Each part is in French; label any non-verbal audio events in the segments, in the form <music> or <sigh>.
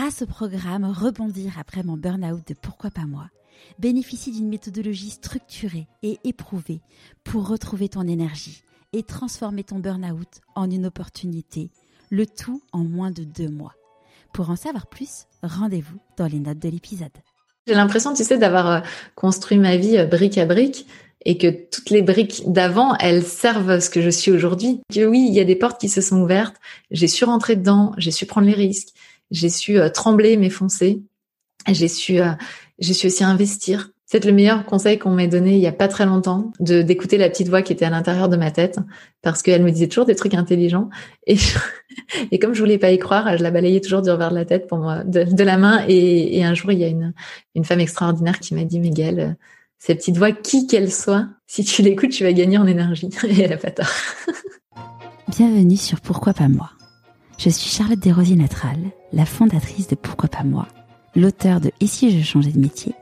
grâce au programme Rebondir après mon burn-out de Pourquoi pas moi, bénéficie d'une méthodologie structurée et éprouvée pour retrouver ton énergie et transformer ton burn-out en une opportunité, le tout en moins de deux mois. Pour en savoir plus, rendez-vous dans les notes de l'épisode. J'ai l'impression, tu sais, d'avoir euh, construit ma vie euh, brique à brique et que toutes les briques d'avant, elles servent ce que je suis aujourd'hui. Que oui, il y a des portes qui se sont ouvertes, j'ai su rentrer dedans, j'ai su prendre les risques, j'ai su euh, trembler, m'effoncer, j'ai su, j'ai su aussi investir. C'est le meilleur conseil qu'on m'ait donné il y a pas très longtemps, de d'écouter la petite voix qui était à l'intérieur de ma tête, parce qu'elle me disait toujours des trucs intelligents. Et, <laughs> et comme je voulais pas y croire, je la balayais toujours du revers de la tête pour moi, de, la main. Et, et, un jour, il y a une, une femme extraordinaire qui m'a dit, Miguel, euh, cette petite voix, qui qu'elle soit, si tu l'écoutes, tu vas gagner en énergie. <laughs> Et elle a pas tort. Bienvenue sur Pourquoi pas moi. Je suis Charlotte Desrosiers Natral, la fondatrice de Pourquoi pas moi, l'auteur de Et je changeais de métier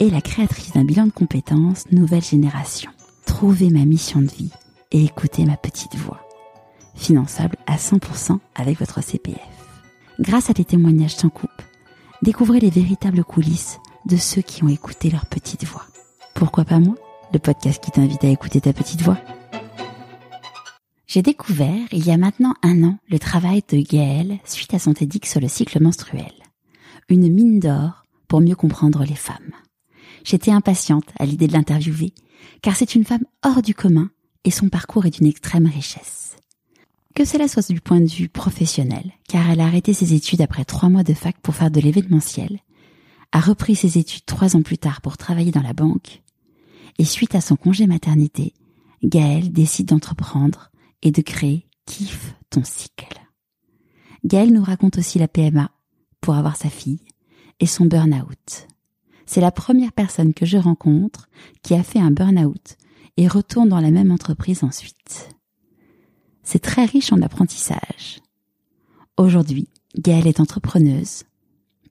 et la créatrice d'un bilan de compétences nouvelle génération. Trouvez ma mission de vie et écoutez ma petite voix. Finançable à 100% avec votre CPF. Grâce à des témoignages sans coupe, découvrez les véritables coulisses de ceux qui ont écouté leur petite voix. Pourquoi pas moi Le podcast qui t'invite à écouter ta petite voix. J'ai découvert, il y a maintenant un an, le travail de Gaëlle suite à son TEDx sur le cycle menstruel. Une mine d'or pour mieux comprendre les femmes. J'étais impatiente à l'idée de l'interviewer, car c'est une femme hors du commun et son parcours est d'une extrême richesse. Que cela soit du point de vue professionnel, car elle a arrêté ses études après trois mois de fac pour faire de l'événementiel, a repris ses études trois ans plus tard pour travailler dans la banque, et suite à son congé maternité, Gaëlle décide d'entreprendre et de créer Kiffe ton cycle. Gaëlle nous raconte aussi la PMA pour avoir sa fille et son burn-out. C'est la première personne que je rencontre qui a fait un burn-out et retourne dans la même entreprise ensuite. C'est très riche en apprentissage. Aujourd'hui, Gaëlle est entrepreneuse,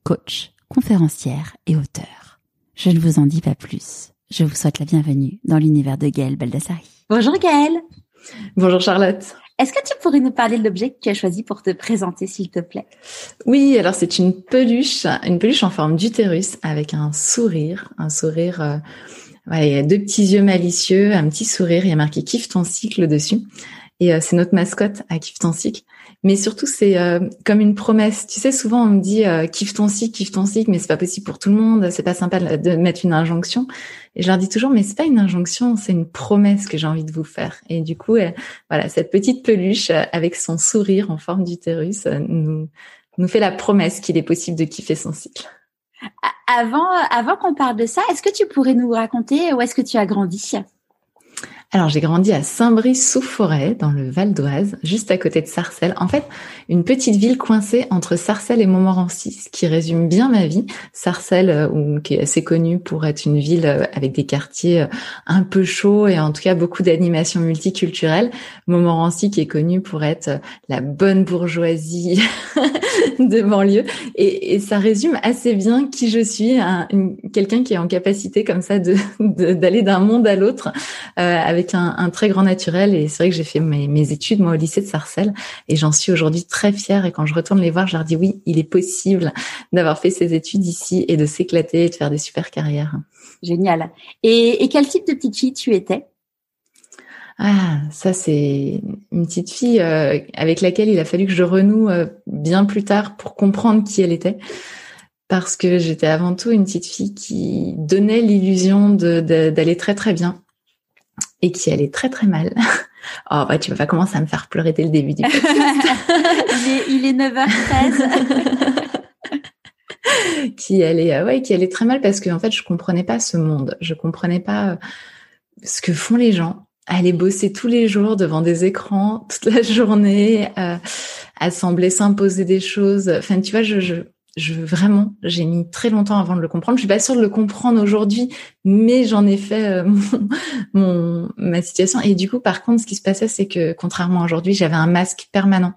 coach, conférencière et auteur. Je ne vous en dis pas plus. Je vous souhaite la bienvenue dans l'univers de Gaëlle Baldassari. Bonjour Gaëlle. Bonjour Charlotte. Est-ce que tu pourrais nous parler de l'objet que tu as choisi pour te présenter, s'il te plaît? Oui, alors c'est une peluche, une peluche en forme d'utérus avec un sourire, un sourire. Euh, il y a deux petits yeux malicieux, un petit sourire. Il y a marqué "Kiffe ton cycle" dessus. Et euh, c'est notre mascotte à Kiffe ton cycle. Mais surtout, c'est euh, comme une promesse. Tu sais, souvent on me dit euh, kiffe ton cycle, kiffe ton cycle, mais c'est pas possible pour tout le monde. C'est pas sympa de mettre une injonction. Et je leur dis toujours, mais c'est pas une injonction, c'est une promesse que j'ai envie de vous faire. Et du coup, euh, voilà, cette petite peluche euh, avec son sourire en forme d'utérus nous nous fait la promesse qu'il est possible de kiffer son cycle. Avant, avant qu'on parle de ça, est-ce que tu pourrais nous raconter où est-ce que tu as grandi? Alors j'ai grandi à Saint-Brice-sous-Forêt, dans le Val d'Oise, juste à côté de Sarcelles. En fait, une petite ville coincée entre Sarcelles et Montmorency, ce qui résume bien ma vie. Sarcelles, euh, qui est assez connue pour être une ville euh, avec des quartiers euh, un peu chauds et en tout cas beaucoup d'animations multiculturelles. Montmorency, qui est connue pour être la bonne bourgeoisie <laughs> de banlieue. Et, et, ça résume assez bien qui je suis, quelqu'un qui est en capacité comme ça de d'aller d'un monde à l'autre avec un, très grand naturel. Et c'est vrai que j'ai fait mes, études, moi, au lycée de Sarcelles. Et j'en suis aujourd'hui très fière. Et quand je retourne les voir, je leur dis oui, il est possible d'avoir fait ces études ici et de s'éclater et de faire des super carrières. Génial. Et, quel type de petite fille tu étais? Ah, ça c'est une petite fille euh, avec laquelle il a fallu que je renoue euh, bien plus tard pour comprendre qui elle était. Parce que j'étais avant tout une petite fille qui donnait l'illusion d'aller très très bien et qui allait très très mal. <laughs> Oh bah tu vas pas commencer à me faire pleurer dès le début du podcast. <laughs> il, est, il est 9h13. <laughs> qui allait euh, ouais qui allait très mal parce que en fait je comprenais pas ce monde. Je comprenais pas euh, ce que font les gens. Aller bosser tous les jours devant des écrans toute la journée, euh, à sembler s'imposer des choses. Enfin tu vois je, je je vraiment, j'ai mis très longtemps avant de le comprendre. Je suis pas sûre de le comprendre aujourd'hui, mais j'en ai fait euh, <laughs> mon, ma situation. Et du coup, par contre, ce qui se passait, c'est que contrairement à aujourd'hui, j'avais un masque permanent.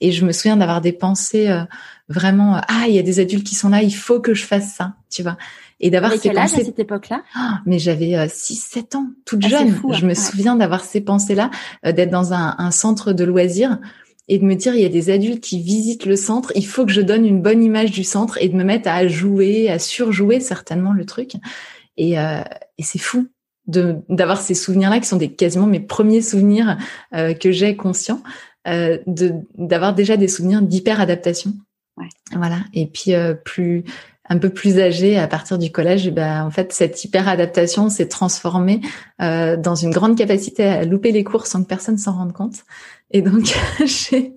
Et je me souviens d'avoir des pensées euh, vraiment, euh, ah, il y a des adultes qui sont là, il faut que je fasse ça, tu vois. Et d'avoir ces quel âge à cette époque-là? Ah, Mais j'avais 6 7 ans, toute ah, jeune. je me souviens d'avoir ces pensées-là, d'être dans un, un centre de loisirs et de me dire il y a des adultes qui visitent le centre, il faut que je donne une bonne image du centre et de me mettre à jouer, à surjouer certainement le truc. Et, euh, et c'est fou de d'avoir ces souvenirs-là qui sont des quasiment mes premiers souvenirs euh, que j'ai conscients, euh, de d'avoir déjà des souvenirs d'hyper adaptation. Ouais. Voilà. Et puis euh, plus un peu plus âgé à partir du collège, ben en fait cette hyper adaptation s'est transformée euh, dans une grande capacité à louper les cours sans que personne s'en rende compte. Et donc <laughs> j'ai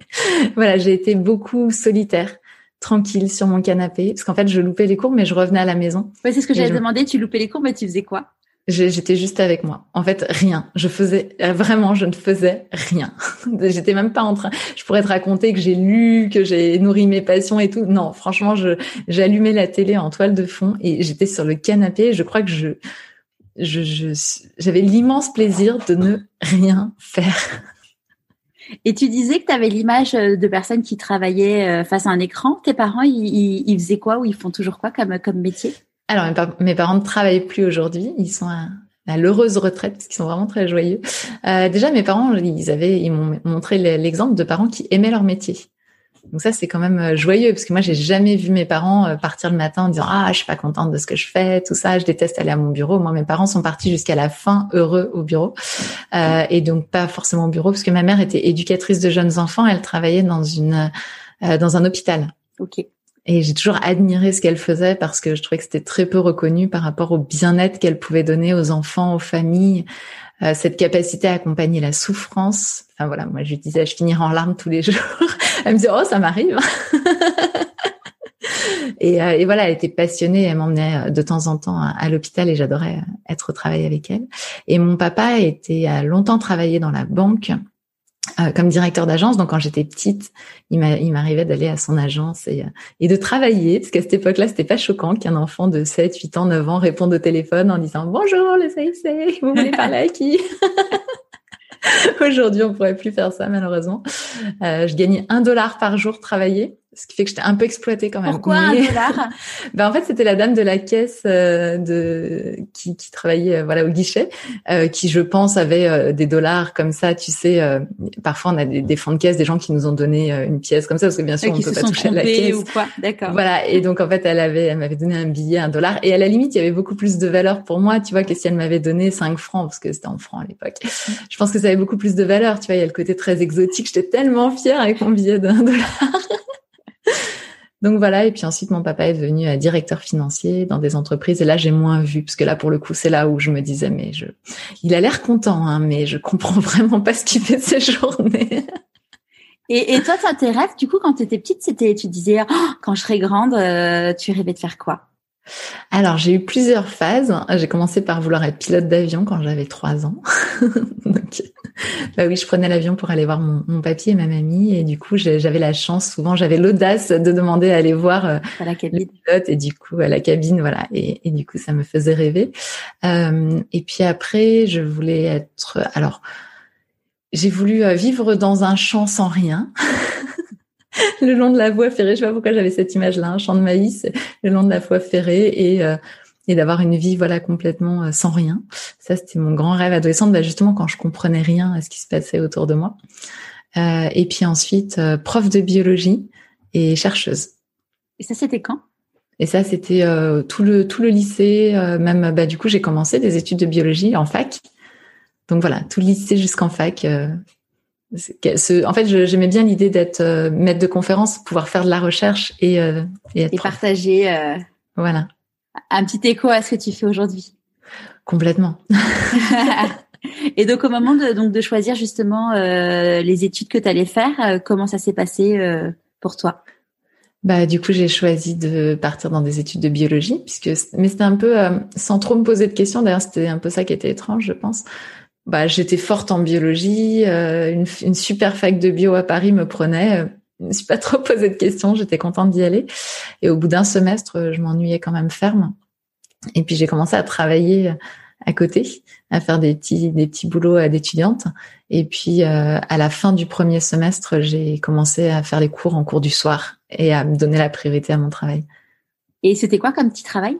voilà j'ai été beaucoup solitaire tranquille sur mon canapé parce qu'en fait je loupais les cours mais je revenais à la maison. Ouais, c'est ce que j'avais demandé. Tu loupais les cours mais tu faisais quoi? J'étais juste avec moi. En fait, rien. Je faisais euh, vraiment, je ne faisais rien. <laughs> J'étais même pas en train. Je pourrais te raconter que j'ai lu, que j'ai nourri mes passions et tout. Non, franchement, je j'allumais la télé en toile de fond et j'étais sur le canapé. Je crois que je je j'avais l'immense plaisir de ne rien faire. Et tu disais que tu avais l'image euh, de personnes qui travaillaient euh, face à un écran. Tes parents, ils, faisaient quoi ou ils font toujours quoi comme comme métier? Alors, mes, parents ne travaillent plus aujourd'hui. Ils sont à, l'heureuse retraite parce qu'ils sont vraiment très joyeux. Euh, déjà, mes parents, ils avaient, ils m'ont montré l'exemple de parents qui aimaient leur métier. Donc ça, c'est quand même euh, joyeux parce que moi, j'ai jamais vu mes parents euh, partir le matin en disant ah, je suis pas contente de ce que je fais, tout ça. Je déteste aller à mon bureau. Moi, mes parents sont partis jusqu'à la fin heureux au bureau euh, et donc pas forcément au bureau parce que ma mère était éducatrice de jeunes enfants. Elle travaillait dans une euh, dans un hôpital. Ok. Et j'ai toujours admiré ce qu'elle faisait parce que je trouvais que c'était très peu reconnu par rapport au bien-être qu'elle pouvait donner aux enfants, aux familles, euh, cette capacité à accompagner la souffrance. Voilà, moi je disais, je finirai en larmes tous les <laughs> jours. elle me disait, oh ça m'arrive. <laughs> et, euh, et, voilà, elle était passionnée, elle m'emmenait euh, de temps en temps à, l'hôpital et j'adorais être au travail avec elle. Et mon papa était a longtemps travaillé dans la banque euh, comme directeur d'agence. Donc quand j'étais petite, il m'arrivait d'aller à son agence et, euh, et de travailler, parce qu'à cette époque-là, c'était pas choquant qu'un enfant de 7, 8 ans, 9 ans réponde au téléphone en disant bonjour le CIC, vous voulez parler à qui? <laughs> <laughs> Aujourd'hui, on pourrait plus faire ça malheureusement. Euh, je gagnais un dollar par jour travaillé ce qui fait que j'étais un peu exploitée quand même. Pourquoi un dollar? <laughs> Ben en fait c'était la dame de la caisse euh, de qui, qui travaillait euh, voilà au guichet, euh, qui je pense avait euh, des dollars comme ça. Tu sais, parfois on a des, des, fonds de caisse, des gens qui nous ont donné une pièce comme ça parce que bien sûr on peut pas toucher à la caisse. ou quoi? D'accord. Voilà et donc en fait elle avait, elle m'avait donné un billet, un dollar et à la limite il y avait beaucoup plus de valeur pour moi, tu vois, que si elle m'avait donné 5 francs parce que c'était en francs à l'époque. Je pense que ça avait beaucoup plus de valeur, tu vois. Il y a le côté très exotique. J'étais tellement fière avec mon billet d'un <laughs> dollar. Donc voilà, et puis ensuite mon papa est devenu euh, directeur financier dans des entreprises et là j'ai moins vu parce que là pour le coup c'est là où je me disais mais je, il a l'air content hein, mais je comprends <laughs> vraiment pas ce qu'il fait ses journées. Et, et toi, ça tes rêves du coup quand tu étais petite, c'était tu disais oh, quand je serai grande, euh, tu rêvais de faire quoi? Alors, j'ai eu plusieurs phases. J'ai commencé par vouloir être pilote d'avion quand j'avais trois ans. <laughs> Donc, bah oui, je prenais l'avion pour aller voir mon, mon papy et ma mamie. Et du coup, j'avais la chance, souvent, j'avais l'audace de demander à aller voir euh, à la cabine. pilote et du coup, à la cabine, voilà. Et, et du coup, ça me faisait rêver. Euh, et puis après, je voulais être... Alors, j'ai voulu euh, vivre dans un champ sans rien. <laughs> <laughs> le long de la voie ferrée. Je sais pas pourquoi j'avais cette image-là, un champ de maïs, le long de la voie ferrée et euh, et d'avoir une vie voilà complètement euh, sans rien. Ça c'était mon grand rêve adolescente, bah, justement quand je comprenais rien à ce qui se passait autour de moi. Euh, et puis ensuite euh, prof de biologie et chercheuse. Et ça c'était quand? Et ça c'était tout le tout le lycée, même bah du coup j'ai commencé des études de biologie en fac. Donc voilà, tout le lycée jusqu'en fac, en fait, j'aimais bien l'idée d'être euh, maître de conférence, pouvoir faire de la recherche et euh, et, partager. Euh, voilà. Un petit écho à ce que tu fais aujourd'hui. Complètement. <laughs> <laughs> et donc au moment de donc de choisir justement les études que tu allais faire, comment ça s'est passé pour toi? Bah du coup j'ai choisi de partir dans des études de biologie puisque mais c'était un peu sans trop me poser de questions d'ailleurs c'était un peu ça qui était étrange je pense bah, j'étais forte en biologie, euh, une, une, super fac de bio à Paris me prenait. Je me suis pas <laughs> trop posé de questions, j'étais contente d'y aller. Et au bout d'un semestre, je m'ennuyais quand même ferme. Et puis j'ai commencé à travailler à côté, à faire des petits des petits boulots d'étudiante. Et puis euh, à la fin du premier semestre, j'ai commencé à faire les cours en cours du soir et à me donner la priorité à mon travail. Et c'était quoi comme petit travail?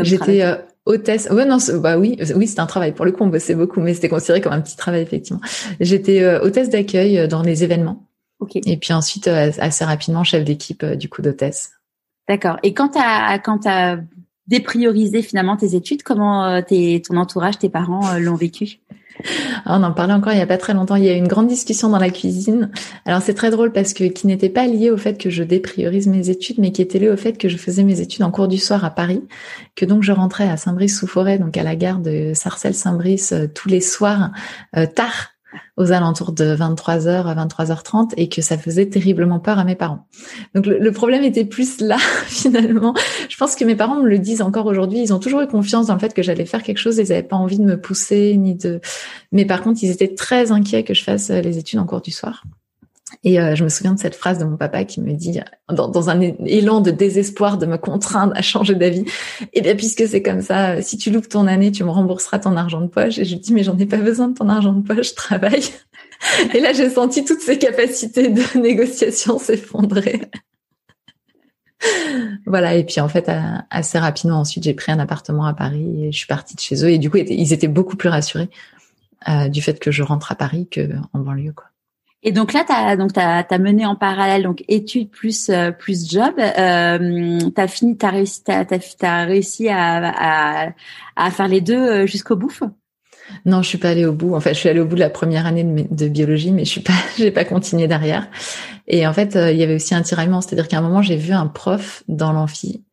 J'étais euh, hôtesse. Ouais, non, bah oui, oui, c'était un travail. Pour le coup, on bossait beaucoup, mais c'était considéré comme un petit travail effectivement. J'étais euh, hôtesse d'accueil euh, dans les événements. Et puis ensuite, assez rapidement, chef d'équipe du coup d'hôtesse. D'accord. Et quand tu as, quand as dépriorisé finalement tes études, comment tes, ton entourage, tes parents l'ont vécu? <laughs> on en parlait encore il n'y a pas très longtemps. Il y a eu une grande discussion dans la cuisine. Alors c'est très drôle parce que qui n'était pas lié au fait que je dépriorise mes études, mais qui était lié au fait que je faisais mes études en cours du soir à Paris, que donc je rentrais à Saint-Brice-sous-Forêt, donc à la gare de Sarcelles-Saint-Brice euh, tous les soirs euh, tard aux alentours de 23h à 23h30 et que ça faisait terriblement peur à mes parents. Donc le, problème était plus là <laughs> finalement. Je pense que mes parents me le disent encore aujourd'hui. Ils ont toujours eu confiance dans le fait que j'allais faire quelque chose. Ils n'avaient pas envie de me pousser ni de. Mais par contre, ils étaient très inquiets que je fasse les études en cours du soir. Et euh, je me souviens de cette phrase de mon papa qui me dit, dans, dans, un élan de désespoir de me contraindre à changer d'avis, eh bien puisque c'est comme ça, si tu loupes ton année, tu me rembourseras ton argent de poche. Et je lui dis, mais j'en ai pas besoin de ton argent de poche, je travaille. <laughs> Et là, j'ai senti toutes ces capacités de <laughs> négociation s'effondrer. <laughs> voilà. Et puis en fait, assez rapidement ensuite, j'ai pris un appartement à Paris et je suis partie de chez eux. Et du coup, ils étaient beaucoup plus rassurés euh, du fait que je rentre à Paris qu'en banlieue, quoi. Et donc là, tu as donc t'as as mené en parallèle donc études plus euh, plus job. Euh, t'as fini, t'as réussi, t'as as, réussi à, à, à faire les deux euh, jusqu'au bout? Non, je suis pas allée au bout. En fait, je suis allée au bout de la première année de, de biologie, mais je suis pas, <laughs> j'ai pas continué derrière. Et en fait, euh, il y avait aussi un tiraillement, c'est-à-dire qu'à un moment, j'ai vu un prof dans l'amphi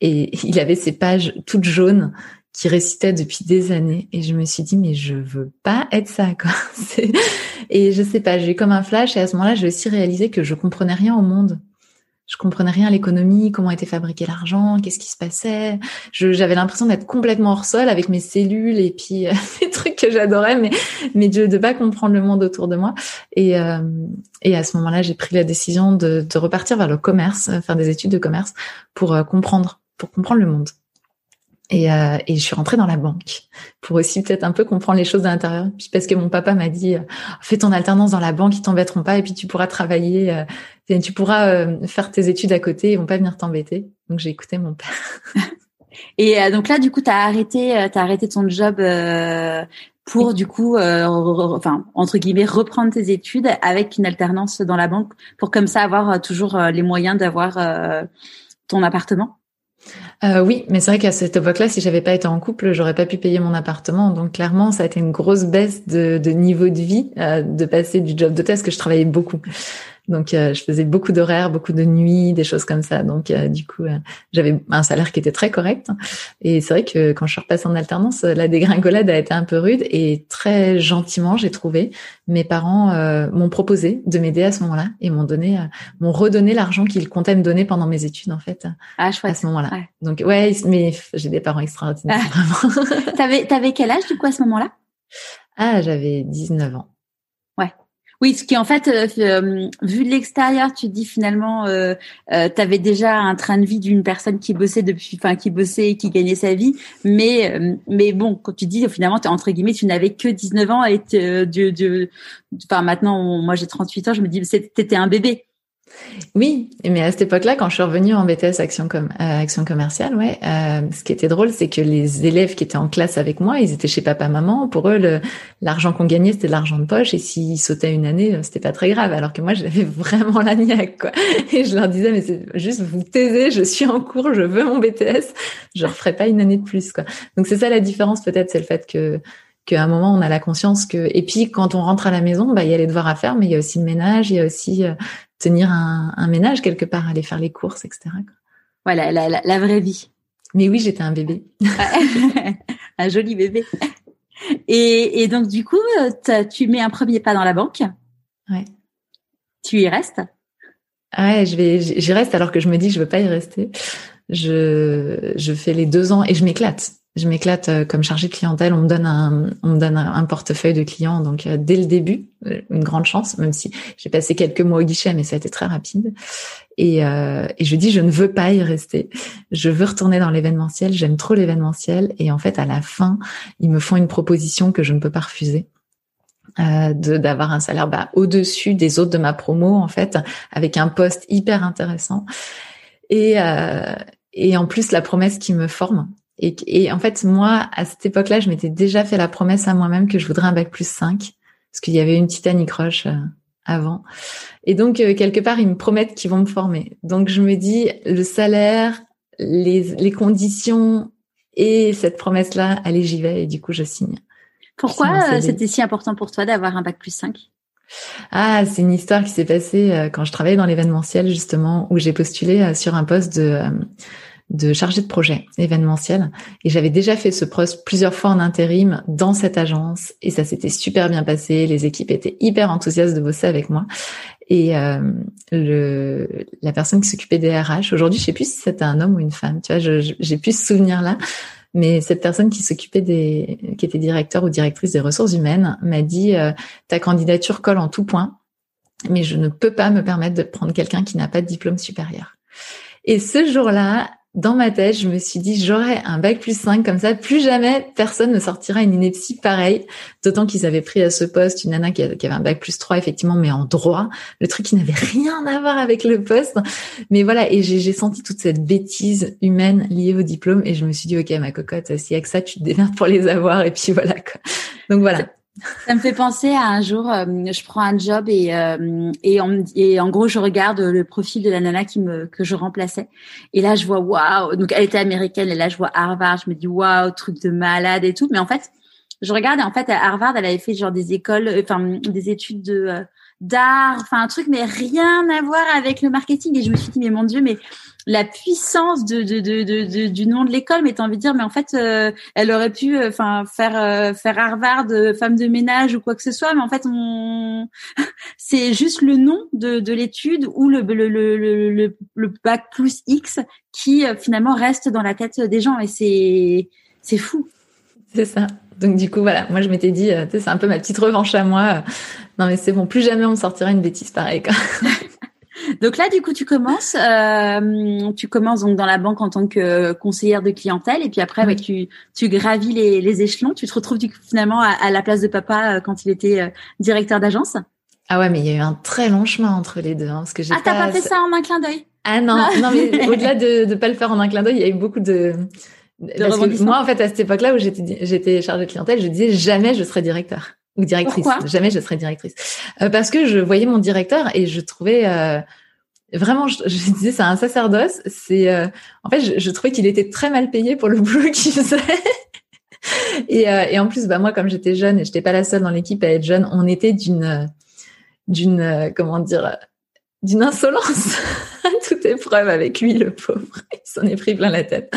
et <laughs> il avait ses pages toutes jaunes qui récitait depuis des années et je me suis dit mais je veux pas être ça quoi. <laughs> et je sais pas, j'ai eu comme un flash et à ce moment-là, j'ai aussi réalisé que je comprenais rien au monde. Je comprenais rien à l'économie, comment était fabriqué l'argent, qu'est-ce qui se passait. J'avais l'impression d'être complètement hors sol avec mes cellules et puis euh, <laughs> des trucs que j'adorais, mais mais de ne pas comprendre le monde autour de moi. Et euh, et à ce moment-là, j'ai pris la décision de, de repartir vers le commerce, faire des études de commerce pour euh, comprendre, pour comprendre le monde. Et, euh, et, je suis rentrée dans la banque pour aussi peut-être un peu comprendre les choses de l'intérieur. Puis parce que mon papa m'a dit euh, fais ton alternance dans la banque, ils t'embêteront pas et puis tu pourras travailler, euh, tu pourras euh, faire tes études à côté, ils vont pas venir t'embêter. Donc j'ai écouté mon père. <laughs> et euh, donc là, du coup, t'as arrêté, t'as arrêté ton job pour du coup, enfin entre guillemets, reprendre tes études avec une alternance dans la banque pour comme ça avoir toujours les moyens d'avoir ton appartement? Euh, oui, mais c'est vrai qu'à cette époque-là, si j'avais pas été en couple, j'aurais pas pu payer mon appartement. Donc clairement, ça a été une grosse baisse de, niveau de vie euh, de passer du job d'hôtesse que je travaillais beaucoup. Donc, euh, je faisais beaucoup d'horaires, beaucoup de nuits, des choses comme ça. Donc, euh, du coup, euh, j'avais un salaire qui était très correct. Et c'est vrai que quand je suis repassée en alternance, la dégringolade a été un peu rude et très gentiment, j'ai trouvé, mes parents m'ont proposé de m'aider à ce moment-là et m'ont donné, m'ont redonné l'argent qu'ils comptaient me donner pendant mes études, en fait. Ah, À ce moment-là. Donc, ouais, mais j'ai des parents extraordinaires, ah. <laughs> vraiment. t'avais, t'avais quel âge, du coup, à ce moment-là? Ah, j'avais 19 ans. Oui, ce qui en fait, euh, euh, vu de l'extérieur, tu dis finalement, euh, euh tu avais déjà un train de vie d'une personne qui bossait depuis, enfin qui bossait et qui gagnait sa vie, mais mais bon, quand tu dis finalement, entre guillemets, tu n'avais que 19 ans et de, enfin maintenant, moi j'ai 38 ans, je me dis, c'était un bébé. Oui, mais à cette époque-là, quand je suis revenue en BTS action, euh, action commerciale, ouais, euh, ce qui était drôle, c'est que les élèves qui étaient en classe avec moi, ils étaient chez papa, maman. Pour eux, l'argent qu'on gagnait, c'était de l'argent de poche, et s'ils sautaient une année, euh, c'était pas très grave. Alors que moi, j'avais <laughs> vraiment la niaque, quoi. Et je leur disais, mais c'est juste vous taisez, je suis en cours, je veux mon BTS, je referai pas une année de plus, quoi. Donc c'est ça la différence, peut-être, c'est le fait que qu'à un moment on a la conscience que et puis quand on rentre à la maison bah il y a les devoirs à faire mais il y a aussi le ménage il y a aussi tenir un, un, ménage quelque part, aller faire les courses, etc. Voilà, la, la, la, vraie vie. Mais oui, j'étais un bébé. <laughs> un joli bébé. Et, et, donc, du coup, tu mets un premier pas dans la banque. Ouais. Tu y restes Ouais, je vais, j'y reste alors que je me dis je veux pas y rester. Je, je fais les deux ans et je m'éclate je m'éclate euh, comme chargée de clientèle. On me donne un, on me donne un portefeuille de clients. Donc euh, dès le début, euh, une grande chance, même si j'ai passé quelques mois au guichet, mais ça a été très rapide. Et, euh, et je dis, je ne veux pas y rester. Je veux retourner dans l'événementiel. J'aime trop l'événementiel. Et en fait, à la fin, ils me font une proposition que je ne peux pas refuser. Euh, d'avoir un salaire bah, au-dessus des autres de ma promo en fait avec un poste hyper intéressant et euh, et en plus la promesse qui me forme et, et, en fait, moi, à cette époque-là, je m'étais déjà fait la promesse à moi-même que je voudrais un bac plus 5, parce qu'il y avait une petite anicroche euh, avant. Et donc, quelque part, ils me promettent qu'ils vont me former. Donc, je me dis, le salaire, les, les conditions et cette promesse-là, allez, j'y vais. Et du coup, je signe. Pourquoi c'était si important pour toi d'avoir un bac plus 5 ah, c'est une histoire qui s'est passée euh, quand je travaillais dans l'événementiel justement, où j'ai postulé euh, sur un poste de euh, de chargé de projet événementiel. Et j'avais déjà fait ce poste plusieurs fois en intérim dans cette agence et ça s'était super bien passé. Les équipes étaient hyper enthousiastes de bosser avec moi. Et le la personne qui s'occupait des RH aujourd'hui je sais plus si c'était un homme ou une femme tu vois j'ai plus ce souvenir là mais cette personne qui s'occupait des, qui était directeur ou directrice des ressources humaines, m'a dit euh, ta candidature colle en tout point, mais je ne peux pas me permettre de prendre quelqu'un qui n'a pas de diplôme supérieur. Et ce jour-là, dans ma tête, je me suis dit, j'aurais un bac plus 5 comme ça, plus jamais personne ne sortira une ineptie pareille. D'autant qu'ils avaient pris à ce poste une nana qui avait un bac plus 3, effectivement, mais en droit. Le truc qui n'avait rien à voir avec le poste. Mais voilà, et j'ai senti toute cette bêtise humaine liée au diplôme et je me suis dit, ok, ma cocotte, si avec ça, tu te démerdes pour les avoir et puis voilà, quoi. Donc voilà. Ça me fait penser à un jour, euh, je prends un job et euh, et, en, et en gros je regarde le profil de la nana qui me que je remplaçais. Et là je vois waouh donc elle était américaine et là je vois Harvard. Je me dis waouh truc de malade et tout. Mais en fait je regarde et en fait à Harvard elle avait fait genre des écoles euh, enfin des études de d'art enfin un truc mais rien à voir avec le marketing. Et je me suis dit mais mon dieu mais la puissance de, de, de, de du nom de l'école, mais t'as envie de dire, mais en fait, euh, elle aurait pu, euh, enfin, faire euh, faire Harvard, femme de ménage ou quoi que ce soit, mais en fait, on, <laughs> c'est juste le nom de, de l'étude ou le le, le, le, le bac plus X qui finalement reste dans la tête des gens et c'est c'est fou. C'est ça. Donc du coup voilà, moi je m'étais dit, c'est un peu ma petite revanche à moi. Non mais c'est bon, plus jamais on me sortira une bêtise pareille. <laughs> Donc là, du coup, tu commences, euh, tu commences donc dans la banque en tant que conseillère de clientèle, et puis après, bah, tu, tu gravis les, les, échelons. Tu te retrouves du coup, finalement à, la place de papa euh, quand il était euh, directeur d'agence. Ah ouais, mais il y a eu un très long chemin entre les deux, hein, parce que j'ai. Ah, t'as pas fait ça en un clin d'œil? Ah non, non, mais <laughs> au-delà de ne pas le faire en un clin d'œil, il y a eu beaucoup de. parce que moi, en fait, à cette époque-là où j'étais chargée de clientèle, je disais jamais je serai directeur ou directrice. Jamais je serai directrice. Euh, parce que je voyais mon directeur et je trouvais euh, vraiment, je, je, disais c'est un sacerdoce. C'est euh, en fait, je, je trouvais qu'il était très mal payé pour le <laughs> boulot qu'il faisait. et, et, en plus, bah moi, comme j'étais jeune et j'étais pas la seule dans l'équipe à être jeune, on était d'une d'une comment dire d'une insolence <laughs> <laughs> toute épreuve avec lui, le pauvre. Il s'en est pris plein la tête.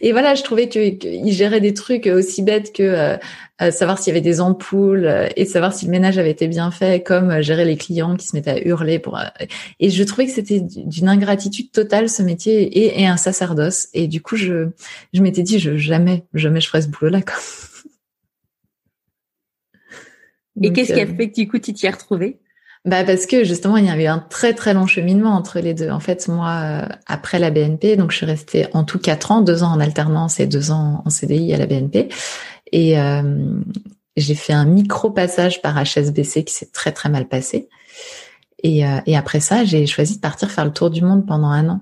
Et voilà, je trouvais qu'il gérait des trucs aussi bêtes que euh, euh, savoir s'il y avait des ampoules euh, et savoir si le ménage avait été bien fait, comme gérer les clients qui se mettaient à hurler pour. Et je trouvais que c'était d'une ingratitude totale ce métier et, et, un sacerdoce. Et du coup, je je m'étais dit, je, jamais jamais je ferais ce boulot-là. Et qu'est-ce qui a fait que du coup tu t'y es retrouvé bah parce que justement il y avait un très très long cheminement entre les deux. En fait moi euh, après la BNP donc je suis restée en tout quatre ans, deux ans en alternance et deux ans en CDI à la BNP et euh, j'ai fait un micro passage par HSBC qui s'est très très mal passé et, euh, et après ça j'ai choisi de partir faire le tour du monde pendant un an.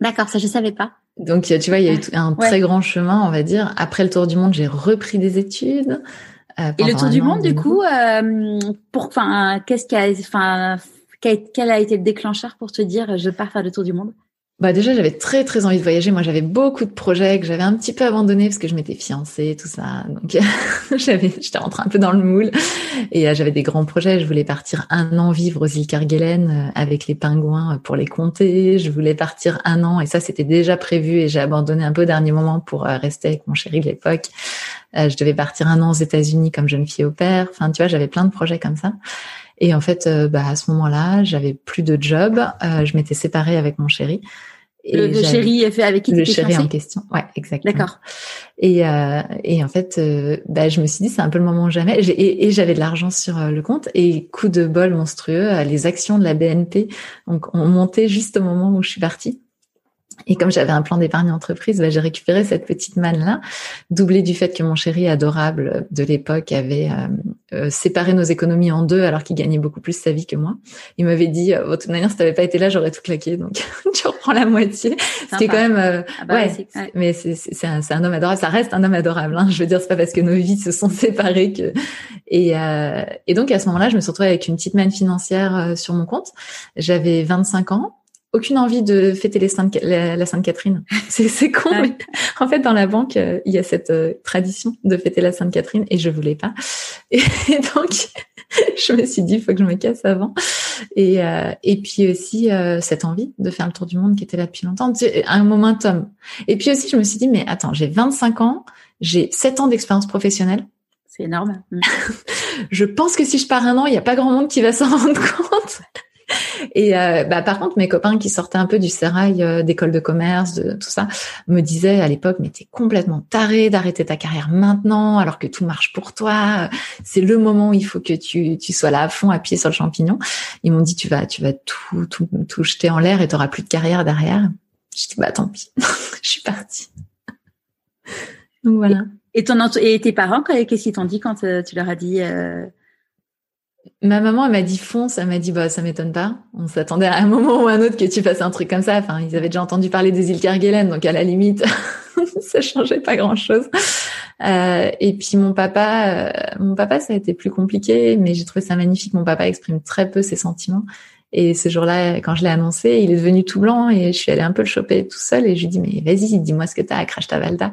D'accord ça je savais pas. Donc tu vois il y a eu un très grand chemin on va dire. Après le tour du monde j'ai repris des études. Euh, et le tour du monde, du coup, euh, pour, enfin, qu'est-ce qui a, enfin, quel a été le déclencheur pour te dire je pars faire le tour du monde? Bah déjà j'avais très très envie de voyager. Moi j'avais beaucoup de projets que j'avais un petit peu abandonnés parce que je m'étais fiancée tout ça. Donc <laughs> j'avais j'étais rentrée un peu dans le moule et euh, j'avais des grands projets. Je voulais partir un an vivre aux îles Kerguelen euh, avec les pingouins euh, pour les compter. Je voulais partir un an et ça c'était déjà prévu et j'ai abandonné un peu au dernier moment pour rester avec mon chéri de l'époque. je devais partir un an aux États-Unis comme jeune fille au père. Enfin tu vois j'avais plein de projets comme ça. Et en fait, bah, à ce moment-là, j'avais plus de job. je m'étais séparée avec mon chéri. Et le, chéri fait avec qui Le chéri en question, ouais, exactement. D'accord. Et, euh, et en fait, euh, bah, je me suis dit, c'est un peu le moment ou jamais. Et, et j'avais de l'argent sur euh, le compte. Et coup de bol monstrueux, les actions de la BNP donc, ont monté juste au moment où je suis partie. Et comme j'avais un plan d'épargne entreprise, bah, j'ai récupéré cette petite manne-là, doublée du fait que mon chéri adorable de l'époque avait euh, euh, séparé nos économies en deux alors qu'il gagnait beaucoup plus sa vie que moi. Il m'avait dit, euh, de toute manière, si t'avais pas été là, j'aurais tout claqué, donc <laughs> tu reprends la moitié. Est quand même, euh, ah bah ouais, mais c'est un, un, homme adorable. Ça reste un homme adorable. Hein. Je veux dire, c'est pas parce que nos vies se sont <laughs> séparées que. Et, et donc à ce moment-là, je me suis retrouvée avec une petite manne financière sur mon compte. J'avais 25 ans aucune envie de fêter les Sainte, la, Sainte Catherine. <laughs> C'est con, mais en fait dans la banque euh, il y a cette euh, tradition de fêter la Sainte Catherine et je voulais pas. <laughs> Et, donc <laughs> je me suis dit il faut que je me casse avant. Et euh, et puis aussi cette envie de faire le tour du monde qui était là depuis longtemps, un momentum. Et puis aussi je me suis dit mais attends j'ai 25 ans, j'ai 7 ans d'expérience professionnelle. C'est énorme. je pense que si je pars un an, il n'y a pas grand monde qui va s'en rendre compte. Et euh, bah, par contre, mes copains qui sortaient un peu du sérail euh, d'école de commerce, de tout ça, me disaient à l'époque, mais t'es complètement taré d'arrêter ta carrière maintenant, alors que tout marche pour toi. C'est le moment où il faut que tu, tu sois là à fond, à pied sur le champignon. Ils m'ont dit, tu vas, tu vas tout, tout, tout jeter en l'air et t'auras plus de carrière derrière. Je dis, bah tant pis, <laughs> je suis partie. Donc voilà. Et, ton, et tes parents, qu'est-ce qu'ils t'ont dit quand euh, tu leur as dit Ma maman, elle m'a dit fonce, elle m'a dit bah ça m'étonne pas. On s'attendait à un moment ou à un autre que tu fasses un truc comme ça. Enfin, ils avaient déjà entendu parler des îles Kerguelen, donc à la limite, <laughs> ça changeait pas grand chose. Euh, et puis mon papa, euh, mon papa, ça a été plus compliqué, mais j'ai trouvé ça magnifique. Mon papa exprime très peu ses sentiments. Et ce jour-là, quand je l'ai annoncé, il est devenu tout blanc et je suis allée un peu le choper tout seul et je lui dis mais vas-y, dis-moi ce que t'as, crache ta valda.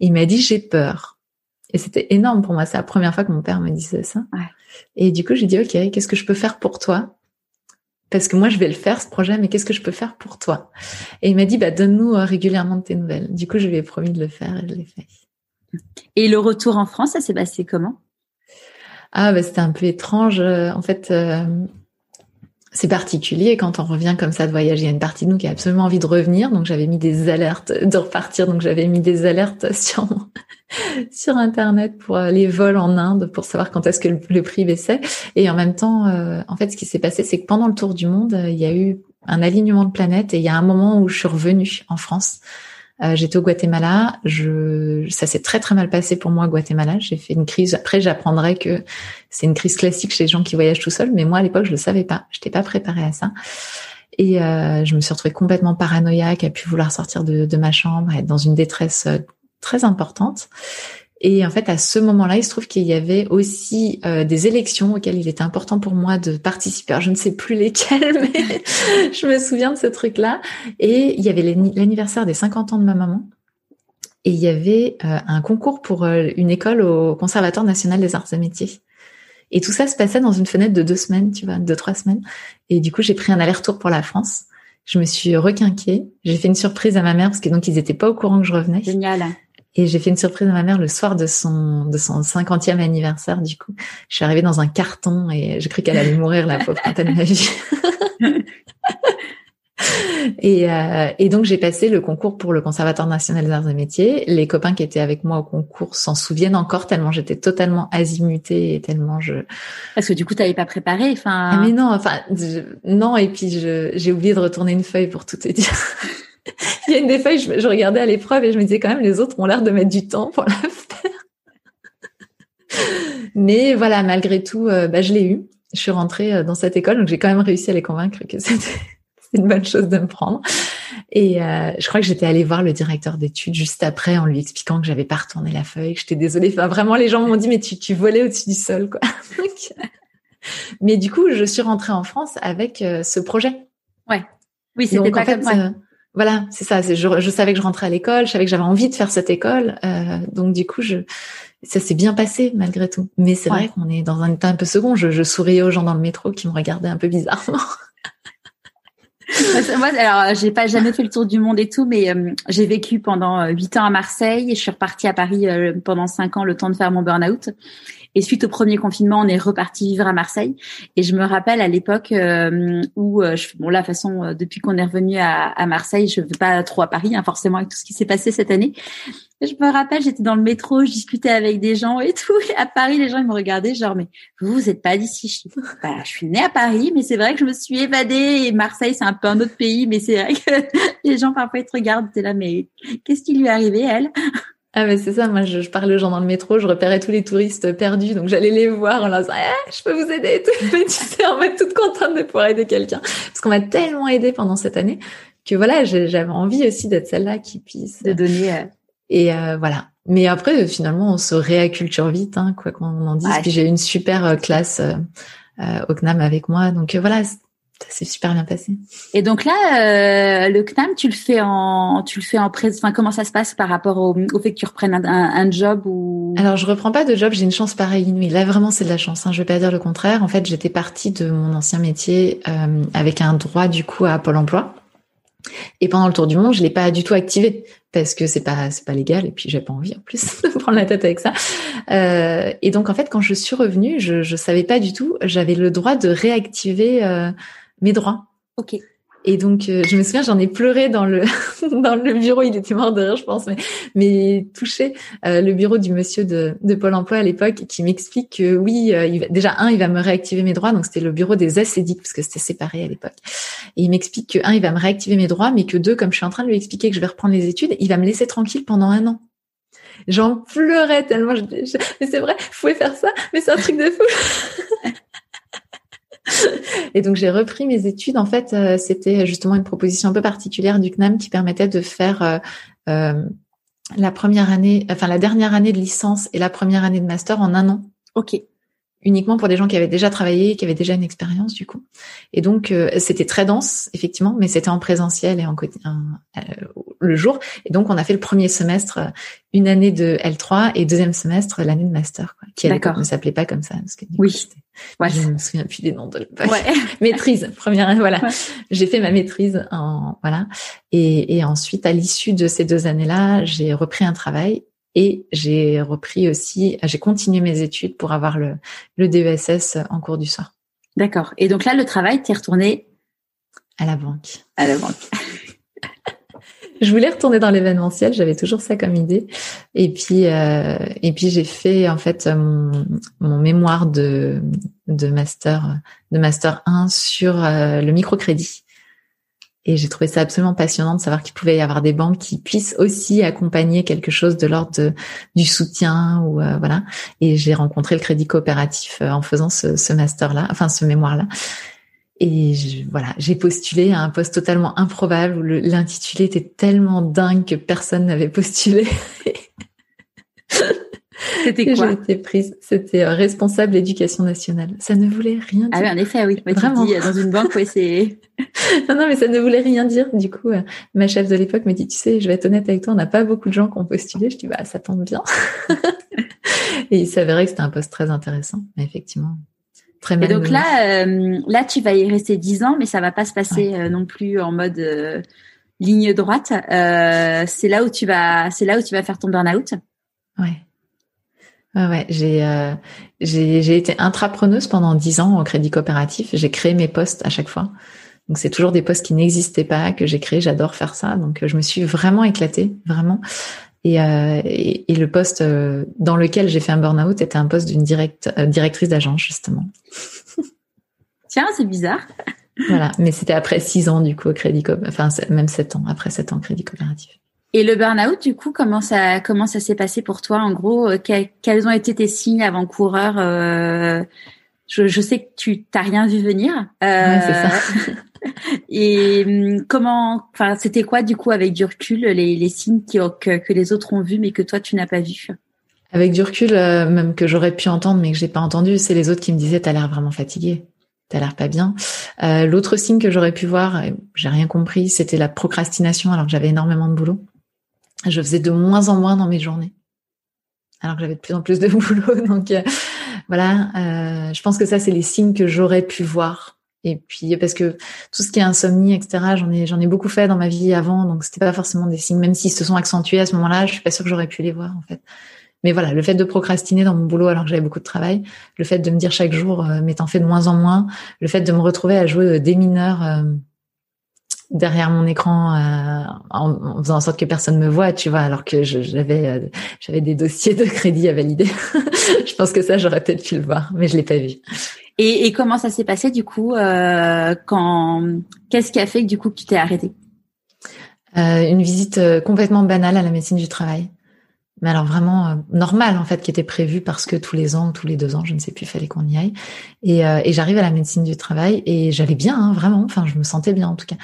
il m'a dit j'ai peur. Et c'était énorme pour moi. C'est la première fois que mon père me disait ça. Ouais. Et du coup, j'ai dit, OK, qu'est-ce que je peux faire pour toi? Parce que moi, je vais le faire, ce projet, mais qu'est-ce que je peux faire pour toi? Et il m'a dit, bah, donne-nous euh, régulièrement de tes nouvelles. Du coup, je lui ai promis de le faire et je l'ai fait. Et le retour en France, ça s'est passé comment? Ah, bah, c'était un peu étrange. Euh, en fait, euh, c'est particulier quand on revient comme ça de voyage. Il y a une partie de nous qui a absolument envie de revenir, donc j'avais mis des alertes de repartir, donc j'avais mis des alertes <laughs> sur sur internet pour euh, les vols en Inde pour savoir quand est-ce que le, prix baissait. Et en même temps, euh, en fait, ce qui s'est passé, c'est que pendant le tour du monde, il y a eu un alignement de planètes et il y a un moment où je suis revenue en France. Euh, j'étais au Guatemala. Je, ça s'est très très mal passé pour moi, Guatemala. J'ai fait une crise. Après, j'apprendrai que c'est une crise classique chez les gens qui voyagent tout seuls. Mais moi, à l'époque, je le savais pas. Je n'étais pas préparée à ça. Et euh, je me suis retrouvée complètement paranoïaque, à pu vouloir sortir de, de, ma chambre, être dans une détresse euh, très importante. Et en fait, à ce moment-là, il se trouve qu'il y avait aussi euh, des élections auxquelles il était important pour moi de participer. Alors, je ne sais plus lesquelles, <laughs> mais je me souviens de ce truc-là. Et il y avait l'anniversaire des 50 ans de ma maman. Et il y avait euh, un concours pour euh, une école au Conservatoire national des arts et métiers. Et tout ça se passait dans une fenêtre de deux semaines, tu vois, deux, trois semaines. Et du coup, j'ai pris un aller-retour pour la France. Je me suis requinquée. J'ai fait une surprise à ma mère parce que donc ils étaient pas au courant que je revenais. Génial. Et j'ai fait une surprise à ma mère le soir de son de son cinquantième anniversaire. Du coup, je suis arrivée dans un carton et j'ai cru qu'elle allait mourir la pauvre quand elle m'a vue. <laughs> et, euh, et donc j'ai passé le concours pour le Conservatoire national des arts et métiers. Les copains qui étaient avec moi au concours s'en souviennent encore tellement j'étais totalement azimutée et tellement je. Parce que du coup t'avais pas préparé, enfin. Ah mais non, enfin non et puis j'ai oublié de retourner une feuille pour tout te dire. Il y a une des feuilles, je, regardais à l'épreuve et je me disais quand même, les autres ont l'air de mettre du temps pour la faire. Mais voilà, malgré tout, euh, bah, je l'ai eu. Je suis rentrée euh, dans cette école, donc j'ai quand même réussi à les convaincre que <laughs> c'était une bonne chose de me prendre. Et euh, je crois que j'étais allée voir le directeur d'études juste après en lui expliquant que j'avais pas retourné la feuille, que j'étais désolée. Enfin, vraiment, les gens m'ont dit, mais tu, tu volais au-dessus du sol, quoi. <laughs> mais du coup, je suis rentrée en France avec ce projet. Ouais. Oui, c'était pas en fait, voilà, c'est ça. Je, je, savais que je rentrais à l'école, je savais que j'avais envie de faire cette école, euh, donc du coup, je, ça s'est bien passé malgré tout. Mais c'est vrai qu'on est dans un état un peu second. Je, je, souriais aux gens dans le métro qui me regardaient un peu bizarrement. <laughs> Moi, alors, j'ai pas jamais fait le tour du monde et tout, mais euh, j'ai vécu pendant euh, huit ans à Marseille et je suis repartie à Paris euh, pendant cinq ans, le temps de faire mon burn-out. Et suite au premier confinement, on est reparti vivre à Marseille. Et je me rappelle à l'époque euh, où, euh, je, bon là, de façon, euh, depuis qu'on est revenu à, à, Marseille, je ne vais pas trop à Paris, hein, forcément avec tout ce qui s'est passé cette année. je me rappelle, j'étais dans le métro, je discutais avec des gens et tout. À Paris, les gens ils me regardaient genre, mais vous, vous êtes pas d'ici. Je, bah, je suis née à Paris, mais c'est vrai que je me suis évadée. Et Marseille, c'est un peu un autre pays, mais c'est vrai que <laughs> les gens parfois ils te regardent, t'es là, mais qu'est-ce qui lui est arrivé, elle? Ah mais c'est ça, moi je, parlais aux gens dans le métro, je repérais tous les touristes perdus, donc j'allais les voir en leur disant eh, je peux vous aider et tout. <laughs> Mais tu sais, en fait toute contente de pouvoir aider quelqu'un. Parce qu'on m'a tellement aidé pendant cette année que voilà, j'avais envie aussi d'être celle-là qui puisse de donner. Euh, et euh, voilà. Mais après, finalement, on se réacculture vite, hein, quoi qu'on en dise. Puis j'ai une super euh, classe au CNAM avec moi, donc voilà, ça s'est super bien passé. Et donc là, euh, le CNAM, tu le fais en, tu le fais en pré... Enfin, comment ça se passe par rapport au, au fait que tu reprennes un, un, job ou? Alors, je reprends pas de job. J'ai une chance pareille inouïe. Là, vraiment, c'est de la chance. Hein. Je vais pas dire le contraire. En fait, j'étais partie de mon ancien métier euh, avec un droit du coup à Pôle Emploi. Et pendant le tour du monde, je l'ai pas du tout activé parce que c'est pas c'est pas légal et puis j'ai pas envie en plus <laughs> de prendre la tête avec ça. Euh, et donc en fait, quand je suis revenue, je je savais pas du tout. J'avais le droit de réactiver euh, mes droits. Ok. Et donc, euh, je me souviens, j'en ai pleuré dans le <laughs> dans le bureau. Il était mort de rire, je pense, mais mais touché euh, le bureau du monsieur de, de Pôle Emploi à l'époque, qui m'explique que oui, euh, il va, déjà un, il va me réactiver mes droits. Donc c'était le bureau des assédiques parce que c'était séparé à l'époque. Et il m'explique que un, il va me réactiver mes droits, mais que deux, comme je suis en train de lui expliquer que je vais reprendre les études, il va me laisser tranquille pendant un an. J'en pleurais tellement. Je, mais c'est vrai, vous pouvez faire ça, mais c'est un truc de fou. <laughs> Et donc j'ai repris mes études. En fait, euh, c'était justement une proposition un peu particulière du CNAM qui permettait de faire euh, euh, la première année, enfin la dernière année de licence et la première année de master en un an. Ok uniquement pour des gens qui avaient déjà travaillé, qui avaient déjà une expérience du coup. Et donc euh, c'était très dense effectivement, mais c'était en présentiel et en, euh, le jour. Et donc on a fait le premier semestre euh, une année de L3 et deuxième semestre l'année de master, quoi, qui à ne s'appelait pas comme ça parce que oui. Ouais. Je me souviens plus des noms de ouais. <laughs> maîtrise première voilà. J'ai fait ma maîtrise en voilà et, et ensuite à l'issue de ces deux années-là, j'ai repris un travail et j'ai repris aussi, j'ai continué mes études pour avoir le, le DESS en cours du soir. D'accord. Et donc là, le travail, t'es retourné à la banque. À la banque. <laughs> je voulais retourner dans l'événementiel, j'avais toujours ça comme idée. Et puis, euh, et puis j'ai fait en fait mon, mon mémoire de, de master de master 1 sur euh, le microcrédit. Et j'ai trouvé ça absolument passionnant de savoir qu'il pouvait y avoir des banques qui puissent aussi accompagner quelque chose de l'ordre du soutien ou euh, voilà. Et j'ai rencontré le crédit coopératif euh, en faisant ce, ce master-là, enfin ce mémoire-là. Et je, voilà, j'ai postulé à un poste totalement improbable où l'intitulé était tellement dingue que personne n'avait postulé. <laughs> C'était quoi J'ai été prise. C'était euh, responsable éducation nationale. Ça ne voulait rien dire. Ah oui, en effet, oui. Vraiment. Dis, dans une banque, oui, c'est. <laughs> non, non, mais ça ne voulait rien dire. Du coup, euh, ma chef de l'époque me dit, tu sais, je vais être honnête avec toi, on n'a pas beaucoup de gens qui ont postulé. Je dis, bah, ça tombe bien. <laughs> Et il s'avérait que c'était un poste très intéressant, mais effectivement. Très Et donc là, euh, là, tu vas y rester dix ans, mais ça va pas se passer non plus en mode ligne droite. c'est là où tu vas, c'est là où tu vas faire ton burn-out. Ouais. Ouais. J'ai, euh, j'ai, été intrapreneuse pendant dix ans au crédit coopératif. J'ai créé mes postes à chaque fois. Donc c'est toujours des postes qui n'existaient pas que j'ai créés. J'adore faire ça. Donc je me suis vraiment éclatée, vraiment. Et, euh, et, le poste euh, dans lequel j'ai fait un burn-out était un poste d'une direct, euh, directrice d'agence justement. <laughs> Tiens, c'est bizarre. voilà, mais c'était après six ans du coup au crédit coopératif, enfin même sept ans après sept ans au crédit coopératif. Et le burn-out, du coup, comment ça comment ça s'est passé pour toi? En gros, euh, quels ont été tes signes avant-coureur euh, je, je, sais que tu t'as rien vu venir. Euh, c'est ça. <laughs> et hum, comment Enfin, c'était quoi du coup avec du recul les, les signes qui, que, que les autres ont vus mais que toi tu n'as pas vu? Avec du recul, euh, même que j'aurais pu entendre mais que j'ai pas entendu, c'est les autres qui me disaient t'as l'air vraiment fatigué t'as l'air pas bien. Euh, L'autre signe que j'aurais pu voir, j'ai rien compris, c'était la procrastination alors que j'avais énormément de boulot je faisais de moins en moins dans mes journées, alors que j'avais de plus en plus de <laughs> boulot. Donc euh, voilà, euh, je pense que ça c'est les signes que j'aurais pu voir. Et puis parce que tout ce qui est insomnie, etc. J'en ai beaucoup fait dans ma vie avant, donc c'était pas forcément des signes, même s'ils se sont accentués à ce moment-là. Je suis pas sûre que j'aurais pu les voir en fait. Mais voilà, le fait de procrastiner dans mon boulot alors que j'avais beaucoup de travail, le fait de me dire chaque jour, euh, mais t'en fais de moins en moins, le fait de me retrouver à jouer des mineurs derrière mon écran en, faisant en sorte que personne me voit, tu vois, alors que j'avais j'avais des dossiers de crédit à valider. <laughs> je pense que ça j'aurais peut-être pu le voir, mais je l'ai pas vu. Et, et comment ça s'est passé du coup euh, quand Qu'est-ce qui a fait que du coup tu t'es arrêté euh, Une visite euh, complètement banale à la médecine du travail, mais alors vraiment euh, normale en fait, qui était prévue parce que tous les ans, tous les deux ans, je ne sais plus, fallait qu'on y aille. Et, euh, et j'arrive à la médecine du travail et j'allais bien, hein, vraiment. Enfin, je me sentais bien en tout cas.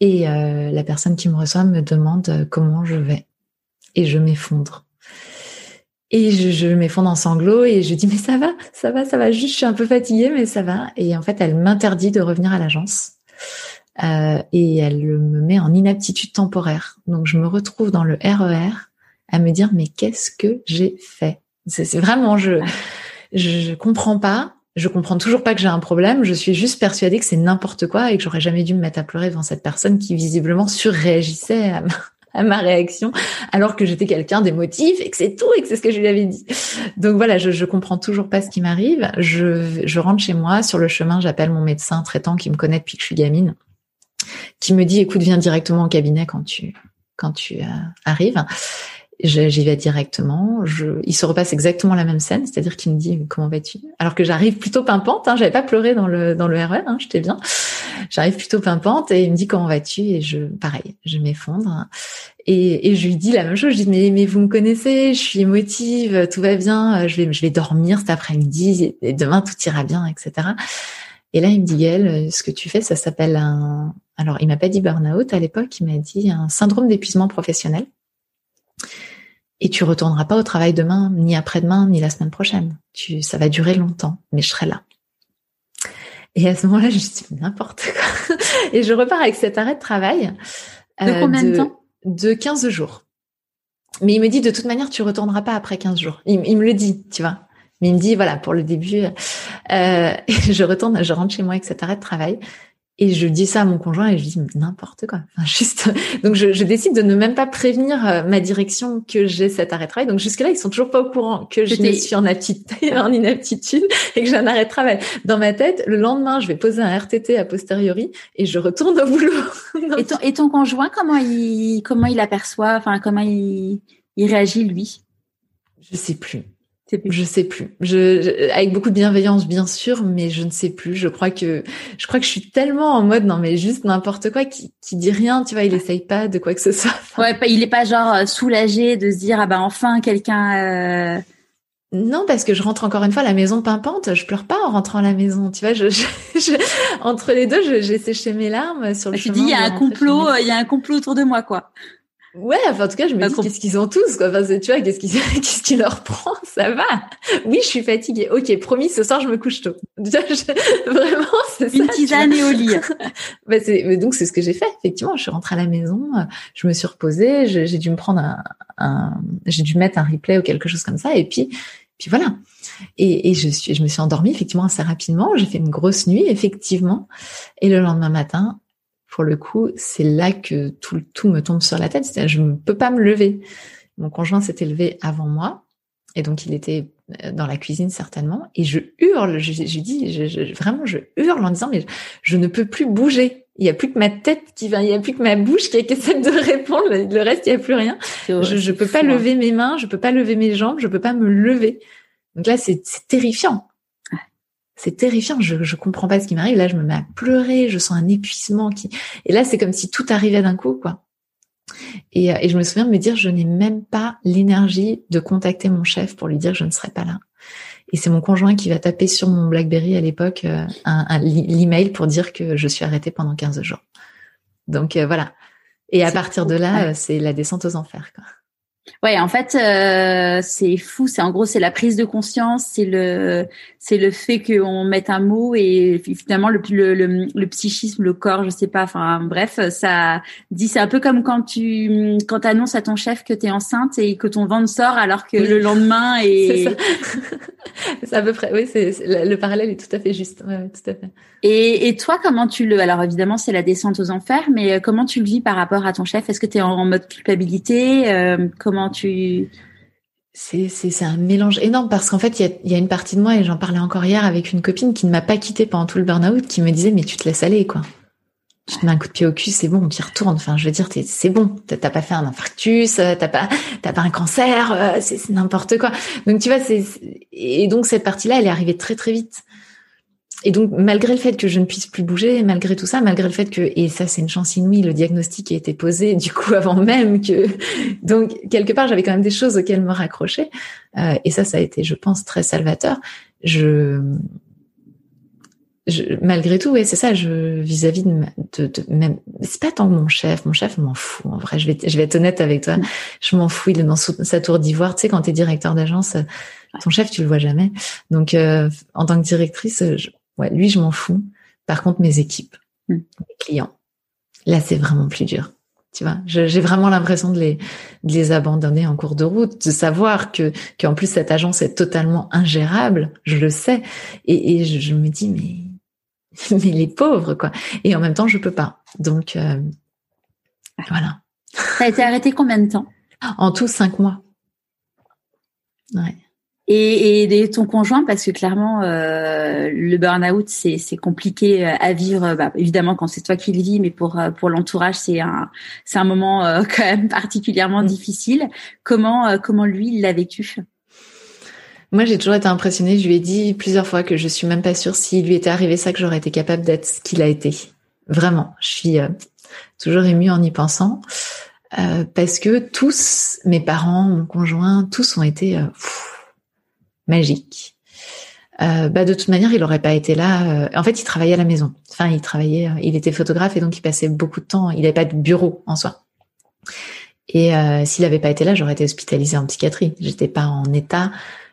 Et la personne qui me reçoit me demande comment je vais, et je m'effondre. Et je, je m'effondre en sanglots et je dis mais ça va, ça va, ça va. Juste, je suis un peu fatiguée, mais ça va. Et en fait, elle m'interdit de revenir à l'agence euh, et elle me met en inaptitude temporaire. Donc je me retrouve dans le RER e à me dire mais qu'est-ce que j'ai fait? C'est vraiment je, je comprends pas. Je comprends toujours pas que j'ai un problème. Je suis juste persuadée que c'est n'importe quoi et que j'aurais jamais dû me mettre à pleurer devant cette personne qui visiblement surréagissait à à ma réaction, alors que j'étais quelqu'un d'émotif et que c'est tout et que c'est ce que je lui avais dit. Donc voilà, je, je comprends toujours pas ce qui m'arrive. Je, je rentre chez moi, sur le chemin, j'appelle mon médecin traitant qui me connaît depuis que je suis gamine, qui me dit écoute, viens directement au cabinet quand tu quand tu euh, arrives. J'y vais directement. Je, il se repasse exactement la même scène, c'est-à-dire qu'il me dit comment vas-tu? Alors que j'arrive plutôt pimpante. Hein, J'avais pas pleuré dans le dans le RER, hein, j'étais bien. J'arrive plutôt pimpante et il me dit comment vas-tu? Et je, pareil, je m'effondre et, et je lui dis la même chose. Je dis mais mais vous me connaissez, je suis émotive, tout va bien. Je vais je vais dormir cet après-midi et demain tout ira bien, etc. Et là il me dit Gaëlle, ce que tu fais, ça s'appelle un alors il m'a pas dit burn-out à l'époque, il m'a dit un syndrome d'épuisement professionnel et tu retourneras pas au travail demain, ni après-demain, ni la semaine prochaine. Tu, ça va durer longtemps, mais je serai là. Et à ce moment-là, je dis n'importe quoi. <laughs> Et je repars avec cet arrêt de travail. De euh, combien de, temps? De 15 jours. Mais il me dit, de toute manière, tu retourneras pas après 15 jours. Il, me le dit, tu vois. Mais il me dit, voilà, pour le début, euh, <laughs> je retourne, je rentre chez moi avec cet arrêt de travail. Et je dis ça à mon conjoint et je dis n'importe quoi. Enfin, juste. <laughs> Donc je, je, décide de ne même pas prévenir euh, ma direction que j'ai cet arrêt de travail. Donc jusque là ils sont toujours pas au courant que je suis en aptitude, en inaptitude et que j'ai un arrêt de travail. Dans ma tête, le lendemain je vais poser un RTT a posteriori et je retourne au boulot. <laughs> et, ton, et ton conjoint comment il comment il aperçoit, enfin comment il, il réagit lui? Je sais plus. Je sais plus. Je, avec beaucoup de bienveillance bien sûr, mais je ne sais plus. Je crois que je crois que je suis tellement en mode non mais juste n'importe quoi qui, qui dit rien, tu vois, il essaye pas de quoi que ce soit. Ouais, il est pas genre euh, soulagé de se dire ah bah enfin quelqu'un. Euh... Non, parce que je rentre encore une fois à la maison pimpante. Je pleure pas en rentrant à la maison, tu vois. Je, je, entre les deux, j'ai séché mes larmes sur le chemin. Tu dis il y a un complot, il y a un complot autour de moi quoi. Ouais, enfin, en tout cas, je me dis qu'est-ce qu'ils ont tous, quoi. Enfin, tu vois, qu'est-ce qui, <laughs> qu'est-ce qui leur prend? Ça va. Oui, je suis fatiguée. Ok, promis, ce soir, je me couche tôt. <laughs> Vraiment, c'est ça. Une tisane et au lit. <laughs> bah, c'est, donc, c'est ce que j'ai fait. Effectivement, je suis rentrée à la maison, je me suis reposée, j'ai dû me prendre un, un j'ai dû mettre un replay ou quelque chose comme ça, et puis, puis voilà. Et, et je suis, je me suis endormie effectivement assez rapidement. J'ai fait une grosse nuit, effectivement. Et le lendemain matin, pour le coup, c'est là que tout, tout me tombe sur la tête. C'est-à-dire, je ne peux pas me lever. Mon conjoint s'était levé avant moi. Et donc, il était euh, dans la cuisine certainement. Et je hurle, je, je dis, je, vraiment, je hurle en disant, mais je ne peux plus bouger. Il n'y a plus que ma tête qui va, il n'y a plus que ma bouche qui essaie de <laughs> répondre. Le reste, il n'y a plus rien. Je ne peux pas lever mes mains, je peux pas lever mes jambes, je peux pas me lever. Donc là, c'est terrifiant c'est terrifiant. Je je comprends pas ce qui m'arrive. Là, je me mets à pleurer. Je sens un épuisement qui. Et là, c'est comme si tout arrivait d'un coup, quoi. Et, euh, et je me souviens de me dire, je n'ai même pas l'énergie de contacter mon chef pour lui dire que je ne serai pas là. Et c'est mon conjoint qui va taper sur mon BlackBerry à l'époque euh, un, un l'email pour dire que je suis arrêtée pendant 15 jours. Donc euh, voilà. Et à partir de là, c'est la descente aux enfers. Quoi. Ouais, en fait, euh, c'est fou. C'est en gros, c'est la prise de conscience, c'est le, c'est le fait qu'on mette un mot et finalement le, le, le, psychisme, le corps, je sais pas. Enfin, bref, ça dit. C'est un peu comme quand tu, quand annonces à ton chef que tu es enceinte et que ton ventre sort alors que le lendemain <laughs> est. <laughs> c'est à peu près. Oui, c'est le parallèle est tout à fait juste. Ouais, tout à fait. Et, et toi, comment tu le Alors évidemment, c'est la descente aux enfers, mais euh, comment tu le vis par rapport à ton chef? Est-ce que tu es en, mode culpabilité euh, Comment tu c'est un mélange énorme parce qu'en fait il y a, une partie de moi et j'en parlais encore hier avec une copine qui ne m'a pas quittée pendant tout le burn-out qui me disait mais tu te laisses aller quoi. Tu te mets un coup de pied au cul c'est bon tu y retournes enfin je veux dire c'est bon. T'as pas fait un infarctus t'as pas t'as pas un cancer euh, c'est n'importe quoi. Donc tu vois et donc cette partie là elle est arrivée très très vite et donc, malgré le fait que je ne puisse plus bouger, malgré tout ça, malgré le fait que, et ça c'est une chance inouïe, le diagnostic a été posé du coup <laughs> avant même que, donc quelque part j'avais quand même des choses auxquelles me raccrocher, euh, et ça ça a été, je pense, très salvateur. Je, je malgré tout, ouais, c'est ça, je vis-à-vis de, de, de, même, c'est pas tant mon chef, mon chef m'en fout. En vrai, je vais, je vais être honnête avec toi, je m'en fous. Il est dans sa tour d'ivoire. Tu sais, quand t'es directeur d'agence, ton chef tu le vois jamais. Donc, euh, en tant que directrice, je, Ouais, lui, je m'en fous. Par contre, mes équipes, hmm. mes clients, là, c'est vraiment plus dur. Tu vois, j'ai vraiment l'impression de les, de les abandonner en cours de route, de savoir que qu'en plus cette agence est totalement ingérable, je le sais, et, et je, me dis mais <laughs> mais les pauvres quoi. Et en même temps, je peux pas. Donc euh, voilà. Ça a été arrêté combien de temps? En tout cinq mois. Ouais et, et ton conjoint parce que clairement euh, le burn-out c'est c'est compliqué euh, à vivre bah, évidemment quand c'est toi qui le vis mais pour euh, pour l'entourage c'est un c'est un moment euh, <laughs> quand même particulièrement mm. difficile comment comment lui il l'a vécu? Moi, j'ai toujours été impressionnée. Je lui ai dit plusieurs fois que je suis même pas sûre s'il lui était arrivé ça que j'aurais été capable d'être ce qu'il a été. Vraiment, je suis toujours émue en y pensant parce que tous, mes parents, mon conjoint, tous ont été magique. Euh, bah de toute manière, il n'aurait pas été là. Euh, en fait, il travaillait à la maison. Enfin, il travaillait, euh, il était photographe et donc il passait beaucoup de temps. Il n'avait pas de bureau en soi. Et s'il n'avait pas été là, j'aurais été hospitalisée en psychiatrie. J'étais pas en état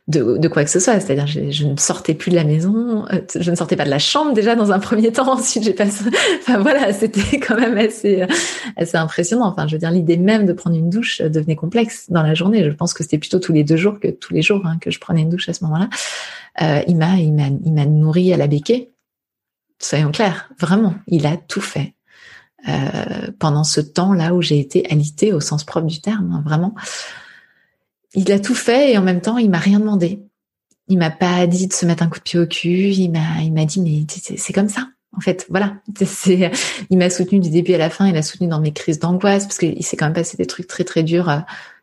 de, de quoi que ce soit. C'est-à-dire, je, je, ne sortais plus de la maison, euh, je ne sortais pas de la chambre déjà dans un <laughs> premier temps. Ensuite, j'ai passé. Enfin voilà, <laughs> c'était quand même assez euh, assez impressionnant. Enfin, je veux dire, l'idée même de prendre une douche devenait complexe dans la journée. Je pense que c'était plutôt tous les deux jours que tous les jours hein, que je prenais une douche à ce moment-là. Euh, il m'a il m'a il m'a nourri à la béquée. Soyons clairs, vraiment, il a tout fait. Euh, pendant ce temps-là où j'ai été alitée au sens propre du terme, hein, vraiment il a tout fait et en même temps, il m'a rien demandé. Il m'a pas dit de se mettre un coup de pied au cul. Il m'a, il m'a dit mais c'est comme ça. En fait, voilà. <laughs> C'est, il m'a soutenu du début à la fin. Il a soutenu dans mes crises d'angoisse parce qu'il s'est quand même passé des trucs très très durs euh,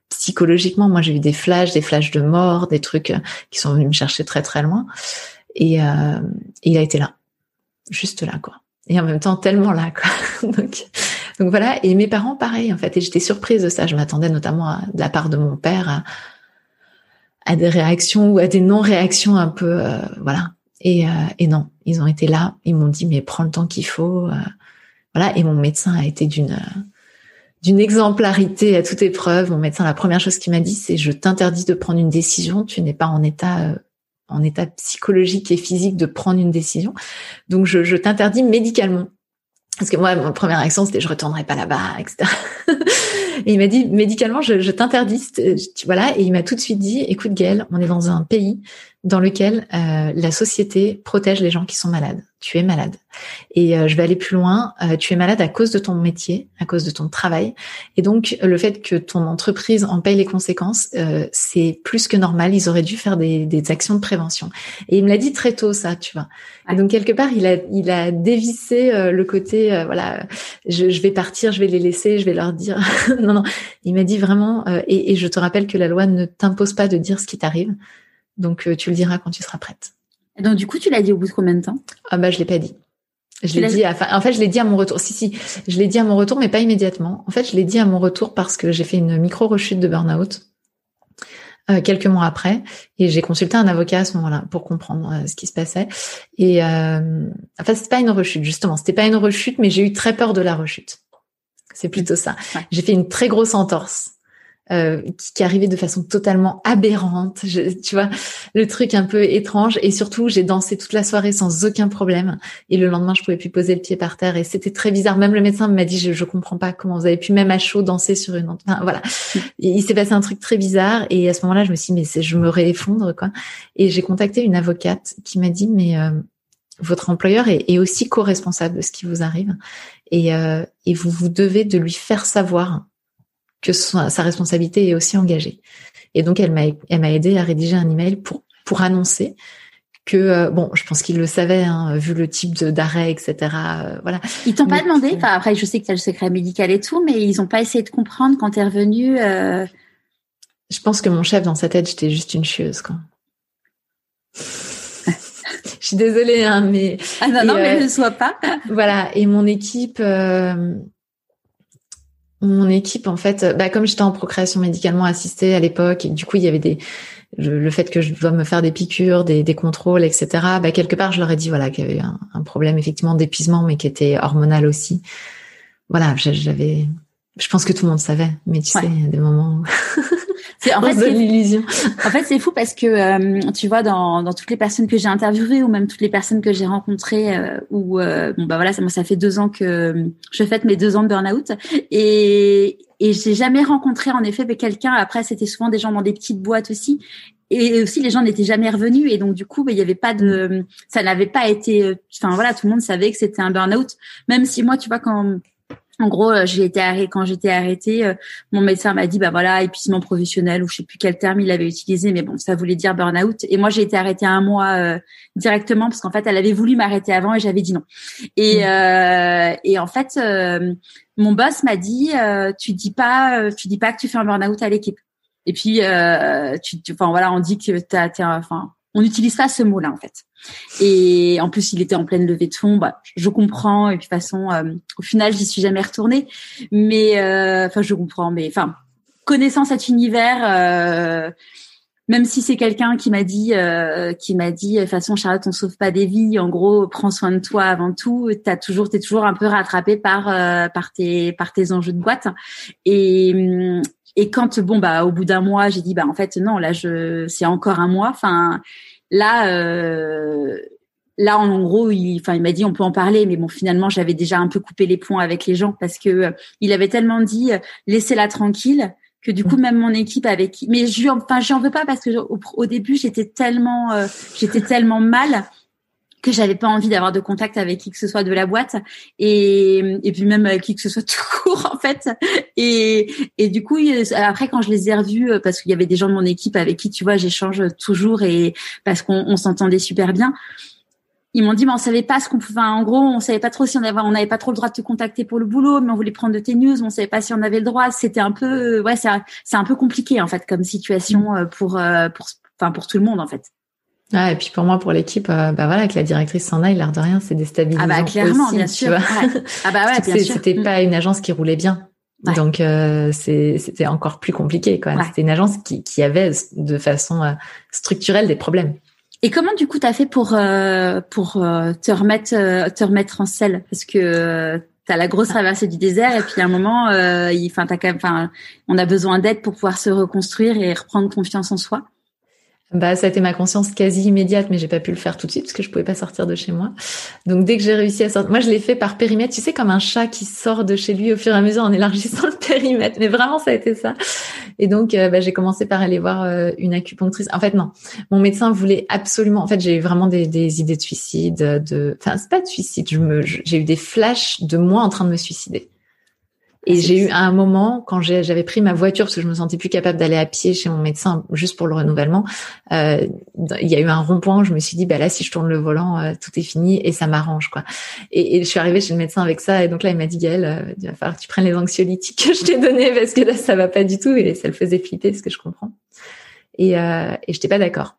psychologiquement. Moi, j'ai eu des flashs, des flashs de mort, des trucs euh, qui sont venus me chercher très très loin. Et, euh, et il a été là, juste là, quoi. Et en même temps, tellement là, quoi. <laughs> Donc, donc voilà, et mes parents, pareil, en fait, et j'étais surprise de ça. Je m'attendais notamment à, de la part de mon père à, des réactions ou à des non-réactions un peu, euh, voilà. Et, euh, et non, ils ont été là, ils m'ont dit, mais prends le temps qu'il faut. Euh, voilà, et mon médecin a été d'une d'une exemplarité à toute épreuve. Mon médecin, la première chose qu'il m'a dit, c'est je t'interdis de prendre une décision. Tu n'es pas en état en état psychologique et physique de prendre une décision. Donc je, je t'interdis médicalement parce que moi, ma première réaction, c'était je retournerai pas là-bas, etc. <laughs> et il m'a dit médicalement, je, je t'interdis, voilà. Et il m'a tout de suite dit, écoute Gaëlle, on est dans un pays dans lequel euh, la société protège les gens qui sont malades. Tu es malade. Et euh, je vais aller plus loin. Euh, tu es malade à cause de ton métier, à cause de ton travail. Et donc, le fait que ton entreprise en paye les conséquences, c'est plus que normal. Ils auraient dû faire des, des, actions de prévention. Et il me l'a dit très tôt, ça, tu vois. Et donc, quelque part, il a, il a dévissé le côté, voilà, je, je, vais partir, je vais les laisser, je vais leur dire. <laughs> non, non. Il m'a dit vraiment, et, et je te rappelle que la loi ne t'impose pas de dire ce qui t'arrive. Donc euh, tu le diras quand tu seras prête. Et donc du coup, tu l'as dit au bout de combien de temps? Ah bah je l'ai pas dit. Je l'ai dit. en fait, je l'ai dit à mon retour. Si si, je l'ai dit à mon retour, mais pas immédiatement. En fait, je l'ai dit à mon retour parce que j'ai fait une micro rechute de burn-out euh, quelques mois après, et j'ai consulté un avocat à ce moment-là pour comprendre euh, ce qui se passait. Et euh, enfin, c'est pas une rechute justement. C'était pas une rechute, mais j'ai eu très peur de la rechute. C'est plutôt ça. J'ai fait une très grosse entorse euh, qui, qui, arrivait de façon totalement aberrante. Je, tu vois, le truc un peu étrange. Et surtout, j'ai dansé toute la soirée sans aucun problème. Et le lendemain, je pouvais plus poser le pied par terre. Et c'était très bizarre. Même le médecin m'a dit, je, je comprends pas comment vous avez pu même à chaud danser sur une. Enfin, voilà. <laughs> il s'est passé un truc très bizarre. Et à ce moment-là, je me suis dit, mais je me réeffondre quoi. Et j'ai contacté une avocate qui m'a dit, mais euh, votre employeur est, est aussi co-responsable de ce qui vous arrive. Et, euh, et vous vous devez de lui faire savoir que sa, responsabilité est aussi engagée. Et donc elle m'a elle m'a aidé à rédiger un email pour pour annoncer que euh, bon, je pense qu'il le savait, hein, vu le type d'arrêt, etc. Euh, voilà. Ils t'ont pas demandé? Enfin, après, je sais que tu as le secret médical et tout, mais ils ont pas essayé de comprendre quand tu es revenu. Euh... Je pense que mon chef dans sa tête, j'étais juste une chieuse, quoi. <laughs> je suis désolée, hein, mais ah non, non, mais euh, ne sois pas. voilà. Et mon équipe. Mon équipe, en fait, bah, comme j'étais en procréation médicalement assistée à l'époque, et du coup, il y avait des, le, fait que je dois me faire des piqûres, des, des contrôles, etc. Bah, quelque part, je leur ai dit voilà qu'il y avait un, un problème effectivement d'épuisement, mais qui était hormonal aussi. Voilà, j'avais. Je pense que tout le monde savait, mais tu sais, il y a des moments. <laughs> C'est en fait l'illusion. En fait, c'est fou parce que euh, tu vois dans, dans toutes les personnes que j'ai interviewées ou même toutes les personnes que j'ai rencontrées euh, ou euh, bon bah voilà ça moi ça fait deux ans que je fête mes deux ans de burn-out et et j'ai jamais rencontré en effet quelqu'un. Après, c'était souvent des gens dans des petites boîtes aussi. Et aussi, les gens n'étaient jamais revenus. Et donc, du coup, bah, il y avait pas de, ça n'avait pas été, enfin voilà, tout le monde savait que c'était un burn-out. Même si moi, tu vois, quand, en gros, euh, j'ai été arrêtée quand j'étais arrêtée, euh, mon médecin m'a dit bah voilà épuisement professionnel ou je sais plus quel terme il avait utilisé, mais bon ça voulait dire burn-out. Et moi j'ai été arrêtée un mois euh, directement parce qu'en fait elle avait voulu m'arrêter avant et j'avais dit non. Et mmh. et en fait mon boss m'a dit tu dis pas tu dis pas que tu fais un burn-out à l'équipe. Et puis tu, enfin voilà on dit que t'as enfin on n'utilise pas ce mot-là en fait. Et en plus, il était en pleine levée de fonds. Bah, je comprends. Et puis de toute façon, euh, au final, j'y suis jamais retournée. Mais euh, enfin, je comprends. Mais enfin, connaissant cet univers, euh, même si c'est quelqu'un qui m'a dit, qui m'a dit, de toute façon, Charlotte, on sauve pas des vies. En gros, prends soin de toi avant tout. T'as toujours, t'es toujours un peu rattrapé par par tes par tes enjeux de boîte. Et et quand bon bah au bout d'un mois, j'ai dit bah en fait non, là je c'est encore un mois. Enfin Là, euh, là en gros, il, enfin, il m'a dit on peut en parler, mais bon, finalement, j'avais déjà un peu coupé les ponts avec les gens parce que euh, il avait tellement dit euh, laissez-la tranquille que du coup même mon équipe avec mais je enfin j'en veux pas parce que au, début j'étais tellement j'étais tellement mal que j'avais pas envie d'avoir de contact avec qui que ce soit de la boîte. Et et puis même avec qui que ce soit <laughs> tout court en fait. Et et du coup après quand je les ai revus euh, parce qu'il y avait des gens de mon équipe avec qui tu vois j'échange toujours et parce qu'on on, s'entendait super bien ils m'ont dit mais on savait pas ce qu'on pouvait en gros on savait pas trop si on avait on n'avait pas trop le droit de te contacter pour le boulot mais on voulait prendre de tes news mais on savait pas si on avait le droit. C'était un peu ouais c'est c'est un peu compliqué en fait comme situation euh, pour euh, pour enfin pour tout le monde en fait ah, et puis pour moi, pour l'équipe, euh, bah voilà, que la directrice s'en aille, l'air de rien, c'est déstabilisant. Ah bah clairement, bien sûr. Ah bah ouais, <laughs> bien sûr. C'était mm. pas une agence qui roulait bien. Donc euh, c'était encore plus compliqué quoi. C'était une agence qui, qui avait de façon euh, structurelle des problèmes. Et comment du coup t'as fait pour euh, pour te remettre te remettre en selle? Parce que t'as la grosse traversée du désert et puis à un moment, il, enfin t'as quand même, enfin on a besoin d'aide pour pouvoir se reconstruire et reprendre confiance en soi. Bah, ça a été ma conscience quasi immédiate, mais j'ai pas pu le faire tout de suite parce que je pouvais pas sortir de chez moi. Donc, dès que j'ai réussi à sortir, moi, je l'ai fait par périmètre. Tu sais, comme un chat qui sort de chez lui au fur et à mesure en élargissant <laughs> le périmètre. Mais vraiment, ça a été ça. Et donc, euh, bah, j'ai commencé par aller voir euh, une acupunctrice. En fait, non. Mon médecin voulait absolument, en fait, j'ai eu vraiment des, des, idées de suicide, de, enfin, c'est pas de suicide. Je me, j'ai eu des flashs de moi en train de me suicider. Et j'ai eu un moment quand j'avais pris ma voiture parce que je me sentais plus capable d'aller à pied chez mon médecin juste pour le renouvellement. Euh, il y a eu un rond-point. Je me suis dit bah là si je tourne le volant euh, tout est fini et ça m'arrange quoi. Et, et, je suis arrivée chez le médecin avec ça et donc là il m'a dit Gaëlle euh, il va falloir que tu prennes les anxiolytiques que je t'ai donnés parce que là ça va pas du tout et ça le faisait flipper ce que je comprends. Et, euh, et j'étais pas d'accord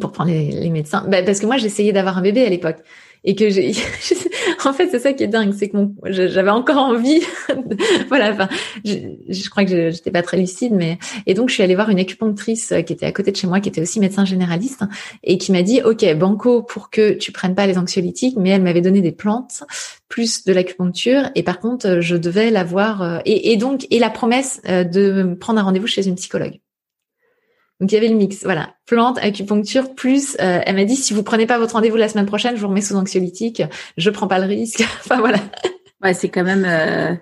pour prendre les, les médecins bah, parce que moi j'essayais d'avoir un bébé à l'époque et que j'ai <laughs> en fait c'est ça qui est dingue c'est que j'avais encore envie <laughs> voilà enfin je, je, crois que j'étais pas très lucide mais et donc je suis allée voir une acupunctrice euh, qui était à côté de chez moi qui était aussi médecin généraliste et qui m'a dit OK banco pour que tu prennes pas les anxiolytiques mais elle m'avait donné des plantes plus de l'acupuncture et par contre je devais l'avoir euh, et, et donc et la promesse euh, de prendre un rendez-vous chez une psychologue donc il y avait le mix, voilà, plante, acupuncture, plus euh, elle m'a dit si vous prenez pas votre rendez-vous la semaine prochaine, je vous remets sous anxiolytique, je prends pas le risque. <laughs> enfin voilà. Ouais, c'est quand même. Euh...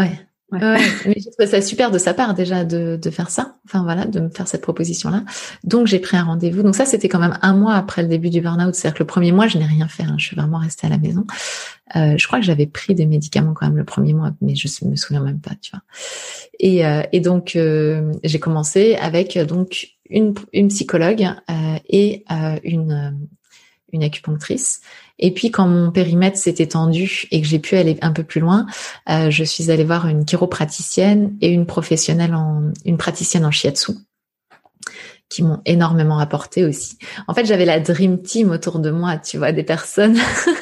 Ouais. Ouais. <laughs> mais j'ai trouvé ça super de sa part déjà de, de faire ça. Enfin voilà, de me faire cette proposition-là. Donc j'ai pris un rendez-vous. Donc ça, c'était quand même un mois après le début du burn-out. C'est-à-dire que le premier mois, je n'ai rien fait. Hein. Je suis vraiment restée à la maison. Euh, je crois que j'avais pris des médicaments quand même le premier mois, mais je me souviens même pas, tu vois. Et, euh, et donc euh, j'ai commencé avec donc une, une psychologue euh, et euh, une une acupunctrice. Et puis quand mon périmètre s'est étendu et que j'ai pu aller un peu plus loin, euh, je suis allée voir une chiropraticienne et une professionnelle en une praticienne en shiatsu qui m'ont énormément apporté aussi. En fait, j'avais la dream team autour de moi, tu vois, des personnes.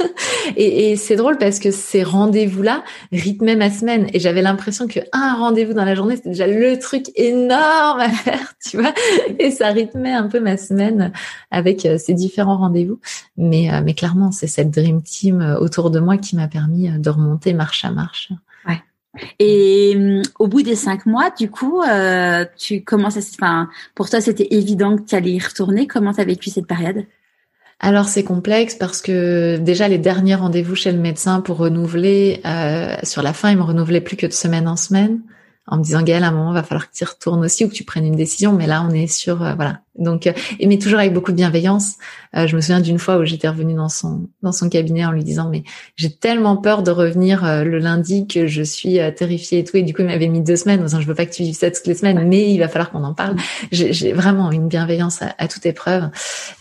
<laughs> et, c'est drôle parce que ces rendez-vous-là rythmaient ma semaine et j'avais l'impression que un rendez-vous dans la journée, c'était déjà le truc énorme à faire, <laughs> tu vois. Et ça rythmait un peu ma semaine avec euh, ces différents rendez-vous. Mais, euh, mais clairement, c'est cette dream team euh, autour de moi qui m'a permis de remonter marche à marche. Et euh, au bout des cinq mois, du coup, euh, tu commences enfin, pour toi, c'était évident que tu allais y retourner. Comment tu as vécu cette période? Alors c'est complexe parce que déjà les derniers rendez-vous chez le médecin pour renouveler, euh, sur la fin, il me renouvelait plus que de semaine en semaine en me disant Gaëlle, à un moment, va falloir que tu y retournes aussi ou que tu prennes une décision. Mais là, on est sur euh, voilà. Donc, euh, mais toujours avec beaucoup de bienveillance. Euh, je me souviens d'une fois où j'étais revenue dans son dans son cabinet en lui disant mais j'ai tellement peur de revenir le lundi que je suis terrifiée et tout. Et du coup, il m'avait mis deux semaines en disant je veux pas que tu vives ça toutes les semaines, mais il va falloir qu'on en parle. J'ai vraiment une bienveillance à, à toute épreuve.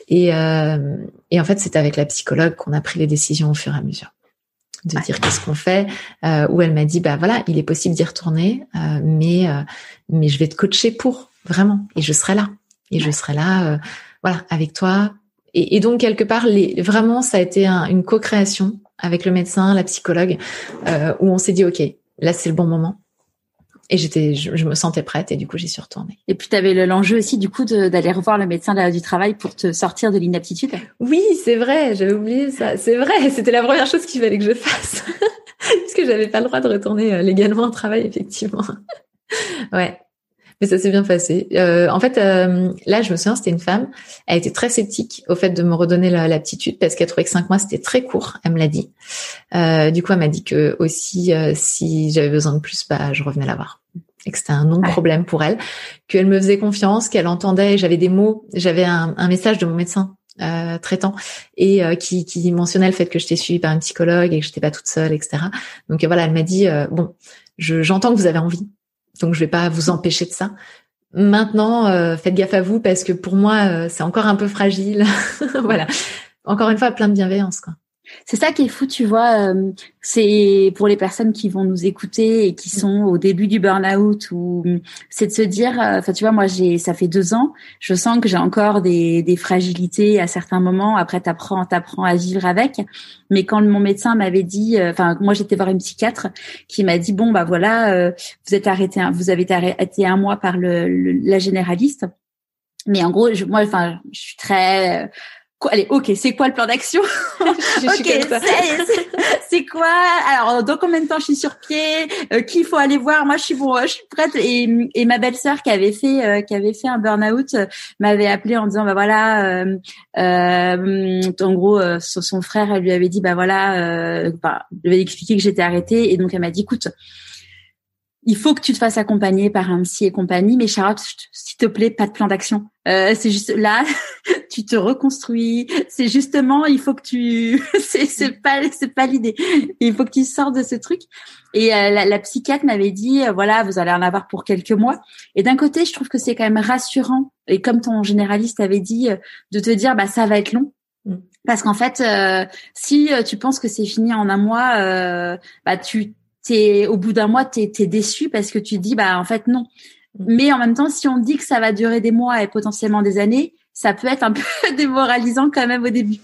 Et et en fait, c'est avec la psychologue qu'on a pris les décisions au fur et à mesure de dire qu'est-ce qu'on fait. Euh, où elle m'a dit bah voilà, il est possible d'y retourner, euh, mais euh, mais je vais te coacher pour vraiment et je serai là et je serai là, euh, voilà, avec toi. Et, et, donc quelque part, les, vraiment, ça a été un, une co-création avec le médecin, la psychologue, euh, où on s'est dit ok, là c'est le bon moment. Et j'étais, je, me sentais prête et du coup j'y suis retournée. Et puis tu avais l'enjeu aussi du coup d'aller revoir le médecin du travail pour te sortir de l'inaptitude. Oui, c'est vrai, j'avais oublié ça. C'est vrai, <laughs> c'était la première chose qu'il fallait que je fasse <laughs> parce que j'avais pas le droit de retourner euh, légalement au travail effectivement. <laughs> ouais. Mais ça s'est bien passé. Euh, en fait, euh, là, je me souviens, c'était une femme. Elle était très sceptique au fait de me redonner l'aptitude parce qu'elle trouvait que cinq mois c'était très court. Elle me l'a dit. Euh, du coup, elle m'a dit que aussi, euh, si j'avais besoin de plus, bah, je revenais la voir et que c'était un non-problème pour elle, qu'elle me faisait confiance, qu'elle entendait, j'avais des mots, j'avais un, un, message de mon médecin euh, traitant et euh, qui, qui, mentionnait le fait que j'étais suivie par un psychologue et que j'étais pas toute seule, etc. Donc voilà, elle m'a dit euh, bon, j'entends que vous avez envie, donc je vais pas vous empêcher de ça. Maintenant, euh, faites gaffe à vous parce que pour moi, c'est encore un peu fragile. <laughs> voilà. Encore une fois, plein de bienveillance, quoi. C'est ça qui est fou, tu vois. Euh, c'est pour les personnes qui vont nous écouter et qui sont au début du burn-out ou c'est de se dire, euh, enfin, tu vois, moi, j'ai, ça fait deux ans, je sens que j'ai encore des, des fragilités à certains moments. Après, t'apprends, t'apprends à vivre avec. Mais quand mon médecin m'avait dit, euh, enfin, moi, j'étais voir une psychiatre qui m'a dit, bon, bah voilà, vous êtes arrêté, vous avez été arrêté un mois par le, la généraliste. Mais en gros, je, moi, enfin, je suis très allez, ok, c'est quoi le plan d'action <laughs> Ok, <laughs> c'est quoi? Alors, dans combien de temps je suis sur pied? Euh, Qui faut aller voir? Moi, je suis bon, je suis prête. Et, et ma belle-sœur qui avait fait euh, qui avait fait un burn-out euh, m'avait appelé en disant bah voilà, en gros, son frère elle lui avait dit bah voilà, bah, je lui avais expliqué que j'étais arrêtée. Et donc elle m'a dit écoute il faut que tu te fasses accompagner par un psy et compagnie, mais Charlotte, s'il te plaît, pas de plan d'action. Euh, c'est juste là, <laughs> tu te reconstruis. C'est justement, il faut que tu, <laughs> c'est c'est pas c'est pas l'idée. Il faut que tu sortes de ce truc. Et euh, la, la, psychiatre m'avait dit, euh, voilà, vous allez en avoir pour quelques mois. Et d'un côté, je trouve que c'est quand même rassurant. Et comme ton généraliste avait dit, de te dire, bah ça va être long. Mm. Parce qu'en fait, si tu penses que c'est fini en un mois, bah tu t'es au bout d'un mois, t'es es déçu parce que tu dis bah en fait non. Mais en même temps, si on dit que ça va durer des mois et potentiellement des années, ça peut être un peu <laughs> démoralisant quand même au début.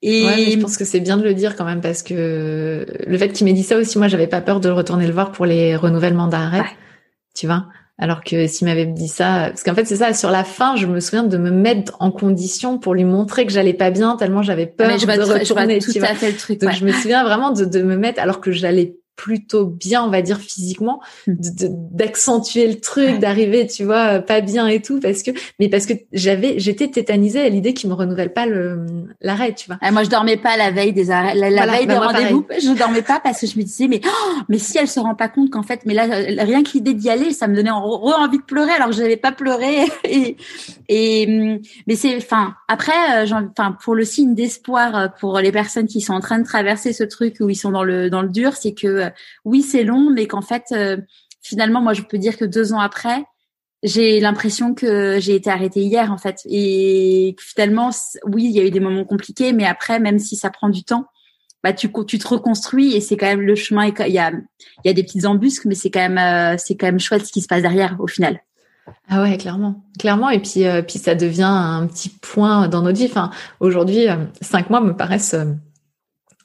Et je pense que c'est bien de le dire quand même parce que le fait qu'il m'ait dit ça aussi, moi j'avais pas peur de retourner le voir pour les renouvellements d'arrêt. Tu vois alors que s'il m'avait dit ça, parce qu'en fait c'est ça, sur la fin, je me souviens de me mettre en condition pour lui montrer que j'allais pas bien, tellement j'avais peur je de retourner. tout à fait le truc. Donc je me souviens vraiment de, de me mettre, alors que j'allais plutôt bien, on va dire physiquement, hmm. d'accentuer le truc, d'arriver, tu vois, pas bien et tout, parce que, mais parce que j'avais, j'étais tétanisée à l'idée qu'ils me renouvellent pas le l'arrêt, tu vois. Ah, moi, je dormais pas la veille des arrêts, la, veille bah, des rendez-vous, je dormais pas parce que je me disais, mais oh, mais si elle se rend pas compte qu'en fait, mais là, rien que l'idée d'y aller, ça me donnait envie de pleurer alors que j'avais pas pleuré <laughs> et et mais c'est, enfin, après, euh, enfin, pour le signe d'espoir euh, pour les personnes qui sont en train de traverser ce truc où ils sont dans le dans le dur, c'est que euh, oui, c'est long, mais qu'en fait, euh, finalement, moi, je peux dire que deux ans après, j'ai l'impression que j'ai été arrêtée hier, en fait. Et finalement, oui, il y a eu des moments compliqués, mais après, même si ça prend du temps, bah, tu, te reconstruis et c'est quand même le chemin. Il y a, y a des petites embusques, mais c'est quand même, euh, c'est quand même chouette ce qui se passe derrière, au final. Ah ouais, clairement, clairement. Et puis, puis ça devient un petit point dans notre vie. Enfin, aujourd'hui, cinq mois me paraissent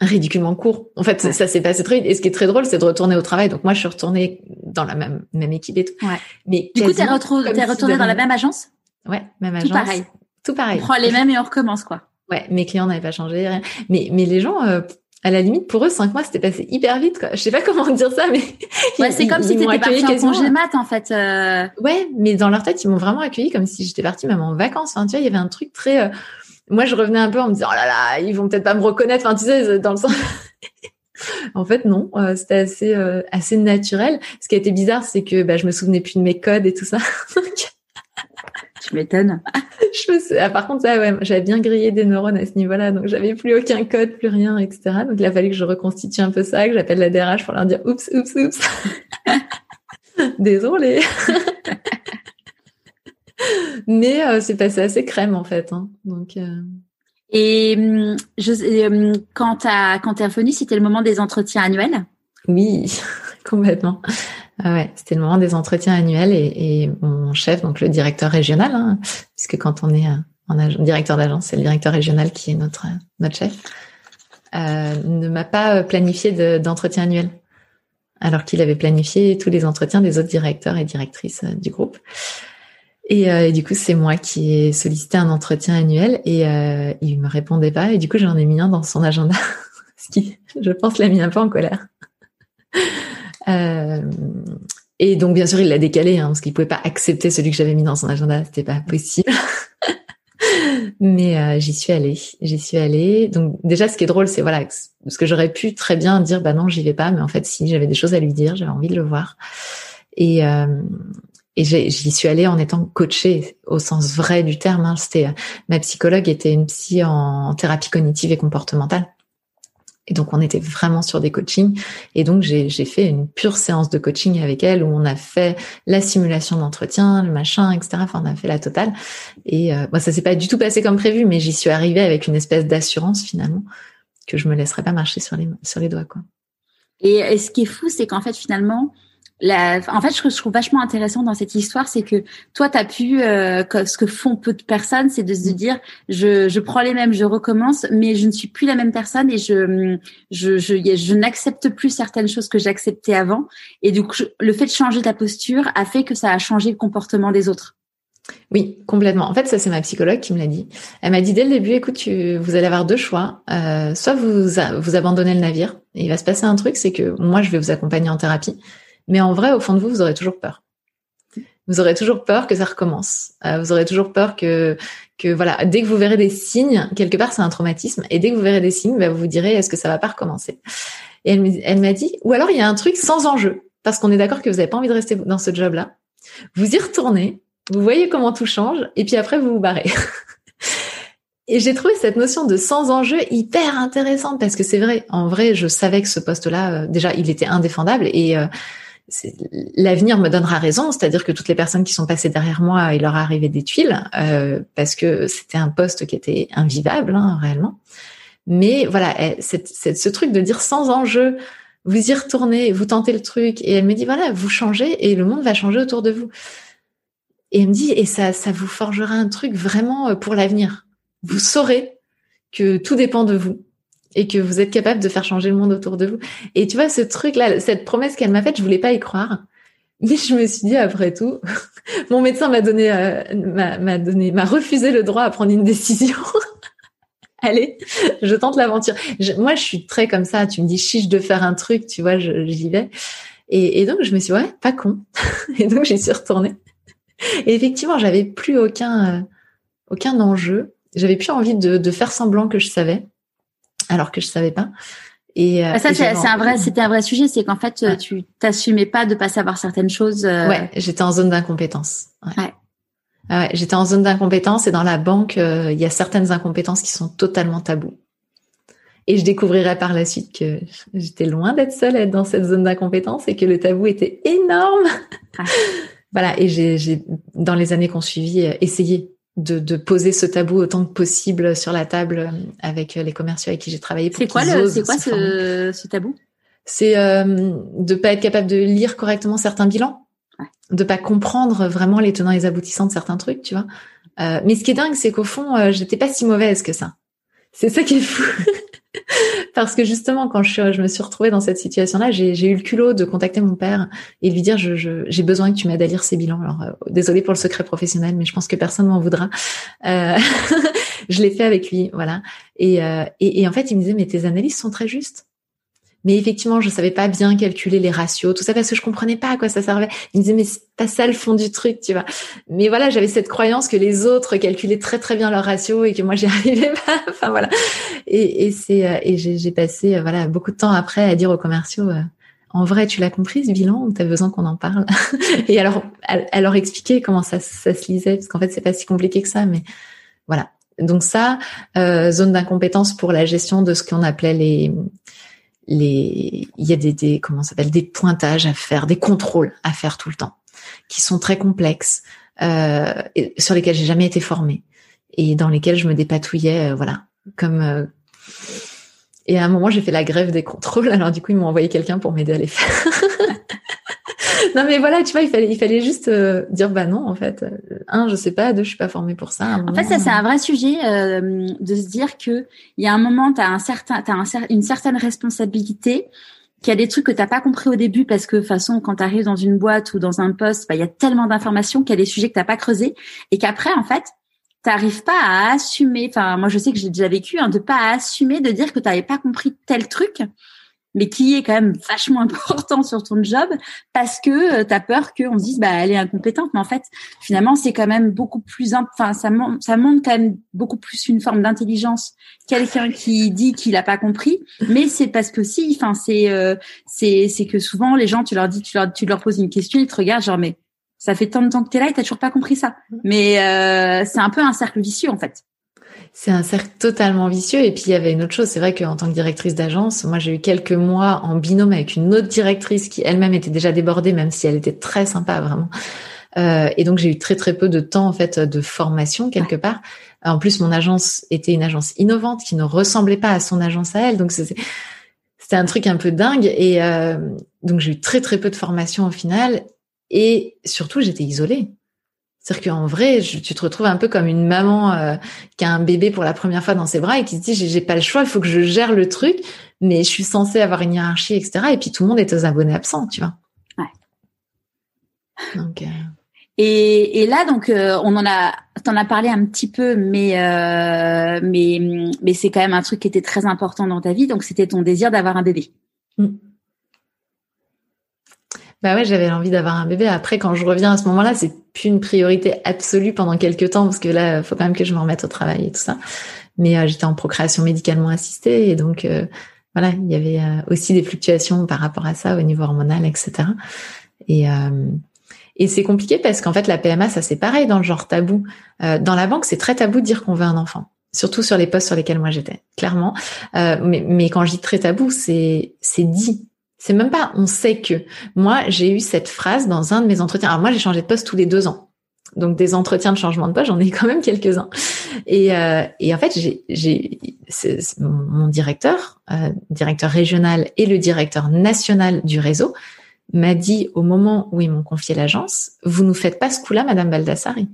ridiculement court. En fait, ça s'est passé très vite. Et ce qui est très drôle, c'est de retourner au travail. Donc moi, je suis retournée dans la même même équipe et tout. Ouais. Mais du coup, t'es retournée retourné dans la même agence? Ouais, même agence. Tout pareil. Tout pareil. On prend les mêmes et on recommence quoi. Ouais, mes clients n'avaient pas changé, rien. Mais mais les gens. Euh, à la limite, pour eux, cinq mois, c'était passé hyper vite. Quoi. Je sais pas <laughs> comment dire ça, mais ouais, c'est comme si t'étais partie en congé mat, en fait. Euh... Ouais, mais dans leur tête, ils m'ont vraiment accueilli comme si j'étais partie même en vacances. Enfin, tu vois, il y avait un truc très. Euh, moi, je revenais un peu en me disant, oh là là, ils vont peut-être pas me reconnaître. Enfin, tu sais, dans le sens. <laughs> en fait, non, euh, c'était assez euh, assez naturel. Ce qui a été bizarre, c'est que bah, je me souvenais plus de mes codes et tout ça. <laughs> tu m'étonnes. <laughs> je me ah, par contre, ça, ouais, j'avais bien grillé des neurones à ce niveau-là, donc j'avais plus aucun code, plus rien, etc. Donc il a fallu que je reconstitue un peu ça, que j'appelle la DRH pour leur dire, oups, oups, oups. Désolée. Mais euh, c'est passé assez crème en fait. Hein. Donc. Euh... Et hum, je, hum, quand t'as quand t'es c'était le moment des entretiens annuels? Oui, <laughs> complètement. Ah ouais, c'était le moment des entretiens annuels et, et, mon chef, donc le directeur régional, hein, puisque quand on est en directeur d'agence, c'est le directeur régional qui est notre notre chef, euh, ne m'a pas planifié d'entretien annuel, alors qu'il avait planifié tous les entretiens des autres directeurs et directrices euh, du groupe. Euh, et, du coup, c'est moi qui ai sollicité un entretien annuel et euh, il me répondait pas. Et du coup, j'en ai mis un dans son agenda, <laughs> ce qui, je pense, l'a mis un peu en colère. <laughs> Euh, et donc, bien sûr, il l'a décalé hein, parce qu'il pouvait pas accepter celui que j'avais mis dans son agenda. C'était pas possible. <laughs> Mais euh, j'y suis allée. J'y suis allée. Donc déjà, ce qui est drôle, c'est voilà, parce que j'aurais pu très bien dire, bah non, j'y vais pas. Mais en fait, si j'avais des choses à lui dire, j'avais envie de le voir. Et, euh, et j'y suis allée en étant coachée au sens vrai du terme. Hein. C'était euh, ma psychologue était une psy en thérapie cognitive et comportementale. Et donc on était vraiment sur des coachings. Et donc j'ai fait une pure séance de coaching avec elle où on a fait la simulation d'entretien, le machin, etc. Enfin on a fait la totale. Et euh, moi ça s'est pas du tout passé comme prévu, mais j'y suis arrivée avec une espèce d'assurance finalement que je me laisserais pas marcher sur les doigts quoi. Et ce qui est fou, c'est qu'en fait finalement en fait, ce que je trouve vachement intéressant dans cette histoire, c'est que toi, tu as pu, euh, ce que font peu de personnes, c'est de se dire, je, je prends les mêmes, je recommence, mais je ne suis plus la même personne et je, je, je, je n'accepte plus certaines choses que j'acceptais avant. Et du coup, le fait de changer ta posture a fait que ça a changé le comportement des autres. Oui, complètement. En fait, ça c'est ma psychologue qui me l'a dit. Elle m'a dit dès le début, écoute, tu, vous allez avoir deux choix. Euh, soit vous vous abandonnez le navire il va se passer un truc, c'est que moi je vais vous accompagner en thérapie mais en vrai, au fond de vous, vous aurez toujours peur. Vous aurez toujours peur que ça recommence. Euh, vous aurez toujours peur que, que voilà, dès que vous verrez des signes, quelque part c'est un traumatisme, et dès que vous verrez des signes, bah, vous vous direz est-ce que ça va pas recommencer? Et elle, m'a dit, ou alors il y a un truc sans enjeu, parce qu'on est d'accord que vous n'avez pas envie de rester dans ce job-là. Vous y retournez, vous voyez comment tout change, et puis après vous vous barrez. <laughs> Et j'ai trouvé cette notion de sans enjeu hyper intéressante parce que c'est vrai, en vrai, je savais que ce poste-là, euh, déjà, il était indéfendable et euh, l'avenir me donnera raison, c'est-à-dire que toutes les personnes qui sont passées derrière moi, il leur arrivé des tuiles euh, parce que c'était un poste qui était invivable hein, réellement. Mais voilà, c'est ce truc de dire sans enjeu, vous y retournez, vous tentez le truc, et elle me dit voilà, vous changez et le monde va changer autour de vous. Et elle me dit et ça, ça vous forgera un truc vraiment euh, pour l'avenir. Vous saurez que tout dépend de vous et que vous êtes capable de faire changer le monde autour de vous. Et tu vois, ce truc-là, cette promesse qu'elle m'a faite, je voulais pas y croire. Mais je me suis dit, après tout, <laughs> mon médecin m'a donné, euh, m'a donné, m'a refusé le droit à prendre une décision. <laughs> allez, je tente l'aventure. moi, je suis très comme ça. Tu me dis chiche de faire un truc, tu vois, j'y vais. Et, donc, je me suis dit, ouais, pas con. <laughs> et donc, j'y suis retournée. Et effectivement, j'avais plus aucun, euh, aucun enjeu. J'avais plus envie de, de, faire semblant que je savais, alors que je savais pas. Et, euh, ça, c'est un vrai, c'était un vrai sujet, c'est qu'en fait, tu t'assumais pas de pas savoir certaines choses. Euh... Ouais, j'étais en zone d'incompétence. Ouais. ouais. Ah ouais, j'étais en zone d'incompétence et dans la banque, euh, il y a certaines incompétences qui sont totalement tabous. Et je découvrirai par la suite que j'étais loin d'être seule à être dans cette zone d'incompétence et que le tabou était énorme. <laughs> voilà. Et j'ai, dans les années qu'on suivi, euh, essayé de, de, poser ce tabou autant que possible sur la table avec les commerciaux avec qui j'ai travaillé. C'est quoi le, c'est quoi ce, ce, tabou? C'est euh, de pas être capable de lire correctement certains bilans, ouais. de pas comprendre vraiment les tenants et les aboutissants de certains trucs, tu vois. Euh, mais ce qui est dingue, c'est qu'au fond, euh, j'étais pas si mauvaise que ça. C'est ça qui est fou. <laughs> <laughs> Parce que justement, quand je, me suis retrouvée dans cette situation-là, j'ai eu le culot de contacter mon père et lui dire j'ai besoin que tu m'aides à lire ces bilans. Alors, euh, désolé pour le secret professionnel, mais je pense que personne m'en voudra. Euh, <laughs> je l'ai fait avec lui, voilà. Et, euh, et, en fait, il me disait mais tes analyses sont très justes. Mais effectivement, je savais pas bien calculer les ratios, tout ça parce que je comprenais pas à quoi ça servait. Il me disait mais c'est pas ça le fond du truc, tu vois. Mais voilà, j'avais cette croyance que les autres calculaient très très bien leurs ratios et que moi <laughs> j'y arrivais pas. enfin voilà. Et, et c'est euh, et j'ai passé euh, voilà beaucoup de temps après à dire aux commerciaux. Euh, en vrai, tu l'as compris ce bilan ou t'as besoin qu'on en parle? <laughs> Et alors, à, leur expliquer comment ça, ça se lisait, parce qu'en fait, c'est pas si compliqué que ça, mais voilà. Donc ça, euh, zone d'incompétence pour la gestion de ce qu'on appelait les les, il y a des, des comment s'appelle, des pointages à faire, des contrôles à faire tout le temps, qui sont très complexes, euh, sur lesquels j'ai jamais été formée et dans lesquels je me dépatouillais, euh, voilà, comme. Euh, et à un moment, j'ai fait la grève des contrôles. <laughs> Alors du coup, ils m'ont envoyé quelqu'un pour m'aider à les faire. <laughs> <laughs> non mais voilà, tu vois, il fallait, il fallait juste euh, dire bah non en fait. Euh, un, je sais pas. Deux, je suis pas formée pour ça. En fait, ça c'est un vrai sujet euh, de se dire que il y a un moment, tu as un certain, t'as un, une certaine responsabilité qu'il y a des trucs que t'as pas compris au début parce que de toute façon quand tu arrives dans une boîte ou dans un poste, bah, il y a tellement d'informations qu'il y a des sujets que t'as pas creusés et qu'après en fait t'arrives pas à assumer. Enfin moi je sais que j'ai déjà vécu hein, de pas assumer de dire que t'avais pas compris tel truc mais qui est quand même vachement <laughs> important sur ton job parce que euh, tu as peur qu'on se dise bah elle est incompétente. Mais en fait finalement c'est quand même beaucoup plus enfin ça montre ça montre quand même beaucoup plus une forme d'intelligence. Quelqu'un qui dit qu'il a pas compris mais c'est parce que si enfin c'est euh, c'est c'est que souvent les gens tu leur dis tu leur tu leur poses une question ils te regardent genre mais ça fait tant de temps que tu es là et t'as toujours pas compris ça. Mais euh, c'est un peu un cercle vicieux en fait c'est un cercle totalement vicieux. Et puis il y avait une autre chose, c'est vrai qu'en tant que directrice d'agence, moi j'ai eu quelques mois en binôme avec une autre directrice qui elle-même était déjà débordée, même si elle était très sympa vraiment. Euh, et donc j'ai eu très très peu de temps en fait de formation quelque part. En plus, mon agence était une agence innovante qui ne ressemblait pas à son agence à elle, donc c'était un truc un peu dingue. Et euh, donc j'ai eu très très peu de formation au final. Et surtout, j'étais isolée. C'est-à-dire qu'en vrai, tu te retrouves un peu comme une maman euh, qui a un bébé pour la première fois dans ses bras et qui se dit j'ai pas le choix, il faut que je gère le truc, mais je suis censée avoir une hiérarchie, etc. Et puis tout le monde est aux abonnés absents, tu vois. Ouais. Donc. Euh... Et, et, là, donc, euh, on en a, t'en as parlé un petit peu, mais euh, mais mais c'est quand même un truc qui était très important dans ta vie. Donc, c'était ton désir d'avoir un bébé. Mm. Bah ouais, j'avais envie d'avoir un bébé. Après, quand je reviens à ce moment-là, c'est plus une priorité absolue pendant quelques temps parce que là, faut quand même que je me remette au travail et tout ça. Mais euh, j'étais en procréation médicalement assistée et donc euh, voilà, il y avait euh, aussi des fluctuations par rapport à ça au niveau hormonal, etc. Et et c'est compliqué parce qu'en fait, la PMA, ça c'est pareil dans le genre tabou. dans la banque, c'est très tabou de dire qu'on veut un enfant surtout sur les postes sur lesquels moi j'étais, clairement. mais, mais quand je dis très tabou, c'est c'est dit. C'est même pas on sait que. Moi, j'ai eu cette phrase dans un de mes entretiens. Alors moi, j'ai changé de poste tous les deux ans. Donc des entretiens de changement de poste, j'en ai quand même quelques-uns. Et, euh, et en fait, j'ai, j'ai mon directeur, euh, directeur régional et le directeur national du réseau m'a dit au moment où ils m'ont confié l'agence, vous nous faites pas ce coup-là, Madame Baldassari.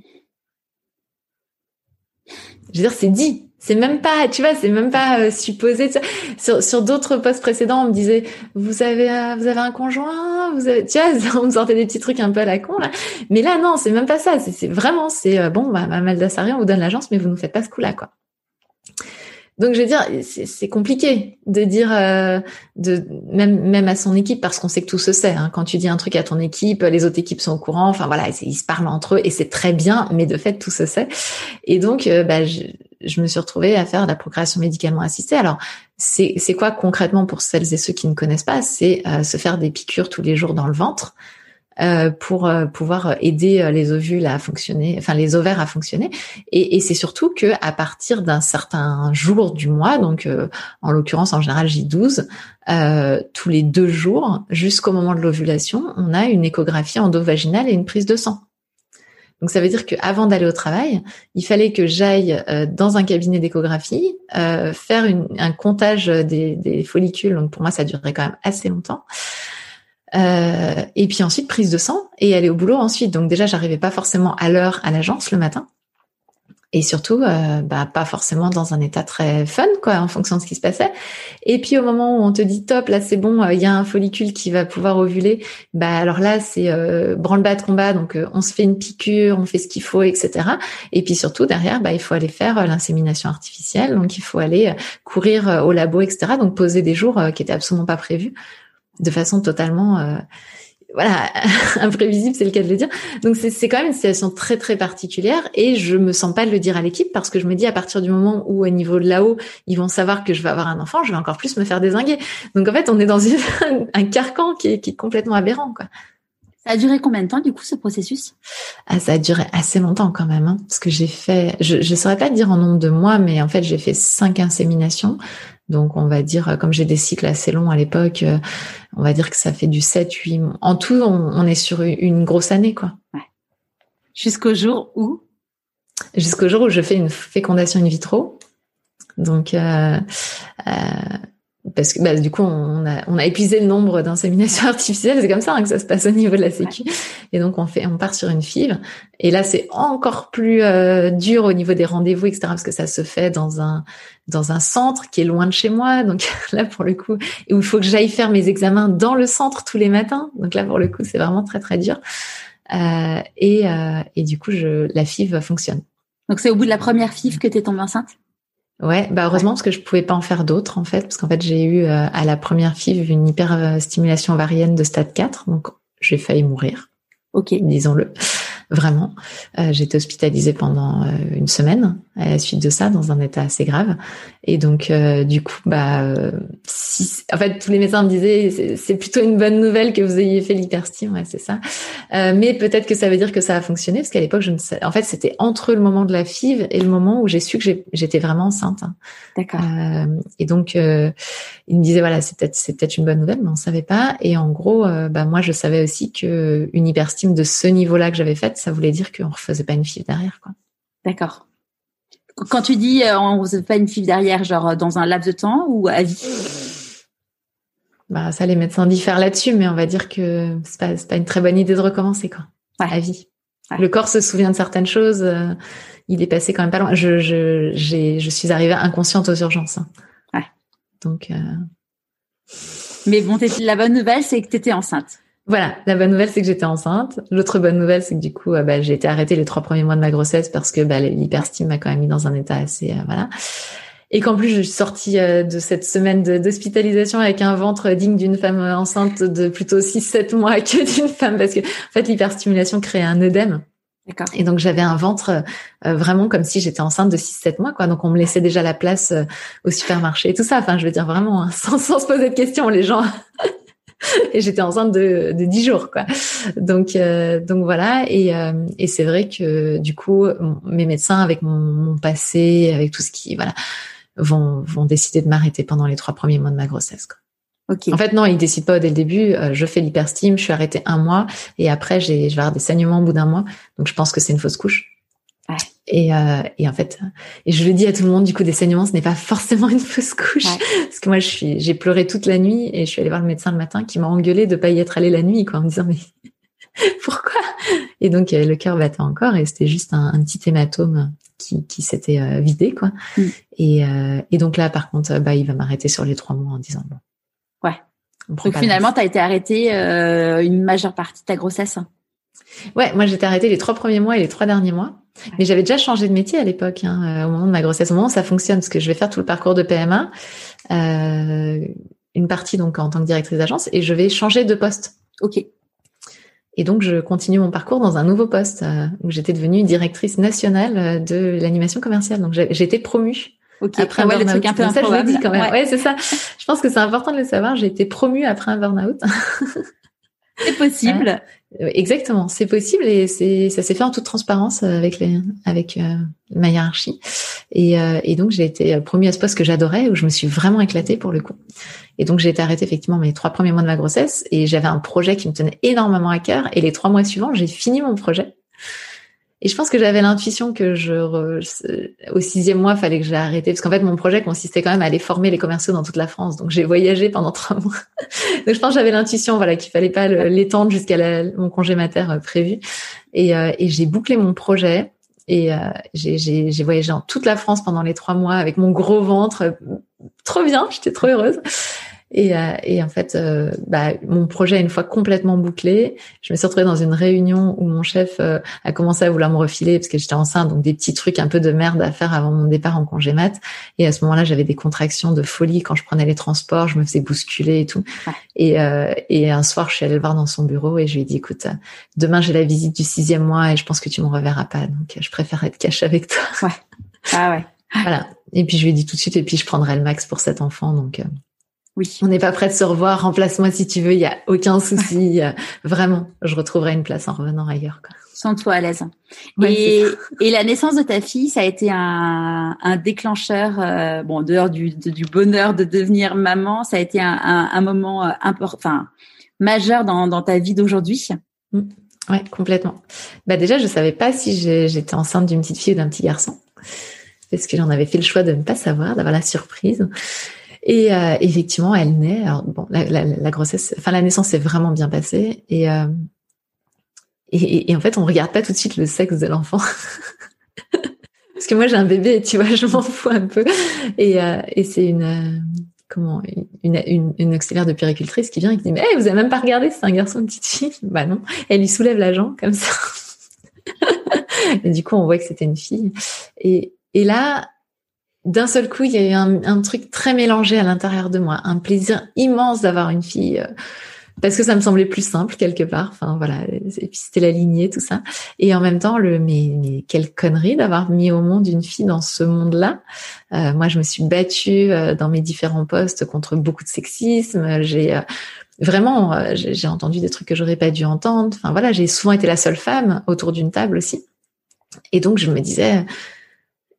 Je veux dire, c'est dit. C'est même pas, tu vois, c'est même pas euh, supposé. Sur, sur d'autres postes précédents, on me disait, vous avez, euh, vous avez un conjoint, vous avez, tu vois, <laughs> on me sortait des petits trucs un peu à la con là. Mais là, non, c'est même pas ça. C'est vraiment, c'est euh, bon, bah, Maldassari, on vous donne l'agence, mais vous nous faites pas ce coup-là, quoi. Donc je veux dire, c'est compliqué de dire euh, de même même à son équipe parce qu'on sait que tout se sait. Hein. Quand tu dis un truc à ton équipe, les autres équipes sont au courant. Enfin voilà, ils se parlent entre eux et c'est très bien, mais de fait tout se sait. Et donc euh, bah, je, je, me suis retrouvée à faire la procréation médicalement assistée. Alors c'est quoi concrètement pour celles et ceux qui ne connaissent pas? C'est euh, se faire des piqûres tous les jours dans le ventre. Euh, pour euh, pouvoir aider euh, les ovules à fonctionner, enfin les ovaires à fonctionner. Et, et c'est surtout que à partir d'un certain jour du mois, donc en l'occurrence en général J12, tous les deux jours jusqu'au moment de l'ovulation, on a une échographie endovaginale et une prise de sang. Donc ça veut dire qu'avant d'aller au travail, il fallait que j'aille dans un cabinet d'échographie faire une, un comptage des, des, follicules. Donc pour moi, ça durerait quand même assez longtemps. Euh, et puis ensuite prise de sang et aller au boulot ensuite. Donc déjà j'arrivais pas forcément à l'heure à l'agence le matin et surtout euh, bah, pas forcément dans un état très fun quoi en fonction de ce qui se passait. Et puis au moment où on te dit top là c'est bon il y a un follicule qui va pouvoir ovuler, bah alors là c'est euh, branle-bas de combat donc on se fait une piqûre, on fait ce qu'il faut etc. Et puis surtout derrière bah il faut aller faire l'insémination artificielle donc il faut aller courir au labo etc. Donc poser des jours qui étaient absolument pas prévus de façon totalement euh, voilà <laughs> imprévisible, c'est le cas de le dire. Donc c'est quand même une situation très très particulière et je me sens pas de le dire à l'équipe parce que je me dis à partir du moment où au niveau de là-haut ils vont savoir que je vais avoir un enfant, je vais encore plus me faire désinguer. Donc en fait on est dans une, <laughs> un carcan qui est, qui est complètement aberrant quoi. Ça a duré combien de temps du coup ce processus? Ah, Ça a duré assez longtemps quand même, hein, parce que j'ai fait, je ne saurais pas dire en nombre de mois, mais en fait j'ai fait cinq inséminations. Donc on va dire, comme j'ai des cycles assez longs à l'époque, euh, on va dire que ça fait du 7, 8 En tout, on, est sur une grosse année, quoi. Ouais. Jusqu'au jour où? Jusqu'au jour où je fais une fécondation in vitro. Donc, euh, euh, parce que bah, du coup on a, épuisé le nombre d'inséminations <laughs> artificielles, c'est comme ça hein, que ça se passe au niveau de la sécu. Et donc on fait, on part sur une FIV. Et là c'est encore plus euh, dur au niveau des rendez-vous, etc. Parce que ça se fait dans un dans un centre qui est loin de chez moi. Donc <laughs> là pour le coup, où il faut que j'aille faire mes examens dans le centre tous les matins. Donc là pour le coup c'est vraiment très très dur. Euh, et, euh, et du coup je, la FIV fonctionne. Donc c'est au bout de la première FIV que tu tombée enceinte? Ouais, bah heureusement parce que je pouvais pas en faire d'autres en fait, parce qu'en fait j'ai eu euh, à la première FIV une hyperstimulation ovarienne de stade 4, donc j'ai failli mourir. Ok. Disons-le vraiment. Euh, J'étais hospitalisée pendant euh, une semaine à la suite de ça, dans un état assez grave. Et donc, euh, du coup, bah, euh, si, en fait, tous les médecins me disaient, c'est plutôt une bonne nouvelle que vous ayez fait l'hyperstime, ouais, c'est ça. mais peut-être que ça veut dire que ça a fonctionné, parce qu'à l'époque, je ne sais, en fait, c'était entre le moment de la FIV et le moment où j'ai su que j'étais vraiment enceinte. D'accord. et donc, il me disait, voilà, c'est peut-être, c'est peut-être une bonne nouvelle, mais on savait pas. Et en gros, bah, moi, je savais aussi que une hyperstime de ce niveau-là que j'avais faite, ça voulait dire qu'on refaisait pas une FIV derrière, quoi. D'accord. Quand tu dis euh, on ne faisait pas une FIV derrière, genre euh, dans un laps de temps ou à vie? Bah ça, les médecins diffèrent là-dessus, mais on va dire que c'est pas, pas une très bonne idée de recommencer, quoi. À vie. Le corps se souvient de certaines choses. Euh, il est passé quand même pas loin. Je, je, je suis arrivée inconsciente aux urgences. Hein. Ouais. Donc. Mais bon, la bonne nouvelle, c'est que tu étais enceinte. Voilà, la bonne nouvelle c'est que j'étais enceinte. L'autre bonne nouvelle c'est que du coup, euh, bah, j'ai été arrêtée les trois premiers mois de ma grossesse parce que bah, l'hyperstime m'a quand même mis dans un état assez euh, voilà. Et qu'en plus je suis sortie euh, de cette semaine d'hospitalisation avec un ventre digne d'une femme enceinte de plutôt 6-7 mois que d'une femme parce que en fait l'hyperstimulation crée un œdème. D'accord. Et donc j'avais un ventre vraiment comme si j'étais enceinte de 6-7 mois quoi. Donc on me laissait déjà la place au supermarché et tout ça. Enfin je veux dire vraiment hein, <laughs> sans, sans se poser de questions les gens et j'étais enceinte de, de 10 jours quoi. Donc euh, donc voilà et, euh, et c'est vrai que du coup mes médecins avec mon, mon, passé avec tout ce qui voilà vont vont décider de m'arrêter pendant les trois premiers mois de ma grossesse quoi. Okay. En fait, non, ils décident pas dès le début. Euh, je fais l'hyperstime, je suis arrêtée un mois et après, j'ai, je vais avoir des saignements au bout d'un mois. Donc, je pense que c'est une fausse couche. Et, euh, et en fait, et je le dis à tout le monde, du coup, des saignements, ce n'est pas forcément <laughs> une fausse couche, parce que moi, je suis, j'ai pleuré toute la nuit et je suis allée voir le médecin le matin qui m'a engueulé de pas y être allée la nuit, quoi, en me disant mais <laughs> pourquoi? Et donc euh, le cœur battait encore et c'était juste un, petit hématome qui, qui s'était euh, vidé, quoi. Mm. Et, euh, et donc là, par contre, bah, il va m'arrêter sur les trois mois en disant bon. Ouais. Donc finalement, tu as été arrêtée une majeure partie de ta grossesse. Ouais, moi j'étais arrêtée les trois premiers mois et les trois derniers mois. Mais j'avais déjà changé de métier à l'époque, hein, euh, au moment de ma grossesse. Au moment où ça fonctionne, parce que je vais faire tout le parcours de PMA, euh, une partie donc en tant que directrice d'agence, et je vais changer de poste. Ok. Et donc je continue mon parcours dans un nouveau poste euh, où j'étais devenue directrice nationale euh, de l'animation commerciale. Donc j'ai été promue. Ok. Après ouais, un truc un peu ça, je le dis quand même. Ouais, c'est ça. Je pense que c'est important de le savoir. J'ai été promue après un burn-out. <laughs> C'est possible. Euh, exactement, c'est possible et c'est ça s'est fait en toute transparence avec les avec euh, ma hiérarchie. Et, euh, et donc j'ai été promue à ce poste que j'adorais où je me suis vraiment éclatée pour le coup. Et donc j'ai été arrêtée effectivement mes trois premiers mois de ma grossesse. Et j'avais un projet qui me tenait énormément à cœur. Et les trois mois suivants j'ai fini mon projet et je pense que j'avais l'intuition que je au sixième mois, fallait que j'ai arrêté parce qu'en fait mon projet consistait quand même à aller former les commerciaux dans toute la France. Donc j'ai voyagé pendant trois <laughs> mois. Donc je pense que j'avais l'intuition, voilà, qu'il fallait pas l'étendre jusqu'à mon congé mater euh, prévu. Et, euh, et j'ai bouclé mon projet. Et euh, j'ai voyagé en toute la France pendant les trois mois avec mon gros ventre. Trop bien, j'étais trop heureuse. Et, euh, et en fait, euh, bah, mon projet une fois complètement bouclé, je me suis retrouvée dans une réunion où mon chef euh, a commencé à vouloir me refiler parce que j'étais enceinte, donc des petits trucs un peu de merde à faire avant mon départ en congé mat. Et à ce moment-là, j'avais des contractions de folie quand je prenais les transports, je me faisais bousculer et tout. Et, et un soir, je suis allée le voir dans son bureau et je lui ai dit, écoute, demain j'ai la visite du sixième mois et je pense que tu me reverras pas, donc je préfère être cachée avec toi. Ouais. Ah ouais. Voilà. Et puis je lui ai dit tout de suite, et puis je prendrai le max pour cet enfant, donc. Oui. On n'est pas prêt de se revoir. Remplace-moi si tu veux. Il y a aucun souci. Vraiment, je retrouverai une place en revenant ailleurs. Quoi. Sans toi à l'aise. et, et, la naissance de ta fille, ça a été un, un déclencheur. Euh, bon, dehors du, du bonheur de devenir maman, ça a été un, un, un moment euh, important, enfin majeur dans, dans ta vie d'aujourd'hui? Mmh. Ouais, complètement. Bah déjà, je savais pas si j'étais enceinte d'une petite fille ou d'un petit garçon, parce que j'en avais fait le choix de ne pas savoir, d'avoir la surprise. Et euh, effectivement, elle naît. Alors, bon, la, la, la, grossesse, enfin la naissance s'est vraiment bien passée. Et, euh, et, et, en fait, on regarde pas tout de suite le sexe de l'enfant. <laughs> Parce que moi, j'ai un bébé, tu vois, je m'en fous un peu. Et, euh, et c'est une euh, comment une, une, une, auxiliaire de péricultrice qui vient et qui dit mais hey, vous avez même pas regardé, c'est un garçon, une petite fille. Bah non. Elle lui soulève la jambe comme ça. <laughs> et du coup, on voit que c'était une fille. Et, et là, d'un seul coup, il y a eu un, truc très mélangé à l'intérieur de moi, un plaisir immense d'avoir une fille, euh, parce que ça me semblait plus simple quelque part. Enfin voilà, et puis c'était la lignée, tout ça. Et en même temps, le mais, mais quelle connerie d'avoir mis au monde une fille dans ce monde-là. Euh, moi, je me suis battue euh, dans mes différents postes contre beaucoup de sexisme. J'ai vraiment, j'ai entendu des trucs que j'aurais pas dû entendre. Enfin voilà, j'ai souvent été la seule femme autour d'une table aussi. Et donc je me disais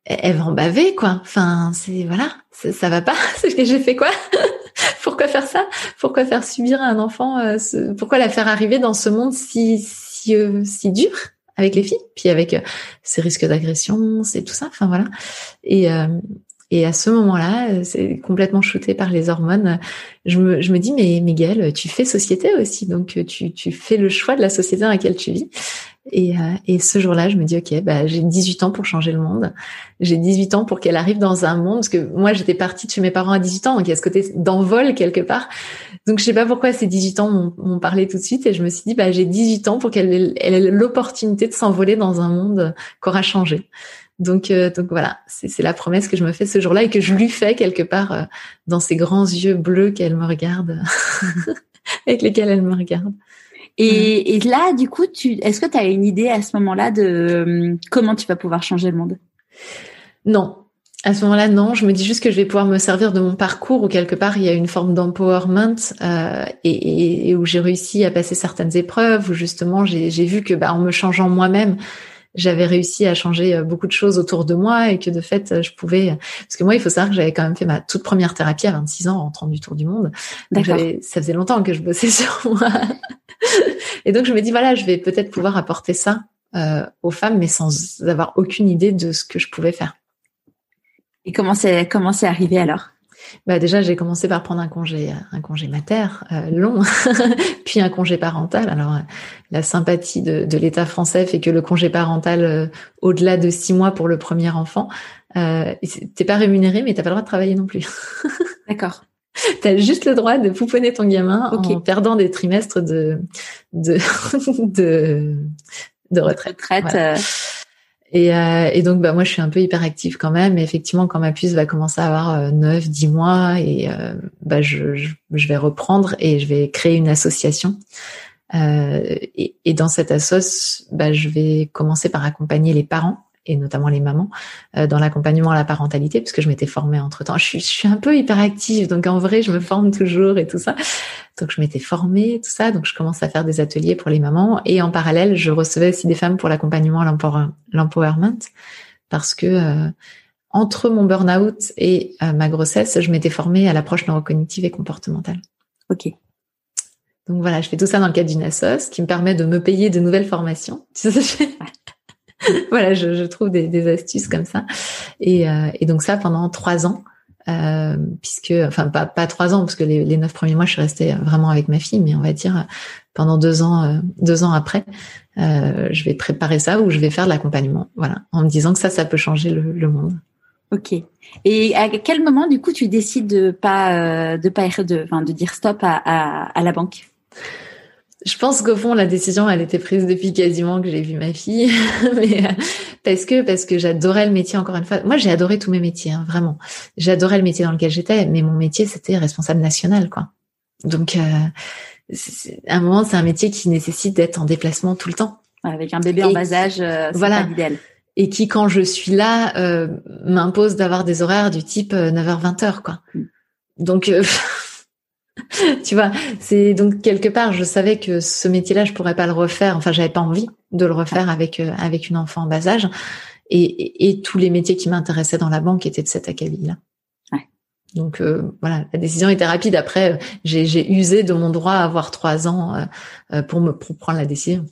elle va en baver quoi. Enfin, c'est voilà, ça va pas. <laughs> J'ai fait quoi? <laughs> Pourquoi faire ça? Pourquoi faire subir à un enfant euh, ce... Pourquoi la faire arriver dans ce monde si si euh, si dur avec les filles, puis avec euh, ces risques d'agression, c'est tout ça. Enfin voilà. Et et à ce moment-là, c'est complètement shooté par les hormones. Je me, je me dis, mais Miguel, tu fais société aussi, donc tu, tu fais le choix de la société dans laquelle tu vis. Et, euh, et ce jour-là, je me dis, OK, bah, j'ai 18 ans pour changer le monde. J'ai 18 ans pour qu'elle arrive dans un monde, parce que moi, j'étais partie de chez mes parents à 18 ans, donc il y a ce côté d'envol quelque part. Donc, je sais pas pourquoi ces 18 ans m'ont parlé tout de suite, et je me suis dit, bah, j'ai 18 ans pour qu'elle ait l'opportunité de s'envoler dans un monde qui aura changé. Donc, euh, donc voilà, c'est la promesse que je me fais ce jour-là et que je lui fais quelque part euh, dans ces grands yeux bleus qu'elle me regarde, <laughs> avec lesquels elle me regarde. Et, et, là, du coup, tu, est-ce que tu as une idée à ce moment-là de euh, comment tu vas pouvoir changer le monde? Non. À ce moment-là, non. Je me dis juste que je vais pouvoir me servir de mon parcours où quelque part il y a une forme d'empowerment euh, et, et, où j'ai réussi à passer certaines épreuves où justement j'ai, vu que bah, en me changeant moi-même, j'avais réussi à changer euh, beaucoup de choses autour de moi et que de fait je pouvais parce que moi il faut savoir que j'avais quand même fait ma toute première thérapie à 26 ans en rentrant du tour du monde. Donc ça faisait longtemps que je bossais <laughs> sur moi. Et donc je me dis voilà je vais peut-être pouvoir apporter ça euh, aux femmes mais sans avoir aucune idée de ce que je pouvais faire. Et comment c'est comment c'est arrivé alors? Bah déjà, j'ai commencé par prendre un congé, un congé mater euh, long, <laughs> puis un congé parental. Alors, euh, la sympathie de, de l'État français fait que le congé parental, euh, au-delà de six mois pour le premier enfant, euh, t'es pas rémunéré, mais t'as pas le droit de travailler non plus. <laughs> D'accord. T'as juste le droit de pouponner ton gamin en perdant des trimestres de de <laughs> de, de retraite. Euh. Et, euh, et, donc bah moi je suis un peu hyperactive quand même. Effectivement quand ma puce va commencer à avoir 9, euh, 10 mois et euh, bah je, je, vais reprendre et je vais créer une association. Et, et, dans cette assoce, bah, je vais commencer par accompagner les parents et notamment les mamans, euh, dans l'accompagnement à la parentalité, puisque je m'étais formée entre temps. Je suis, je suis un peu hyperactive, donc en vrai, je me forme toujours et tout ça. Donc je m'étais formée, tout ça. Donc je commence à faire des ateliers pour les mamans et en parallèle, je recevais aussi des femmes pour l'accompagnement à l'empowerment, parce que euh, entre mon burn-out et euh, ma grossesse, je m'étais formée à l'approche neurocognitive et comportementale. Ok. Donc voilà, je fais tout ça dans le cadre d'une assoce qui me permet de me payer de nouvelles formations. <laughs> <laughs> voilà, je, je trouve des, des, astuces comme ça. Et, euh, et, donc ça pendant trois ans, euh, puisque, enfin pas pas trois ans parce que les, les neuf premiers mois je suis restée vraiment avec ma fille, mais on va dire pendant deux ans, euh, deux ans après, euh, je vais préparer ça ou je vais faire de l'accompagnement. Voilà, en me disant que ça, ça peut changer le, le monde. Ok. Et à quel moment, du coup, tu décides de pas euh, de pas de, de dire stop à, à, à la banque? Je pense qu'au fond, la décision, elle était prise depuis quasiment que j'ai vu ma fille, <laughs> mais euh, parce que parce que j'adorais le métier. Encore une fois, moi, j'ai adoré tous mes métiers, hein, vraiment. J'adorais le métier dans lequel j'étais, mais mon métier, c'était responsable national, quoi. Donc, euh, à un moment, c'est un métier qui nécessite d'être en déplacement tout le temps. Avec un bébé en bas âge, euh, c'est voilà. idéal. Et qui, quand je suis là, euh, m'impose d'avoir des horaires du type 9h-20h, euh, quoi. Mm. Donc <laughs> <laughs> tu vois, c'est donc quelque part, je savais que ce métier-là, je pourrais pas le refaire. Enfin, j'avais pas envie de le refaire avec euh, avec une enfant en bas âge. Et, et, tous les métiers qui m'intéressaient dans la banque étaient de cet acabit-là. Ouais. Donc euh, voilà, la décision était rapide. Après, euh, j'ai usé de mon droit à avoir trois ans pour me pour prendre la décision.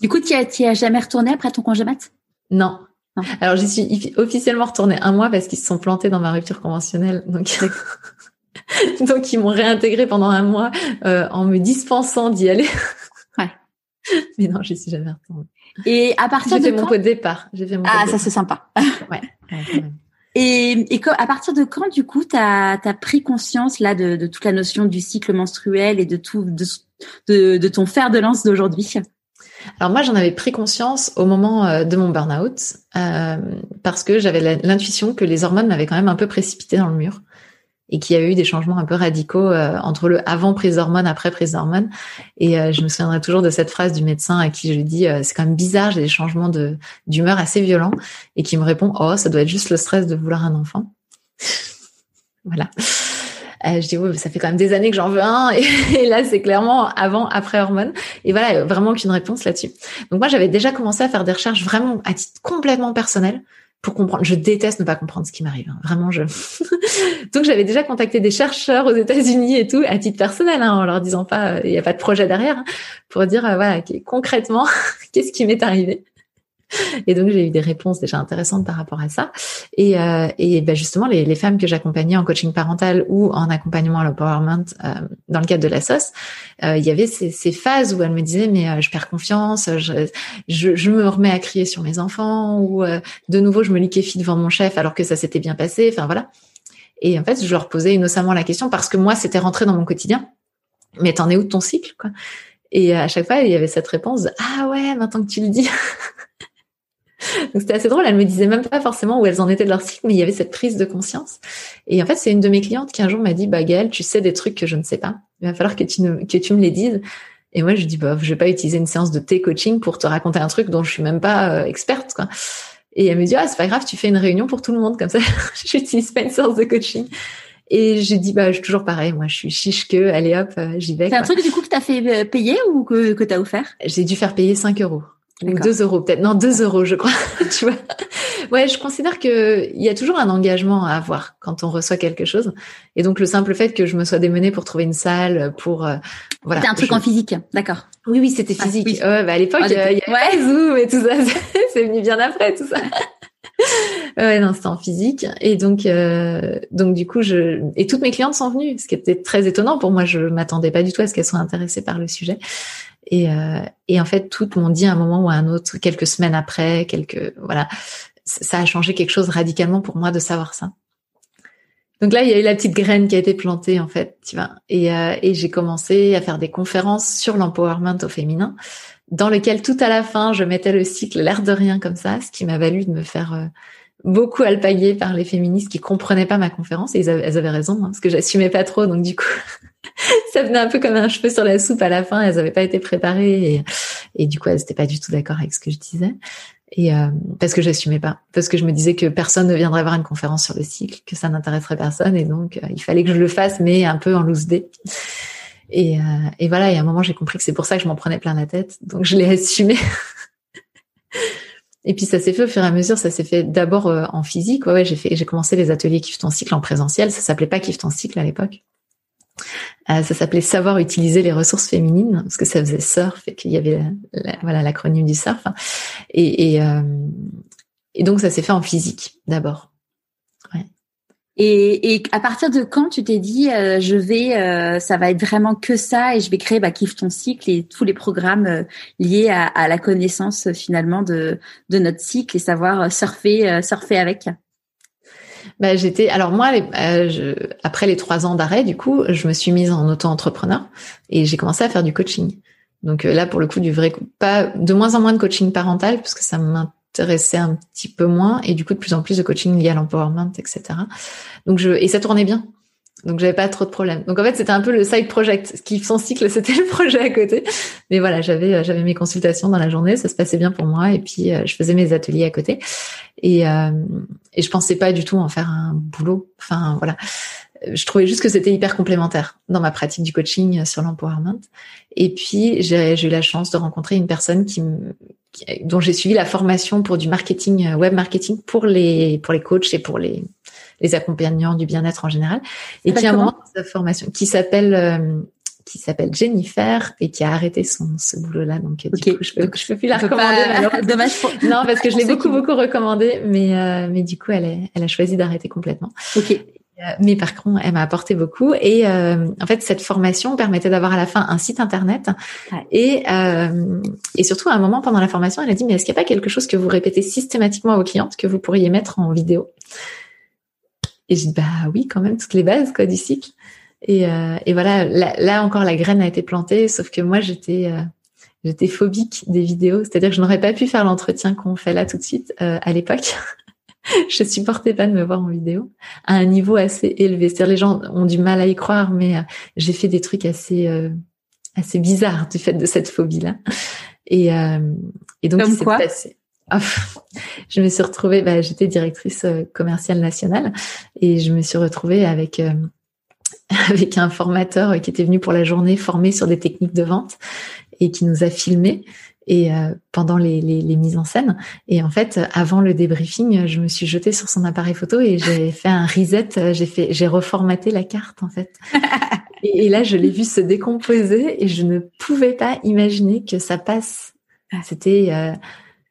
Du coup, tu y, as jamais retourné après ton congé mat? Non. non. Alors j'y suis officiellement retournée un mois parce qu'ils se sont plantés dans ma rupture conventionnelle. Donc <laughs> <laughs> Donc ils m'ont réintégré pendant un mois euh, en me dispensant d'y aller. ouais. <laughs> Mais non, je suis jamais retournée. Et à partir de fait mon pot de départ. J'ai fait mon ah, ça c'est sympa. <laughs> ouais. et, et à partir de quand, du coup, tu as, pris conscience là de, de, toute la notion du cycle menstruel et de tout de, de, de ton fer de lance d'aujourd'hui? Alors moi, j'en avais pris conscience au moment euh, de mon burn-out euh, parce que j'avais l'intuition que les hormones m'avaient quand même un peu précipité dans le mur et qu'il y a eu des changements un peu radicaux euh, entre le avant prise d'hormones, après prise d'hormones. Et euh, je me souviendrai toujours de cette phrase du médecin à qui je dis euh, c'est quand même bizarre, j'ai des changements de d'humeur assez violents et qui me répond oh ça doit être juste le stress de vouloir un enfant. voilà. je dis oui, ça fait quand même des années que j'en veux un <laughs> et, là c'est clairement avant après hormones et voilà vraiment aucune réponse là-dessus. Donc moi j'avais déjà commencé à faire des recherches vraiment à titre complètement personnel pour comprendre. Je déteste ne pas comprendre ce qui m'arrive. Hein. Vraiment, je. <laughs> Donc j'avais déjà contacté des chercheurs aux États-Unis et tout, à titre personnel, hein, en leur disant pas, euh, il n'y a pas de projet derrière, hein, pour dire euh, voilà concrètement <laughs> qu'est-ce qui m'est arrivé. Et donc j'ai eu des réponses déjà intéressantes par rapport à ça. Et, euh, et ben justement, les, les femmes que j'accompagnais en coaching parental ou en accompagnement à l'empowerment euh, dans le cadre de la SOS, euh, il y avait ces, ces, phases où elles me disaient mais euh, je perds confiance, je, je, je, me remets à crier sur mes enfants ou euh, de nouveau je me liquéfie devant mon chef alors que ça s'était bien passé. Enfin voilà. Et en fait, je leur posais innocemment la question parce que moi, c'était rentré dans mon quotidien. Mais t'en es où de ton cycle, quoi? Et à chaque fois, il y avait cette réponse ah ouais, maintenant que tu le dis. Donc c'était assez drôle, elle me disait même pas forcément où elles en étaient de leur cycle, mais il y avait cette prise de conscience. Et en fait, c'est une de mes clientes qui un jour m'a dit, bah Gaëlle, tu sais des trucs que je ne sais pas. Il va falloir que tu, que tu me les dises. Et moi, je dis, bah, je vais pas utiliser une séance de T-coaching pour te raconter un truc dont je suis même pas euh, experte, quoi. Et elle me dit, ah, c'est pas grave, tu fais une réunion pour tout le monde, comme ça, <laughs> j'utilise pas une séance de coaching. Et j'ai dit, bah, je suis toujours pareil, moi, je suis chiche que, allez hop, euh, j'y vais. C'est un truc, du coup, que t'as fait euh, payer ou que, que t'as offert? J'ai dû faire payer 5 euros. Ou 2 euros peut-être. Non, 2 euros, je crois. <laughs> tu vois. Ouais, je considère que il y a toujours un engagement à avoir quand on reçoit quelque chose. Et donc le simple fait que je me sois démenée pour trouver une salle, pour euh, voilà. C'était un truc en physique, d'accord. Oui, oui, c'était ah, physique. Ouais, bah à l'époque, euh, il y avait ouais. Zoom et tout ça. <laughs> C'est venu bien après tout ça. <laughs> ouais, non, c'était en physique. Et donc, euh, donc du coup, je et toutes mes clientes sont venues, ce qui était très étonnant pour moi. Je m'attendais pas du tout à ce qu'elles soient intéressées par le sujet. Et, euh, et en fait, toutes m'ont dit à un moment ou à un autre, quelques semaines après, quelques voilà, ça a changé quelque chose radicalement pour moi de savoir ça. Donc là, il y a eu la petite graine qui a été plantée en fait, tu vois. Et, euh, et j'ai commencé à faire des conférences sur l'empowerment au féminin, dans lequel tout à la fin, je mettais le cycle l'air de rien comme ça, ce qui m'a valu de me faire euh, beaucoup alpaguer par les féministes qui comprenaient pas ma conférence. Et elles avaient raison, hein, parce que j'assumais pas trop, donc du coup, <laughs> ça venait un peu comme un cheveu sur la soupe à la fin. Elles avaient pas été préparées et, du coup, elles n'étaient pas du tout d'accord avec ce que je disais. Et euh, parce que j'assumais pas, parce que je me disais que personne ne viendrait voir une conférence sur le cycle, que ça n'intéresserait personne, et donc euh, il fallait que je le fasse, mais un peu en loose day. Et, euh, et voilà, et à un moment j'ai compris que c'est pour ça que je m'en prenais plein la tête, donc je l'ai assumé. <laughs> et puis ça s'est fait au fur et à mesure, ça s'est fait d'abord en physique. Ouais, ouais j'ai fait, j'ai commencé les ateliers Kiffe ton cycle en présentiel. Ça s'appelait pas Kiffe ton cycle à l'époque. Euh, ça s'appelait savoir utiliser les ressources féminines parce que ça faisait surf et qu'il y avait voilà l'acronyme du surf et, et, euh, et, donc ça s'est fait en physique d'abord. Ouais. Et, et, à partir de quand tu t'es dit euh, je vais ça va être vraiment que ça et je vais créer bah, kiffe ton cycle et tous les programmes liés à, à, la connaissance finalement de de notre cycle et savoir surfer surfer avec? Bah, j'étais. Alors moi, euh, après les trois ans d'arrêt, du coup, je me suis mise en auto-entrepreneur et j'ai commencé à faire du coaching. Donc euh, là, pour le coup, du vrai, pas de moins en moins de coaching parental parce que ça m'intéressait un petit peu moins et du coup de plus en plus de coaching lié à l'empowerment, etc. Donc je et ça tournait bien. Donc j'avais pas trop de problèmes. Donc en fait c'était un peu le side project. Ce qui son cycle <laughs> c'était le projet à côté. Mais voilà j'avais euh, j'avais mes consultations dans la journée, ça se passait bien pour moi et puis euh, je faisais mes ateliers à côté. Et euh, et je pensais pas du tout en faire un boulot. Enfin voilà. Je trouvais juste que c'était hyper complémentaire dans ma pratique du coaching sur l'empowerment. Et puis j'ai eu la chance de rencontrer une personne qui, qui dont j'ai suivi la formation pour du marketing web marketing pour les pour les coachs et pour les les accompagnants du bien-être en général, et qui a un moment dans sa formation, qui s'appelle euh, qui s'appelle Jennifer et qui a arrêté son ce boulot-là. Donc, du coup, je peux, je peux plus la recommander. <laughs> Dommage. non, parce que je l'ai beaucoup beaucoup recommandé, mais euh, mais du coup, elle est, elle a choisi d'arrêter complètement. Ok. Euh, mais par contre, elle m'a apporté beaucoup. Et euh, en fait, cette formation permettait d'avoir à la fin un site internet. Et, euh, et surtout, à un moment pendant la formation, elle a dit, mais est-ce qu'il n'y a pas quelque chose que vous répétez systématiquement à vos clientes que vous pourriez mettre en vidéo? Et j'ai dit, bah oui, quand même, toutes les bases quoi, du cycle. Et, euh, et voilà, là, encore, la graine a été plantée, sauf que moi, j'étais euh, j'étais phobique des vidéos. C'est-à-dire que je n'aurais pas pu faire l'entretien qu'on fait là tout de suite euh, à l'époque. <laughs> je supportais pas de me voir en vidéo à un niveau assez élevé. C'est-à-dire les gens ont du mal à y croire, mais euh, j'ai fait des trucs assez assez bizarres du fait de cette phobie-là. Et, et donc, Comme quoi? passé <laughs> je me suis retrouvée, bah, j'étais directrice euh, commerciale nationale et je me suis retrouvée avec euh, <laughs> avec un formateur qui était venu pour la journée former sur des techniques de vente et qui nous a filmé et euh, pendant les, les, les, mises en scène. Et en fait avant le débriefing je me suis jetée sur son appareil photo et j'ai <laughs> fait un reset j'ai fait j'ai reformaté la carte en fait. Et, et là je l'ai vu se décomposer et je ne pouvais pas imaginer que ça passe. C'était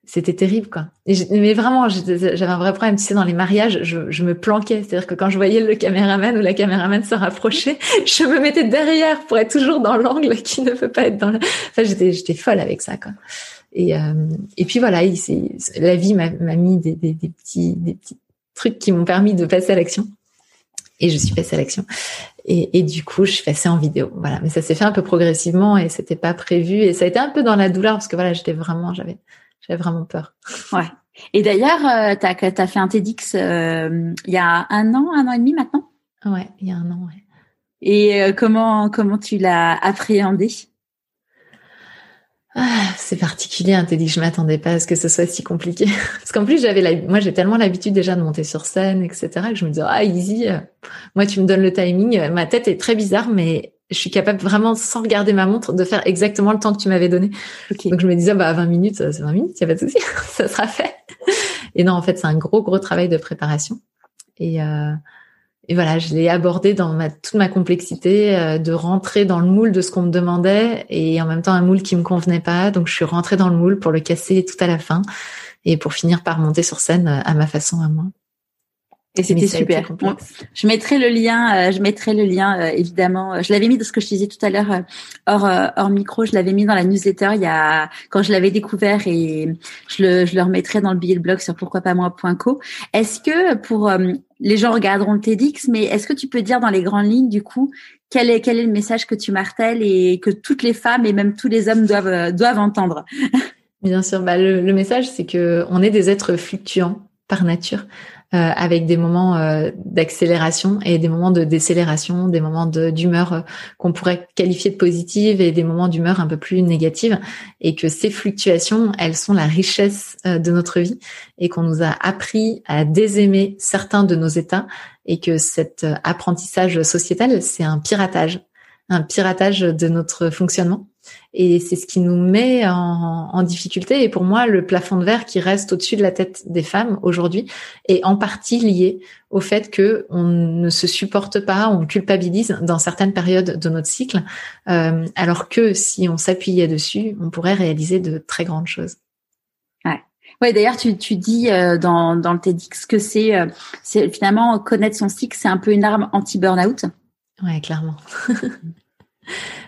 c'était terrible quoi. mais vraiment, j'avais un vrai problème. Tu sais, dans les mariages, je, me planquais. C'est-à-dire que quand je voyais le caméraman ou la caméraman se rapprocher, <laughs> je me mettais derrière pour être toujours dans l'angle qui ne peut pas être dans. Le... Enfin, j'étais j'étais folle avec ça quoi. Et euh, et puis voilà, il, la vie m'a mis des, des, des, petits des petits trucs qui m'ont permis de passer à l'action. Et je suis passée à l'action. Et, et, du coup, je suis passée en vidéo. Voilà. Mais ça s'est fait un peu progressivement et c'était pas prévu. Et ça a été un peu dans la douleur parce que voilà, j'étais vraiment, j'avais j'avais vraiment peur. Ouais. Et d'ailleurs, euh, tu as, fait un TEDx euh, il y a un an, un an et demi maintenant? Ouais, il y a un an, ouais. Et euh, comment, comment tu l'as appréhendé? Ah, c'est particulier un TEDx, je m'attendais pas à ce que ce soit si compliqué. <laughs> Parce qu'en plus, j'avais la... moi, j'ai tellement l'habitude déjà de monter sur scène, etc., que je me disais, ah, easy, moi, tu me donnes le timing. Ma tête est très bizarre, mais je suis capable vraiment, sans regarder ma montre, de faire exactement le temps que tu m'avais donné. Donc je me disais, bah 20 minutes, c'est 20 minutes, il y a pas de souci, <laughs> ça sera fait. Et non, en fait, c'est un gros, gros travail de préparation. Et, euh, et voilà, je l'ai abordé dans ma, toute ma complexité, euh, de rentrer dans le moule de ce qu'on me demandait, et en même temps un moule qui me convenait pas. Donc je suis rentrée dans le moule pour le casser tout à la fin, et pour finir par monter sur scène à ma façon à moi. Et c'était super. je mettrai le lien, euh, je mettrai le lien euh, évidemment. Je l'avais mis dans ce que je disais tout à l'heure euh, hors hors micro, je l'avais mis dans la newsletter il y a quand je l'avais découvert et je le je le remettrai dans le billet de blog sur pourquoi pas moi.co. Est-ce que pour les gens regarderont le TEDx, mais est-ce que tu peux dire dans les grandes lignes, du coup, quel est, quel est le message que tu martèles et que toutes les femmes et même tous les hommes doivent, euh, doivent entendre? Bien sûr, bah le, le message, c'est que on est des êtres fluctuants par nature. Euh, avec des moments euh, d'accélération et des moments de décélération, des moments d'humeur euh, qu'on pourrait qualifier de positive et des moments d'humeur un peu plus négative, et que ces fluctuations, elles sont la richesse de notre vie et qu'on nous a appris à désaimer certains de nos états et que cet apprentissage sociétal, c'est un piratage, un piratage de notre fonctionnement et c'est ce qui nous met en, en, difficulté. Et pour moi, le plafond de verre qui reste au-dessus de la tête des femmes aujourd'hui est en partie lié au fait que on ne se supporte pas, on culpabilise dans certaines périodes de notre cycle, euh, alors que si on s'appuyait dessus, on pourrait réaliser de très grandes choses. Ouais. Ouais, d'ailleurs, tu, tu dis euh, dans, dans le TEDx que c'est euh, c'est finalement connaître son cycle, c'est un peu une arme anti-burnout. Ouais, clairement. <laughs>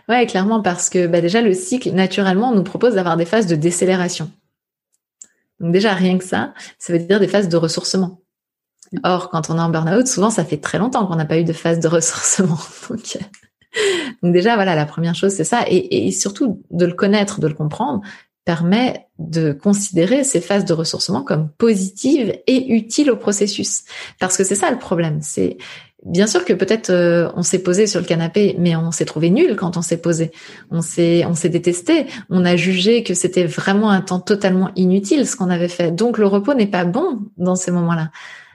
Ouais, clairement, parce que bah, déjà le cycle, naturellement, nous propose d'avoir des phases de décélération. Donc déjà, rien que ça, ça veut dire des phases de ressourcement. Or, quand on est en burn-out, souvent, ça fait très longtemps qu'on n'a pas eu de phase de <laughs> ressourcement. <laughs> Donc, déjà, voilà, la première chose, c'est ça. Et, surtout, de le connaître, de le comprendre, permet de considérer ces phases de ressourcement comme positives et utiles au processus. Parce que c'est ça le problème. Bien sûr que peut-être euh, on s'est posé sur le canapé, mais on s'est trouvé nul quand on s'est posé. On s'est on s'est détesté. On a jugé que c'était vraiment un temps totalement inutile ce qu'on avait fait. Donc le repos n'est pas bon dans ces moments-là.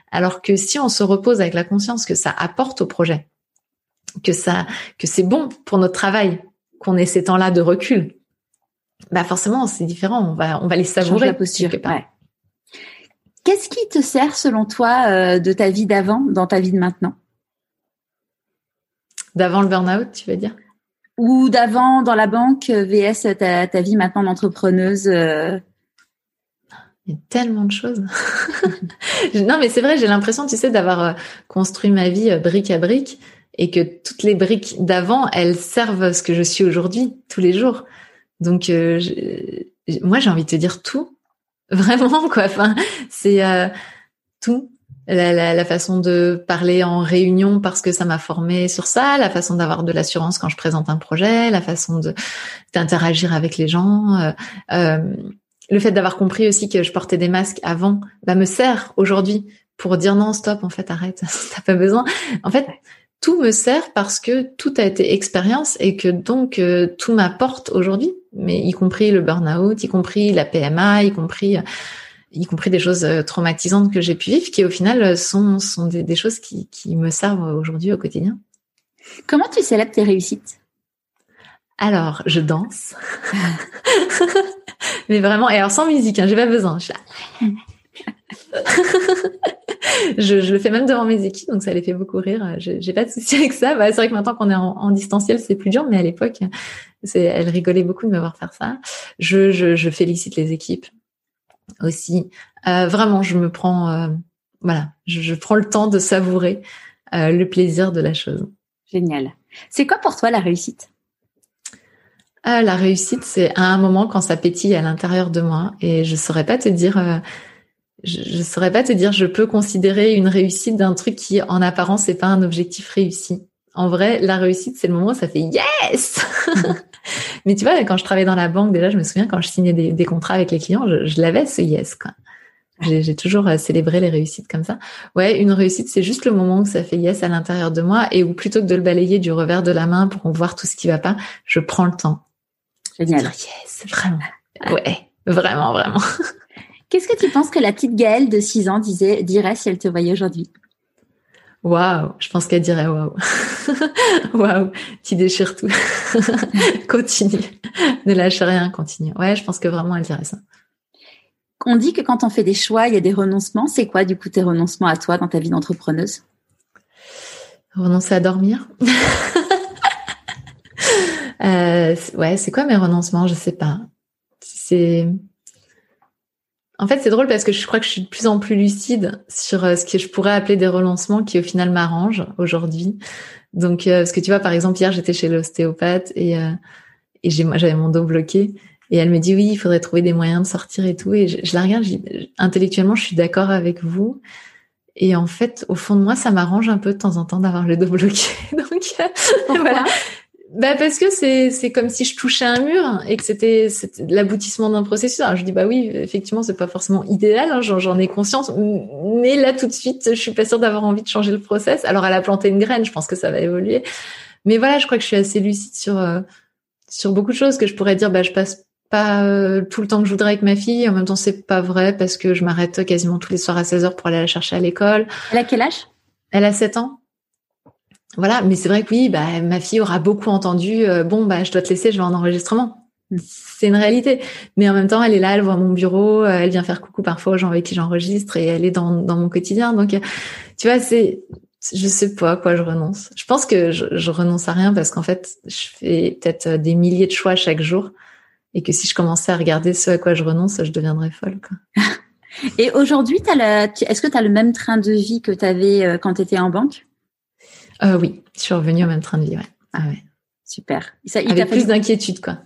Alors que si on se repose avec la conscience que ça apporte au projet, que ça que c'est bon pour notre travail, qu'on ait ces temps-là de recul, bah forcément c'est différent. On va on va les savourer. la posture. Qu'est-ce qui te sert selon toi euh, de ta vie d'avant dans ta vie de maintenant? D'avant le burn-out, tu veux dire? Ou d'avant dans la banque, euh, VS ta, ta vie maintenant d'entrepreneuse euh? Il y a tellement de choses. <laughs> non, mais c'est vrai, j'ai l'impression, tu sais, d'avoir euh, construit ma vie brique à brique et que toutes les briques d'avant, elles servent ce que je suis aujourd'hui, tous les jours. Donc, moi, j'ai envie de te dire tout. <laughs> Vraiment, quoi. Enfin, c'est tout la, la, la, façon de parler en réunion parce que ça m'a formé sur ça, la façon d'avoir de l'assurance quand je présente un projet, la façon d'interagir avec les gens, euh, euh, le fait d'avoir compris aussi que je portais des masques avant, bah, me sert aujourd'hui pour dire non stop en fait arrête, <laughs> t'as pas besoin. En fait, tout me sert parce que tout a été expérience et que donc euh, tout m'apporte aujourd'hui, mais y compris le burn-out, y compris la PMA, y compris y compris des choses euh, traumatisantes que j'ai pu vivre, qui au final euh, sont, sont des, choses qui, qui me servent aujourd'hui au quotidien. Comment tu célèbres tes réussites? Alors, je danse. <laughs> Mais vraiment, et alors sans musique, hein, j'ai pas besoin. <laughs> Je, je, le fais même devant mes équipes, donc ça les fait beaucoup rire. J'ai pas de souci avec ça. Bah, c'est vrai que maintenant qu'on est en, en, distanciel, c'est plus dur, mais à l'époque, elles rigolaient beaucoup de me voir faire ça. Je, je, je félicite les équipes aussi. Euh, vraiment, je me prends, euh, voilà, je, prends le temps de savourer euh, le plaisir de la chose. Génial. C'est quoi pour toi la réussite? La réussite, c'est à un moment quand ça pétille à l'intérieur de moi, et je saurais pas te dire. je, je saurais pas te dire, je peux considérer une réussite d'un truc qui, en apparence, n'est pas un objectif réussi. En vrai, la réussite, c'est le moment où ça fait yes. <laughs> <laughs> Mais tu vois, quand je travaillais dans la banque, déjà, je me souviens quand je signais des, des contrats avec les clients, je, je l'avais ce yes. Quoi. J'ai toujours euh, célébré les réussites comme ça. Ouais, une réussite, c'est juste le moment où ça fait yes à l'intérieur de moi et où plutôt que de le balayer du revers de la main pour voir tout ce qui va pas, je prends le temps. Génial. Dire yes, vraiment. Ouais, vraiment, vraiment. <laughs> Qu'est-ce que tu penses que la petite Gaëlle de 6 ans disait, dirait si elle te voyait aujourd'hui? Waouh, je pense qu'elle dirait waouh. <laughs> waouh, tu déchires tout. <laughs> continue. Ne lâche rien, continue. Ouais, je pense que vraiment elle dirait ça. On dit que quand on fait des choix, il y a des renoncements. C'est quoi du coup tes renoncements à toi dans ta vie d'entrepreneuse? Renoncer à dormir. <laughs> euh, ouais, c'est quoi mes renoncements? Je sais pas. C'est en fait, c'est drôle parce que je crois que je suis de plus en plus lucide sur euh, ce que je pourrais appeler des relancements qui au final m'arrangent aujourd'hui. Donc, euh, parce que tu vois, par exemple, hier, j'étais chez l'ostéopathe et, euh, et j'avais mon dos bloqué. Et elle me dit, oui, il faudrait trouver des moyens de sortir et tout. Et je, la regarde, intellectuellement, je suis d'accord avec vous. Et en fait, au fond de moi, ça m'arrange un peu de temps en temps d'avoir le dos bloqué. <laughs> Donc voilà. Bah parce que c'est c'est comme si je touchais un mur et que c'était l'aboutissement d'un processus. Alors je dis bah oui, effectivement, c'est pas forcément idéal, hein, j'en ai conscience, mais là tout de suite, je suis pas sûre d'avoir envie de changer le process. Alors elle a planté une graine, je pense que ça va évoluer. Mais voilà, je crois que je suis assez lucide sur euh, sur beaucoup de choses que je pourrais dire bah je passe pas euh, tout le temps que je voudrais avec ma fille. En même temps, c'est pas vrai parce que je m'arrête quasiment tous les soirs à 16 heures pour aller la chercher à l'école. Elle a quel âge? Elle a 7 ans. Voilà, mais c'est vrai que oui, bah, ma fille aura beaucoup entendu. Euh, bon, bah, je dois te laisser, je vais en enregistrement. Mm. C'est une réalité. Mais en même temps, elle est là, elle voit mon bureau, euh, elle vient faire coucou parfois aux gens avec qui j'enregistre et elle est dans, dans mon quotidien. Donc, tu vois, c'est, je sais pas à quoi je renonce. Je pense que je, je renonce à rien parce qu'en fait, je fais peut-être des milliers de choix chaque jour et que si je commençais à regarder ce à quoi je renonce, je deviendrais folle. Quoi. <laughs> et aujourd'hui, est-ce que tu as le même train de vie que tu avais euh, quand tu étais en banque? Euh, Oui, je suis revenue au même train de vie. Ouais. Ah ouais. Super. Ça, il Avec plus d'inquiétude, quoi.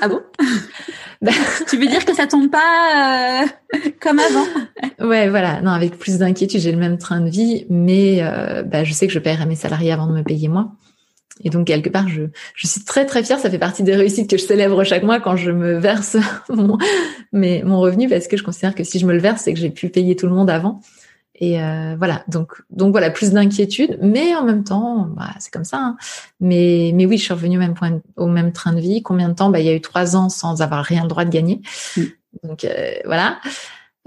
Ah bon <laughs> bah, Tu veux dire que ça tombe pas euh, <laughs> comme avant? Ouais, voilà. Non, avec plus d'inquiétude, j'ai le même train de vie, mais euh, bah, je sais que je paierai mes salariés avant de me payer moi. Et donc quelque part, je, je suis très très fière. Ça fait partie des réussites que je célèbre chaque mois quand je me verse <laughs> mon, mais, mon revenu parce que je considère que si je me le verse, c'est que j'ai pu payer tout le monde avant. Et euh, voilà, donc donc voilà, plus d'inquiétude, mais en même temps, bah, c'est comme ça. Hein. Mais mais oui, je suis revenue au même point, au même train de vie. Combien de temps? Bah, il y a eu trois ans sans avoir rien le droit de gagner. Mm. Donc euh, voilà.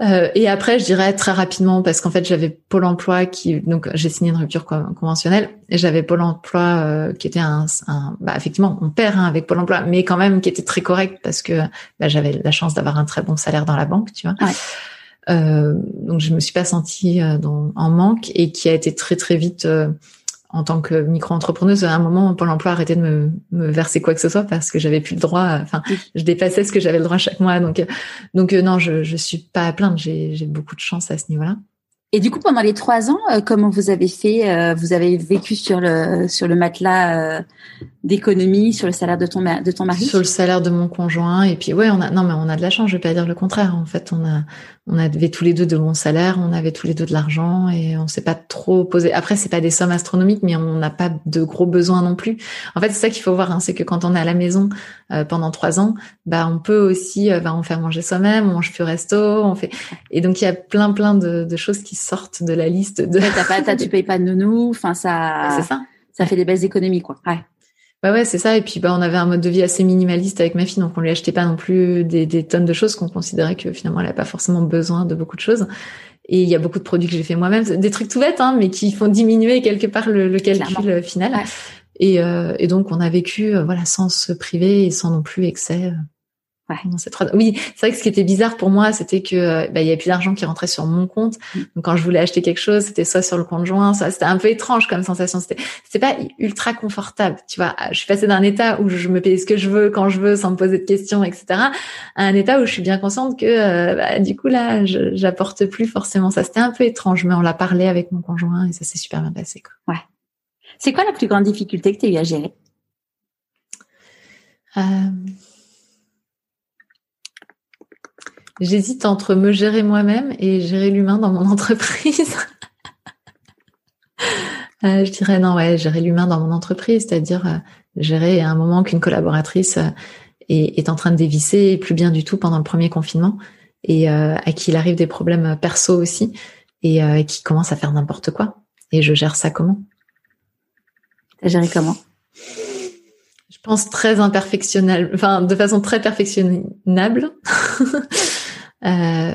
Euh, et après, je dirais très rapidement, parce qu'en fait, j'avais Pôle Emploi qui, donc j'ai signé une rupture conventionnelle, et j'avais Pôle Emploi euh, qui était un, un, bah, effectivement, on perd hein, avec Pôle Emploi, mais quand même qui était très correct parce que bah, j'avais la chance d'avoir un très bon salaire dans la banque, tu vois. Ouais. Euh, donc je me suis pas sentie euh, dans, en manque et qui a été très très vite en tant que micro-entrepreneuse, à un moment, Pôle emploi arrêtait de me, me, verser quoi que ce soit parce que j'avais plus le droit. Enfin, je dépassais ce que j'avais le droit chaque mois. Donc, donc euh, non, je je suis pas à plaindre. J'ai j'ai beaucoup de chance à ce niveau-là. Et du coup, pendant les trois ans, euh, comment vous avez fait euh, Vous avez vécu sur le sur le matelas euh, d'économie, sur le salaire de ton de ton mari? Sur le salaire de mon conjoint. Et puis ouais, on a non mais on a de la chance. Je vais pas dire le contraire. En fait, on a on avait tous les deux de bons salaires, on avait tous les deux de l'argent et on s'est pas trop posé. Après, c'est pas des sommes astronomiques, mais on n'a pas de gros besoins non plus. En fait, c'est ça qu'il faut voir, hein, c'est que quand on est à la maison pendant trois ans, bah on peut aussi, bah, on fait manger soi-même, on mange plus resto, on fait. Et donc il y a plein plein de, de choses qui sortent de la liste de. t'as pas, t'as, tu payes pas de nounou, enfin ça. C'est ça. Ça fait des belles économies quoi. Ouais. Bah ouais, c'est ça. Et puis bah on avait un mode de vie assez minimaliste avec ma fille, donc on lui achetait pas non plus des, des tonnes de choses qu'on considérait que finalement elle a pas forcément besoin de beaucoup de choses. Et il y a beaucoup de produits que j'ai fait moi-même, des trucs tout bêtes, hein, mais qui font diminuer quelque part le, le calcul final. Et, euh, et, donc on a vécu euh, voilà sans se priver et sans non plus excès. Oui, c'est vrai que ce qui était bizarre pour moi, c'était que euh, bah, il y avait plus d'argent qui rentrait sur mon compte. Mm. Donc quand je voulais acheter quelque chose, c'était soit sur le compte joint, soit c'était un peu étrange comme sensation. C'était c'était pas ultra confortable, tu vois. Je suis passée d'un état où je me paye ce que je veux quand je veux sans me poser de questions, etc. à un état où je suis bien consciente que euh, bah, du coup là, j'apporte plus forcément ça. C'était un peu étrange, mais on l'a parlé avec mon conjoint et ça s'est super bien passé. Quoi. Ouais. C'est quoi la plus grande difficulté que tu as eu à gérer? Euh... J'hésite entre me gérer moi-même et gérer l'humain dans mon <laughs> entreprise. euh, je dirais non, ouais, gérer l'humain dans mon entreprise, c'est-à-dire euh, gérer à un moment qu'une collaboratrice euh, est, est, en train de dévisser plus bien du tout pendant le premier confinement et à qui il arrive des problèmes perso aussi et qui commence à faire n'importe quoi. Et je gère ça comment? T'as géré comment? Je pense très imperfectionnable, enfin de façon très perfectionnable. <laughs> euh,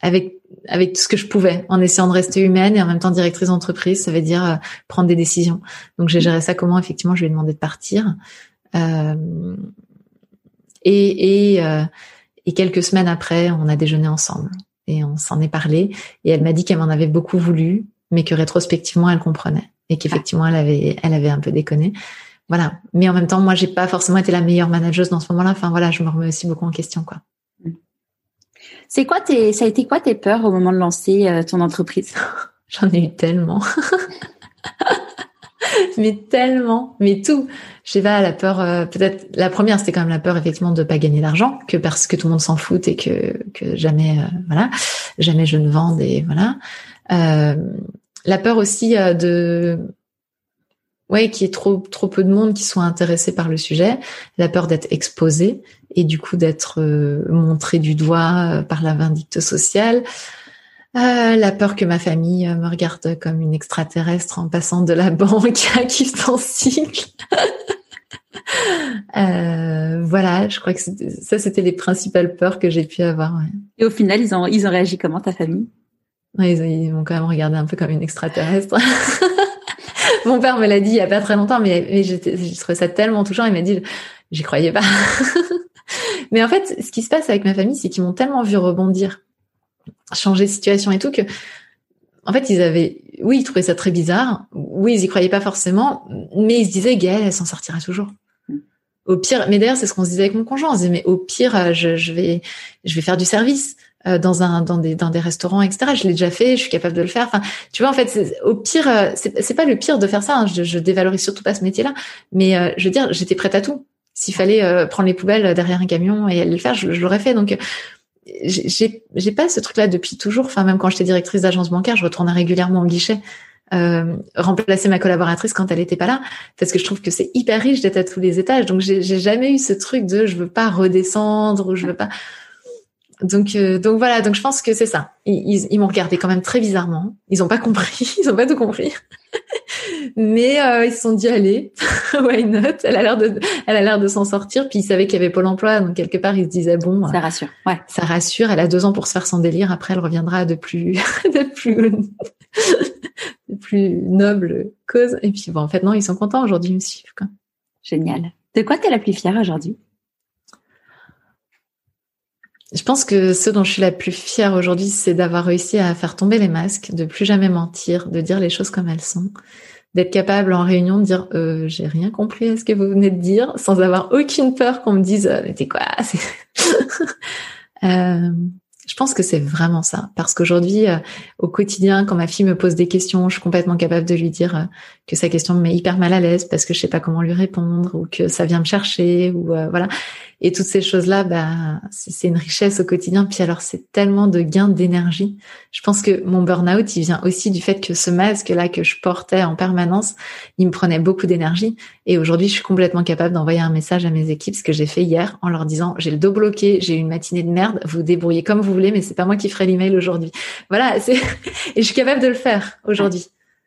avec avec tout ce que je pouvais, en essayant de rester humaine et en même temps directrice d'entreprise, ça veut dire euh, prendre des décisions. Donc j'ai géré ça comment? Effectivement, je lui ai demandé de partir. Euh, et et, euh, et quelques semaines après, on a déjeuné ensemble et on s'en est parlé. Et elle m'a dit qu'elle m'en avait beaucoup voulu, mais que rétrospectivement, elle comprenait et qu'effectivement, elle avait elle avait un peu déconné. Voilà. Mais en même temps, moi, j'ai pas forcément été la meilleure manageuse dans ce moment-là. Enfin voilà, je me remets aussi beaucoup en question, quoi. C'est quoi tes, ça a été quoi tes peurs au moment de lancer euh, ton entreprise? <laughs> J'en ai eu tellement. <laughs> mais tellement, mais tout. Je sais pas, la peur, euh, peut-être, la première, c'était quand même la peur, effectivement, de pas gagner d'argent, que parce que tout le monde s'en fout et que, que jamais, euh, voilà. jamais je ne vende et voilà. la peur aussi de ouais, qu'il y ait trop trop peu de monde qui soit intéressé par le sujet, la peur d'être exposé et du coup d'être montré du doigt par la vindicte sociale. Euh, la peur que ma famille me regarde comme une extraterrestre en passant de la <laughs> banque à qui son cycle. <laughs> Euh, voilà, je crois que ça, c'était les principales peurs que j'ai pu avoir. Et au final, ils ont, ils ont réagi comment, ta famille? Ils, m'ont quand même regardé un peu comme une extraterrestre. <laughs> <laughs> Mon père me l'a dit il y a pas très longtemps, mais, mais j'ai trouvé ça tellement touchant. Il m'a dit, j'y croyais pas. <laughs> mais en fait, ce qui se passe avec ma famille, c'est qu'ils m'ont tellement vu rebondir, changer de situation et tout que en fait, ils avaient, oui, ils trouvaient ça très bizarre. Oui, ils y croyaient pas forcément, mais ils se disaient, Gaëlle, elle s'en sortira toujours. Au pire, mais d'ailleurs, c'est ce qu'on se disait avec mon conjoint. On se disait, mais au pire, euh, je, je vais, je vais faire du service euh, dans un, dans des, dans des restaurants, etc. Je l'ai déjà fait, je suis capable de le faire. Enfin, tu vois, en fait, au pire, euh, c'est, c'est pas le pire de faire ça. Hein. Je, je dévalorise surtout pas ce métier-là, mais je veux dire, j'étais prête à tout. S'il fallait prendre les poubelles derrière un camion et aller le faire, je, je l'aurais fait. Donc, j'ai, j'ai pas ce truc-là depuis toujours. Enfin, même quand j'étais directrice d'agence bancaire, je retournais régulièrement au guichet euh, remplacer ma collaboratrice quand elle était pas là parce que je trouve que c'est hyper riche d'être à tous les étages donc j'ai jamais eu ce truc de je veux pas redescendre ou je veux pas donc euh, donc voilà donc je pense que c'est ça. Ils, ils, m'ont regardé quand même très bizarrement. Ils ont pas compris <laughs> ils ont pas tout compris. Mais euh, ils se sont dit allez <laughs> why not? Elle a l'air de elle a l'air de s'en sortir. Puis ils savaient qu'il y avait Pôle Emploi. Donc quelque part ils se disaient bon ça rassure ouais. ça rassure. Elle a deux ans pour se faire son délire. Après elle reviendra de plus <laughs> de plus plus noble cause. Et puis bon, en fait, non, ils sont contents aujourd'hui, ils me suivent. Quoi. Génial. De quoi tu es la plus fière aujourd'hui? Je pense que ce dont je suis la plus fière aujourd'hui, c'est d'avoir réussi à faire tomber les masques, de plus jamais mentir, de dire les choses comme elles sont, d'être capable en réunion de dire euh, j'ai rien compris à ce que vous venez de dire, sans avoir aucune peur qu'on me dise euh, mais t'es quoi <laughs> euh, je pense que c'est vraiment ça, parce qu'aujourd'hui, euh, au quotidien, quand ma fille me pose des questions, je suis complètement capable de lui dire euh, que sa question me met hyper mal à l'aise parce que je sais pas comment lui répondre ou que ça vient me chercher ou euh, voilà. Et toutes ces choses-là, bah, c'est une richesse au quotidien. Puis alors, c'est tellement de gains d'énergie. Je pense que mon burn-out, il vient aussi du fait que ce masque-là que je portais en permanence, il me prenait beaucoup d'énergie. Et aujourd'hui, je suis complètement capable d'envoyer un message à mes équipes, ce que j'ai fait hier, en leur disant, j'ai le dos bloqué, j'ai eu une matinée de merde, vous, débrouillez comme vous voulez, mais c'est pas moi qui ferai l'email aujourd'hui. Voilà, c'est, <laughs> et je suis capable de le faire aujourd'hui.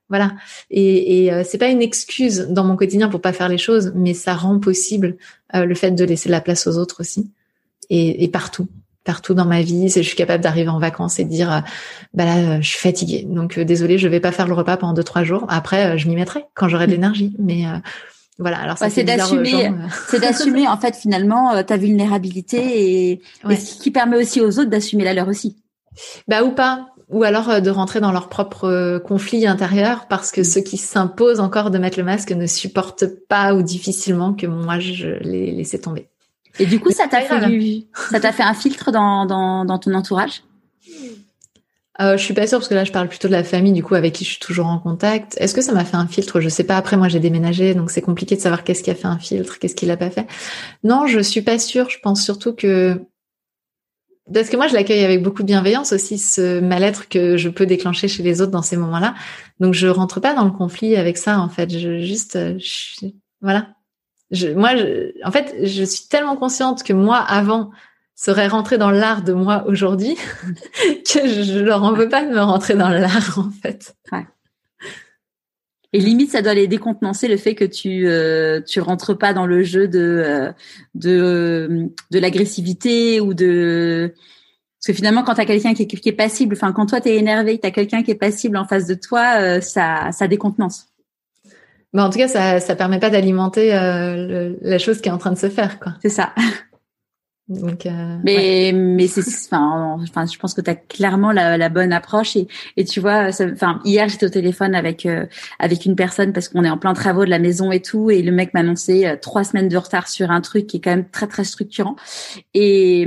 Voilà. Et, et euh, c'est pas une excuse dans mon quotidien pour pas faire les choses, mais ça rend possible euh, le fait de laisser la place aux autres aussi. Et, et partout, partout dans ma vie, je suis capable d'arriver en vacances et de dire, euh, bah là, je suis fatiguée, donc désolé, je vais pas faire le repas pendant deux trois jours. Après, je m'y mettrai quand j'aurai de l'énergie. Mais voilà. Alors c'est d'assumer, c'est d'assumer en fait finalement ta vulnérabilité et, et ce qui permet aussi aux autres d'assumer la leur aussi. Bah ou pas ou alors euh, de rentrer dans leur propre euh, conflit intérieur parce que mm. ceux qui s'imposent encore de mettre le masque ne supportent pas ou difficilement que moi je les laissé tomber. Et du coup, ça t'a fait ça t'a fait un filtre dans, dans, dans ton entourage? Euh, Je suis pas sûre parce que là je parle plutôt de la famille du coup avec qui je suis toujours en contact. Est-ce que ça m'a fait un filtre? Je sais pas. Après moi j'ai déménagé donc c'est compliqué de savoir qu'est-ce qui a fait un filtre, qu'est-ce qui l'a pas fait. Non, je suis pas sûre. Je pense surtout que parce que moi, je l'accueille avec beaucoup de bienveillance aussi, ce mal-être que je peux déclencher chez les autres dans ces moments-là. Donc, je rentre pas dans le conflit avec ça, en fait. Je juste, euh, je, voilà. Je, moi, je, en fait, je suis tellement consciente que moi, avant, serait rentré dans l'art de moi aujourd'hui <laughs> que je leur en veux pas de me rentrer dans l'art, en fait. Ouais. Et limite, ça doit les décontenancer le fait que tu euh, tu rentres pas dans le jeu de euh, de de l'agressivité ou de parce que finalement, quand tu as quelqu'un qui, qui, est passible, enfin quand toi tu es énervé, tu as quelqu'un qui est passible en face de toi, euh, ça ça décontenance. Mais en tout cas, ça ça permet pas d'alimenter euh, la chose qui est en train de se faire, quoi. C'est ça. Donc, euh, mais mais c'est enfin enfin je pense que tu as clairement la, la, bonne approche et et tu vois enfin hier j'étais au téléphone avec euh, avec une personne parce qu'on est en plein travaux de la maison et tout et le mec m'a annoncé euh, trois semaines de retard sur un truc qui est quand même très très structurant et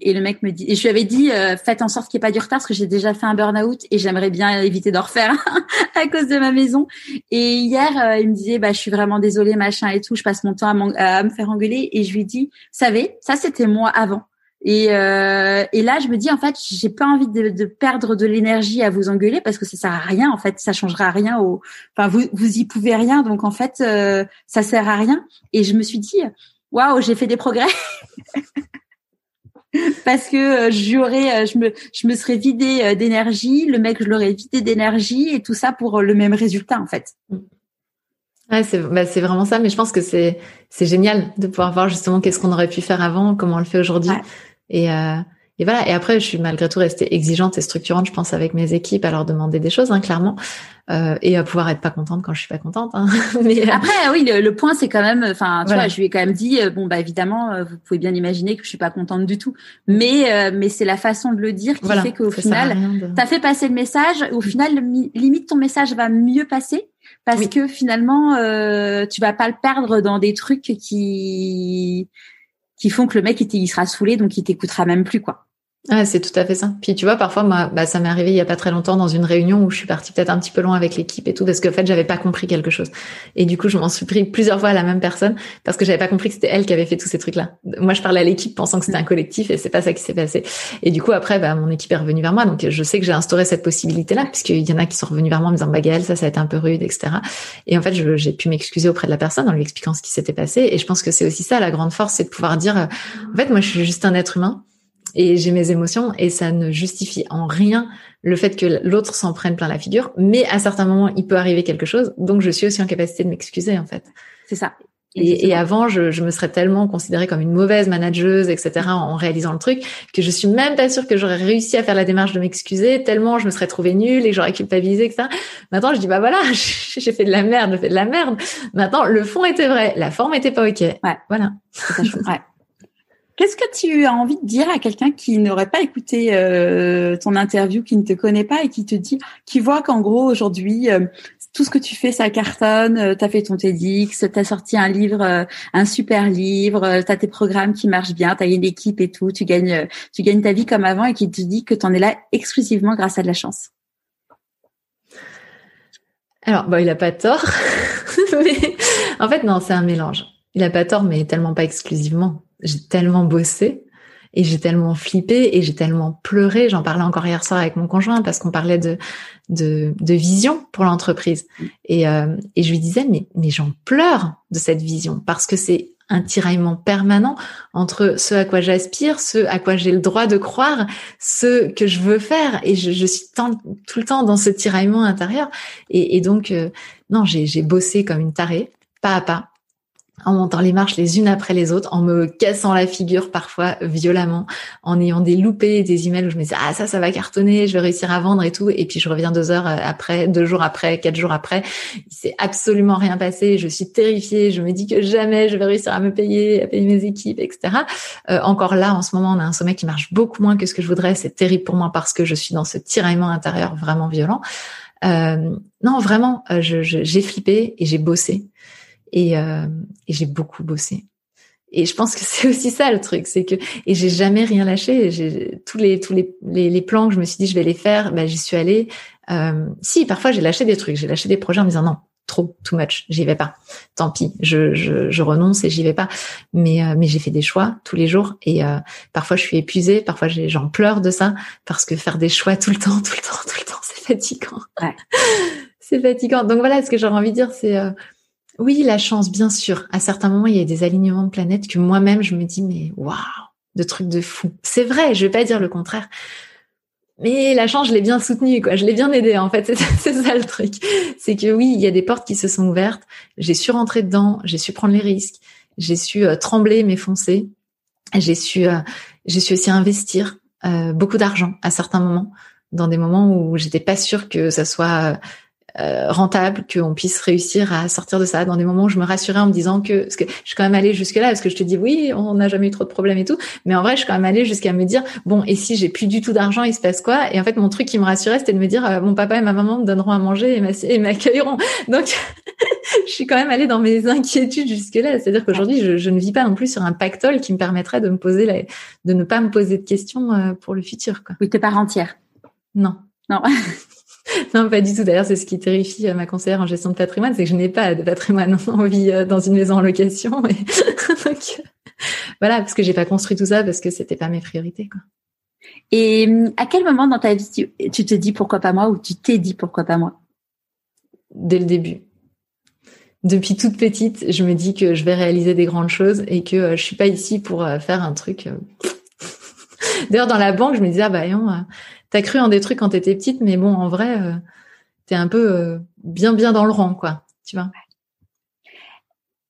et le mec me dit et je lui avais dit faites en sorte qu'il n'y ait pas du retard parce que j'ai déjà fait un burn out et j'aimerais bien éviter d'en refaire <laughs> à cause de ma maison. Et hier il me disait bah je suis vraiment désolée machin et tout je passe mon temps à, à me faire engueuler et je lui dis savez ça c'était moi avant. Et, euh, et là, je me dis en fait, j'ai pas envie de, perdre de l'énergie à vous engueuler parce que ça sert à rien. En fait, ça changera rien. Au, enfin, vous vous y pouvez rien. Donc en fait, euh, ça sert à rien. Et je me suis dit, waouh, j'ai fait des progrès. <laughs> parce que euh, j'aurais, euh, je me, je me serais vidé d'énergie. Le mec, je l'aurais vidé d'énergie et tout ça pour le même résultat en fait. Ouais, c'est bah, vraiment ça, mais je pense que c'est génial de pouvoir voir justement qu'est-ce qu'on aurait pu faire avant, comment on le fait aujourd'hui. Et, euh, et voilà. Et après, je suis malgré tout restée exigeante et structurante, je pense, avec mes équipes, à leur demander des choses, hein, clairement, euh, et à pouvoir être pas contente quand je suis pas contente. Hein. <laughs> Mais euh, après, oui, le, point, c'est quand même, enfin, tu vois, je lui ai quand même dit, euh, bon, bah évidemment, euh, vous pouvez bien imaginer que je suis pas contente du tout, mais mais c'est la façon de le dire qui fait qu'au final, de... t'as fait passer le message. Au final, limite, ton message va mieux passer parce que finalement, euh, tu vas pas le perdre dans des trucs qui qui font que le mec il, sera saoulé donc il t'écoutera même plus quoi. Ah, c'est tout à fait ça. Puis tu vois, parfois, moi, bah, ça m'est arrivé il y a pas très longtemps dans une réunion où je suis partie peut-être un petit peu loin avec l'équipe et tout parce qu'en fait, j'avais pas compris quelque chose. Et du coup, je m'en suis pris plusieurs fois à la même personne parce que j'avais pas compris que c'était elle qui avait fait tous ces trucs-là. Moi, je parlais à l'équipe pensant que c'était un collectif et c'est pas ça qui s'est passé. Et du coup, après, bah, mon équipe est revenue vers moi, donc je sais que j'ai instauré cette possibilité-là puisqu'il y en a qui sont revenus vers moi en me disant, bah Gaëlle, ça, ça a été un peu rude, etc. Et en fait, j'ai pu m'excuser auprès de la personne en lui expliquant ce qui s'était passé. Et je pense que c'est aussi ça la grande force, c'est de pouvoir dire, euh, en fait, moi, je suis juste un être humain et j'ai mes émotions et ça ne justifie en rien le fait que l'autre s'en prenne plein la figure. Mais à certains moments, il peut arriver quelque chose, donc je suis aussi en capacité de m'excuser en fait. C'est ça. Et, et, avant, je, je, me serais tellement considérée comme une mauvaise manageuse, etc., en, réalisant le truc, que je suis même pas sûre que j'aurais réussi à faire la démarche de m'excuser, tellement je me serais trouvée nulle et j'aurais culpabilisé, etc. Maintenant, je dis, bah voilà, <laughs> j'ai fait de la merde, j'ai fait de la merde. Maintenant, le fond était vrai, la forme était pas OK. Ouais. Voilà. ouais. Qu'est-ce que tu as envie de dire à quelqu'un qui n'aurait pas écouté euh, ton interview, qui ne te connaît pas et qui te dit, qui voit qu'en gros aujourd'hui euh, tout ce que tu fais ça cartonne, euh, tu as fait ton TEDx, tu as sorti un livre, un super livre, tu as tes programmes qui marchent bien, tu as une équipe et tout, tu gagnes tu gagnes ta vie comme avant et qui te dit que tu en es là exclusivement grâce à de la chance. Alors, bon, il a pas tort, <laughs> en fait non, c'est un mélange. Il a pas tort, mais tellement pas exclusivement j'ai tellement bossé et j'ai tellement flippé et j'ai tellement pleuré. J'en parlais encore hier soir avec mon conjoint parce qu'on parlait de, de, de vision pour l'entreprise. Et, euh, et je lui disais, mais, mais j'en pleure de cette vision parce que c'est un tiraillement permanent entre ce à quoi j'aspire, ce à quoi j'ai le droit de croire, ce que je veux faire. Et je, je suis tout le temps dans ce tiraillement intérieur. Et, et donc, euh, non, j'ai bossé comme une tarée, pas à pas en montant les marches les unes après les autres, en me cassant la figure parfois violemment, en ayant des loupés, des emails où je me disais ah ça ça va cartonner, je vais réussir à vendre et tout, et puis je reviens deux heures euh, après, deux jours après, quatre jours après, il s'est absolument rien passé, je suis terrifiée, je me dis que jamais je vais réussir à me payer, à payer mes équipes, etc. Euh, encore là en ce moment on a un sommet qui marche beaucoup moins que ce que je voudrais, c'est terrible pour moi parce que je suis dans ce tiraillement intérieur vraiment violent. Euh, non vraiment, j'ai flippé et j'ai bossé. Et, euh, et j'ai beaucoup bossé. Et je pense que <laughs> c'est aussi ça le truc, c'est que et j'ai jamais rien lâché. J'ai tous les tous les, les, plans que je me suis dit je vais les faire, ben j'y suis allée. Euh, si parfois j'ai lâché des trucs, j'ai lâché des projets en me disant non trop too much, j'y vais pas. Tant pis, je, je, je renonce et j'y vais pas. Mais euh, mais j'ai fait des choix tous les jours et euh, parfois je suis épuisée, parfois j'en pleure de ça parce que faire des choix tout le temps, tout le temps, tout le temps, c'est fatigant. Ouais. <laughs> c'est fatigant. Donc voilà, ce que j'aurais envie de dire, c'est euh, oui, la chance, bien sûr. À certains moments, il y a des alignements de planètes que moi-même, je me dis, mais waouh, de trucs de fou. C'est vrai, je vais pas dire le contraire. Mais la chance, je l'ai bien soutenue, quoi. Je l'ai bien aidée, en fait. <laughs> C'est ça le truc. C'est que oui, il y a des portes qui se sont ouvertes. J'ai su rentrer dedans. J'ai su prendre les risques. J'ai su euh, trembler, m'effoncer. J'ai su, euh, j'ai su aussi investir euh, beaucoup d'argent à certains moments, dans des moments où j'étais pas sûre que ça soit euh, rentable, qu'on puisse réussir à sortir de ça. Dans des moments où je me rassurais en me disant que, parce que je suis quand même allée jusque là, parce que je te dis oui, on n'a jamais eu trop de problèmes et tout, mais en vrai, je suis quand même allée jusqu'à me dire bon, et si j'ai plus du tout d'argent, il se passe quoi? Et en fait, mon truc qui me rassurait, c'était de me dire euh, mon papa et ma maman me donneront à manger et m'accueilleront. <laughs> Donc, <laughs> je suis quand même allée dans mes inquiétudes jusque là. C'est-à-dire qu'aujourd'hui, je, je, ne vis pas non plus sur un pactole qui me permettrait de me poser la, de ne pas me poser de questions euh, pour le futur. Quoi. Oui, t'es pas rentière. Non. Non. <laughs> non, pas du tout. D'ailleurs, c'est ce qui terrifie ma conseillère en gestion de patrimoine, c'est que je n'ai pas de patrimoine. <laughs> On vit euh, dans une maison en location. <laughs> Et... voilà, parce que j'ai pas construit tout ça parce que c'était pas mes priorités, quoi. Et hum, à quel moment dans ta vie tu, te dis pourquoi pas moi ou tu t'es dit pourquoi pas moi? Dès le début. Depuis toute petite, je me dis que je vais réaliser des grandes choses et que euh, je suis pas ici pour euh, faire un truc. Euh, <laughs> D'ailleurs, dans la banque, je me disais, ah bah non, t'as cru en des trucs quand t'étais petite, mais bon, en vrai, t'es un peu bien bien dans le rang, quoi. Tu vois.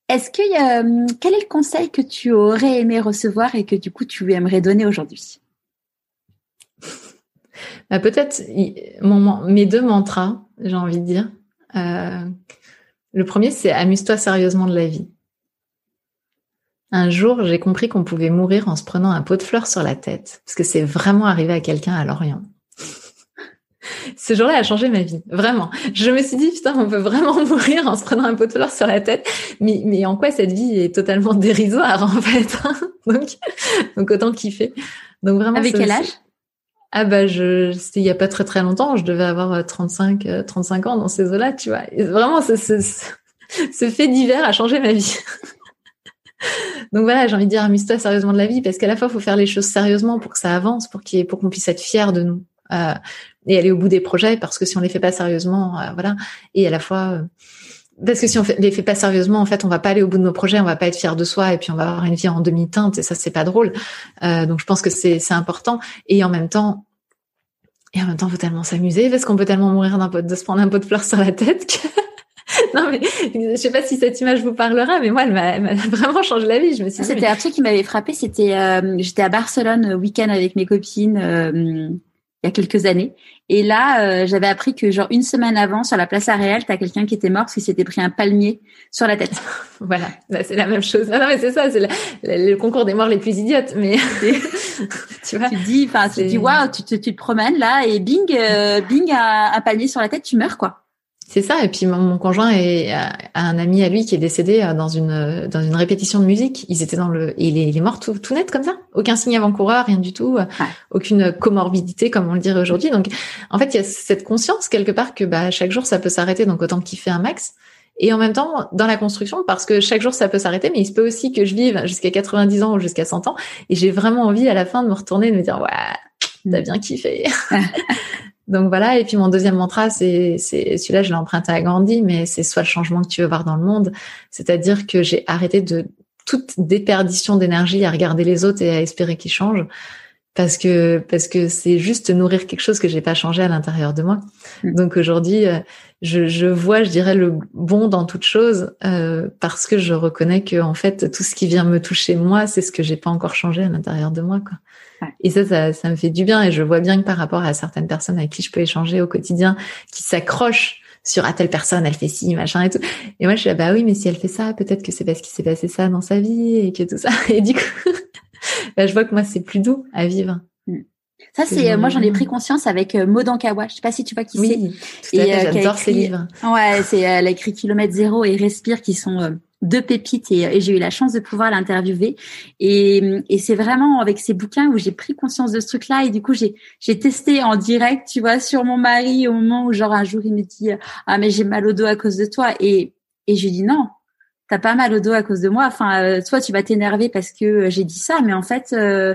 Est-ce qu'il y a, hum, quel est le conseil que tu aurais aimé recevoir et que du coup tu aimerais donner aujourd'hui? <laughs> Bah, Peut-être mes deux mantras, j'ai envie de dire. Euh, le premier, c'est amuse-toi sérieusement de la vie. Un jour, j'ai compris qu'on pouvait mourir en se prenant un pot de fleurs sur la tête, parce que c'est vraiment arrivé à quelqu'un à Lorient. Ce jour-là a changé ma vie, vraiment. Je me suis dit, putain, on peut vraiment <laughs> mourir en se prenant un pot de fleurs sur la tête. Mais, mais en quoi cette vie est totalement dérisoire, en fait. <laughs> donc, donc autant kiffer. Donc vraiment. Avec quel âge? Ah bah je c'était il y a pas très très longtemps, je devais avoir 35 euh, 35 euh, ans dans ces eaux-là, tu vois. vraiment ce, ce, ce fait divers a changé ma vie. <laughs> Donc voilà, j'ai envie de dire amuse-toi sérieusement de la vie parce qu'à la fois il faut faire les choses sérieusement pour que ça avance, pour qu'il pour qu'on puisse être fier de nous euh, et aller au bout des projets parce que si on les fait pas sérieusement, euh, voilà, et à la fois parce que si on les fait pas sérieusement, en fait, on va pas aller au bout de nos projets, on va pas être fier de soi, et puis on va avoir une vie en demi-teinte, et ça, c'est pas drôle. Euh, donc, je pense que c'est c'est important. Et en même temps, et en même temps, faut tellement s'amuser parce qu'on peut tellement mourir d'un pot de se prendre un pot de fleurs sur la tête que <laughs> non mais je sais pas si cette image vous parlera, mais moi elle m'a <laughs> vraiment changé la vie. Je me suis. C'était un truc qui m'avait frappé. C'était euh, j'étais à Barcelone week-end avec mes copines. Euh, il y a quelques années. Et là, euh, j'avais appris que genre une semaine avant, sur la place Aréal, t'as quelqu'un qui était mort parce qu'il s'était pris un palmier sur la tête. <laughs> voilà, c'est la même chose. Non, mais c'est ça, c'est le concours des morts les plus idiotes. Mais <laughs> tu vois, tu dis, enfin, tu dis waouh, tu te, tu te promènes là et bing, euh, bing, un, un palmier sur la tête, tu meurs quoi. C'est ça. Et puis mon, conjoint est, a, un ami à lui qui est décédé euh, dans une euh, dans une répétition de musique. Ils étaient dans le, il est, il est mort tout, tout net comme ça. Aucun signe avant-coureur, rien du tout. Euh, aucune comorbidité comme on le dirait aujourd'hui. Donc en fait, il y a cette conscience quelque part que bah chaque jour ça peut s'arrêter. Donc autant kiffer un max. Et en même temps, dans la construction, parce que chaque jour ça peut s'arrêter, mais il se peut aussi que je vive jusqu'à 90 ans ou jusqu'à 100 ans. Et j'ai vraiment envie à la fin de me retourner et de me dire ouais, t'as bien kiffé. <laughs> Donc voilà, et puis mon deuxième mantra, c'est celui-là, je l'ai emprunté à Gandhi, mais c'est soit le changement que tu veux voir dans le monde, c'est-à-dire que j'ai arrêté de toute déperdition d'énergie à regarder les autres et à espérer qu'ils changent, parce que parce que c'est juste nourrir quelque chose que j'ai pas changé à l'intérieur de moi. Mm. Donc aujourd'hui, euh, je, je, vois, je dirais, le bon dans toute chose, euh, parce que je reconnais que en fait, tout ce qui vient me toucher moi, c'est ce que j'ai pas encore changé à l'intérieur de moi, quoi. Et ça, ça, ça, me fait du bien. Et je vois bien que par rapport à certaines personnes avec qui je peux échanger au quotidien, qui s'accrochent sur à telle personne, elle fait ci, machin et tout. Et moi, je suis là, bah oui, mais si elle fait ça, peut-être que c'est parce qu'il s'est passé ça dans sa vie et que tout ça. <laughs> Et du coup, je vois que moi, c'est plus doux à vivre. Mm. Ça, c'est moi j'en ai pris conscience avec euh, Maud Ankawa. Je sais pas si tu vois qui oui, c'est. Euh, j'adore ses livres. Ouais, c'est elle a écrit Kilomètre Zéro et Respire qui sont euh, deux pépites et, j'ai eu la chance de pouvoir l'interviewer. Et, et c'est vraiment avec ces bouquins où j'ai pris conscience de ce truc-là et du coup j'ai j'ai testé en direct, tu vois, sur mon mari au moment où genre un jour il me dit ah mais j'ai mal au dos à cause de toi et et je lui dis non t'as pas mal au dos à cause de moi. Enfin, euh, toi, tu vas t'énerver parce que euh, j'ai dit ça, mais en fait, euh,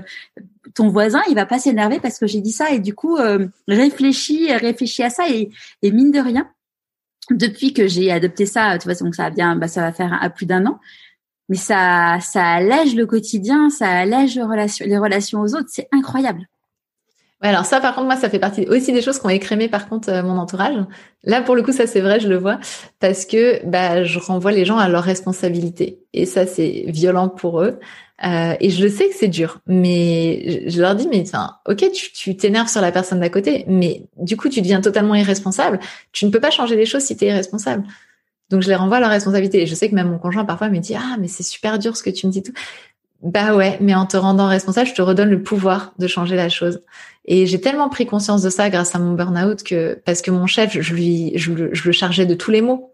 ton voisin, il va pas s'énerver parce que j'ai dit ça. Et du coup, réfléchis, réfléchis à ça. Et, et, mine de rien, depuis que j'ai adopté ça, tu vois, donc ça va bien, bah, ça va faire à plus d'un an. Mais ça, ça allège le quotidien, ça allège les relations aux autres. C'est incroyable. Alors ça, par contre, moi, ça fait partie aussi des choses qu'on écrémé, par contre, euh, mon entourage. Là, pour le coup, ça, c'est vrai, je le vois, parce que bah, je renvoie les gens à leurs responsabilités. Et ça, c'est violent pour eux. Euh, et je le sais que c'est dur, mais je leur dis, mais enfin, ok, tu t'énerves sur la personne d'à côté, mais du coup, tu deviens totalement irresponsable. Tu ne peux pas changer les choses si tu es irresponsable. Donc, je les renvoie à leurs responsabilités. Et je sais que même mon conjoint, parfois, me dit, ah, mais c'est super dur ce que tu me dis tout. Bah ouais, mais en te rendant responsable, je te redonne le pouvoir de changer la chose. Et j'ai tellement pris conscience de ça grâce à mon burn-out que parce que mon chef, je lui, je le, je le chargeais de tous les mots.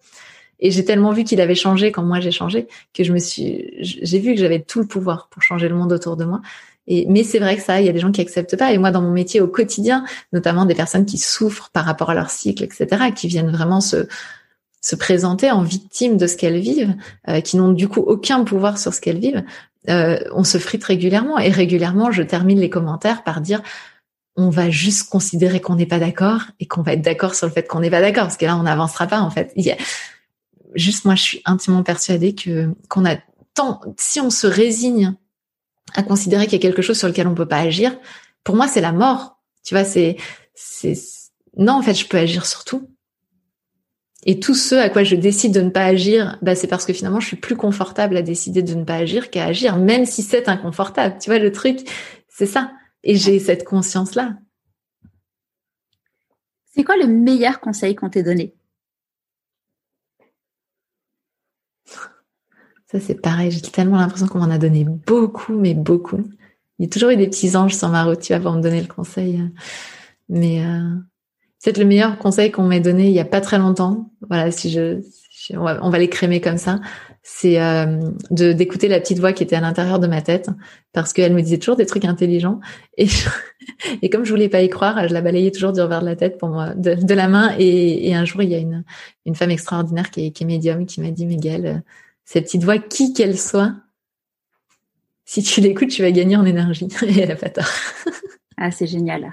Et j'ai tellement vu qu'il avait changé quand moi j'ai changé que je me suis, j'ai vu que j'avais tout le pouvoir pour changer le monde autour de moi. Et, mais c'est vrai que ça, il y a des gens qui acceptent pas. Et moi, dans mon métier au quotidien, notamment des personnes qui souffrent par rapport à leur cycle, etc., qui viennent vraiment se se présenter en victime de ce qu'elles vivent, euh, qui n'ont du coup aucun pouvoir sur ce qu'elles vivent, euh, on se frite régulièrement et régulièrement, je termine les commentaires par dire on va juste considérer qu'on n'est pas d'accord et qu'on va être d'accord sur le fait qu'on n'est pas d'accord parce que là on n'avancera pas en fait. Juste moi je suis intimement persuadée que qu'on a tant si on se résigne à considérer qu'il y a quelque chose sur lequel on peut pas agir, pour moi c'est la mort. Tu vois, c'est c'est non en fait je peux agir sur tout. Et tout ce à quoi je décide de ne pas agir, bah, c'est parce que finalement, je suis plus confortable à décider de ne pas agir qu'à agir, même si c'est inconfortable. Tu vois, le truc, c'est ça. Et j'ai cette conscience-là. C'est quoi le meilleur conseil qu'on t'ait donné? Ça, c'est pareil. J'ai tellement l'impression qu'on m'en a donné beaucoup, mais beaucoup. Il y a toujours eu des petits anges sur ma route, tu vois, pour me donner le conseil. Mais euh, c'est le meilleur conseil qu'on m'ait donné il y a pas très longtemps. Voilà, si je, on, va, les crémer comme ça. C'est euh, de d'écouter la petite voix qui était à l'intérieur de ma tête parce qu'elle me disait toujours des trucs intelligents et <laughs> et comme je voulais pas y croire, je la balayais toujours du revers de la tête pour moi, de, la main. Et, un jour, il y a une femme extraordinaire qui est, qui médium qui m'a dit Miguel, euh, cette petite voix, qui qu'elle soit, si tu l'écoutes, tu vas gagner en énergie. <laughs> Et elle a pas tort. ah, c'est génial.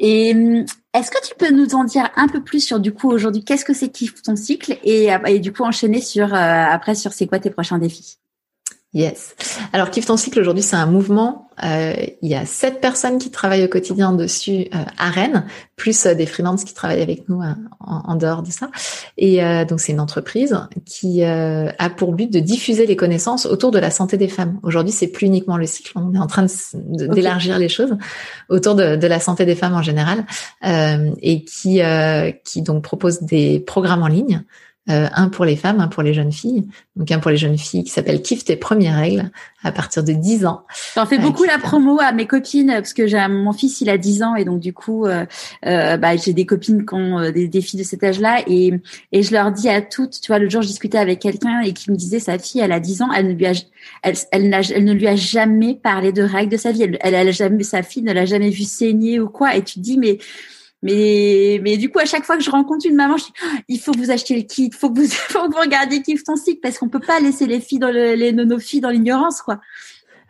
Et hum, est-ce que tu peux nous en dire un peu plus sur du coup aujourd'hui qu'est-ce que c'est Kiffe ton cycle et, et, du coup enchaîner sur euh, après sur c'est quoi tes prochains défis? Yes. Alors, Kiffe ton cycle aujourd'hui, c'est un mouvement. Euh, il y a sept personnes qui travaillent au quotidien dessus euh, à Rennes, plus euh, des freelances qui travaillent avec nous en, en, dehors de ça. Et donc, c'est une entreprise qui a pour but de diffuser les connaissances autour de la santé des femmes. Aujourd'hui, c'est plus uniquement le cycle. On est en train d'élargir les choses autour de, de, la santé des femmes en général, et qui qui donc propose des programmes en ligne euh, un pour les femmes, un pour les jeunes filles. Donc un pour les jeunes filles qui s'appelle Kiffe tes premières règles à partir de 10 ans. J'en fais beaucoup la promo à mes copines parce que j'ai mon fils il a 10 ans et donc du coup euh, euh, bah, j'ai des copines qui ont des, des, filles de cet âge-là et et je leur dis à toutes, tu vois le jour je discutais avec quelqu'un et qui me disait sa fille elle a 10 ans, elle ne lui a elle, elle, elle ne lui a jamais parlé de règles de sa vie, elle, elle, elle a jamais sa fille ne l'a jamais vu saigner ou quoi et tu te dis mais mais, mais du coup, à chaque fois que je rencontre une maman, je dis, ah, il faut que vous achetiez le kit, il faut que vous, <laughs> faut vous regardiez Kiffe ton cycle parce qu'on peut pas laisser les filles dans le, les, nos filles dans l'ignorance, quoi.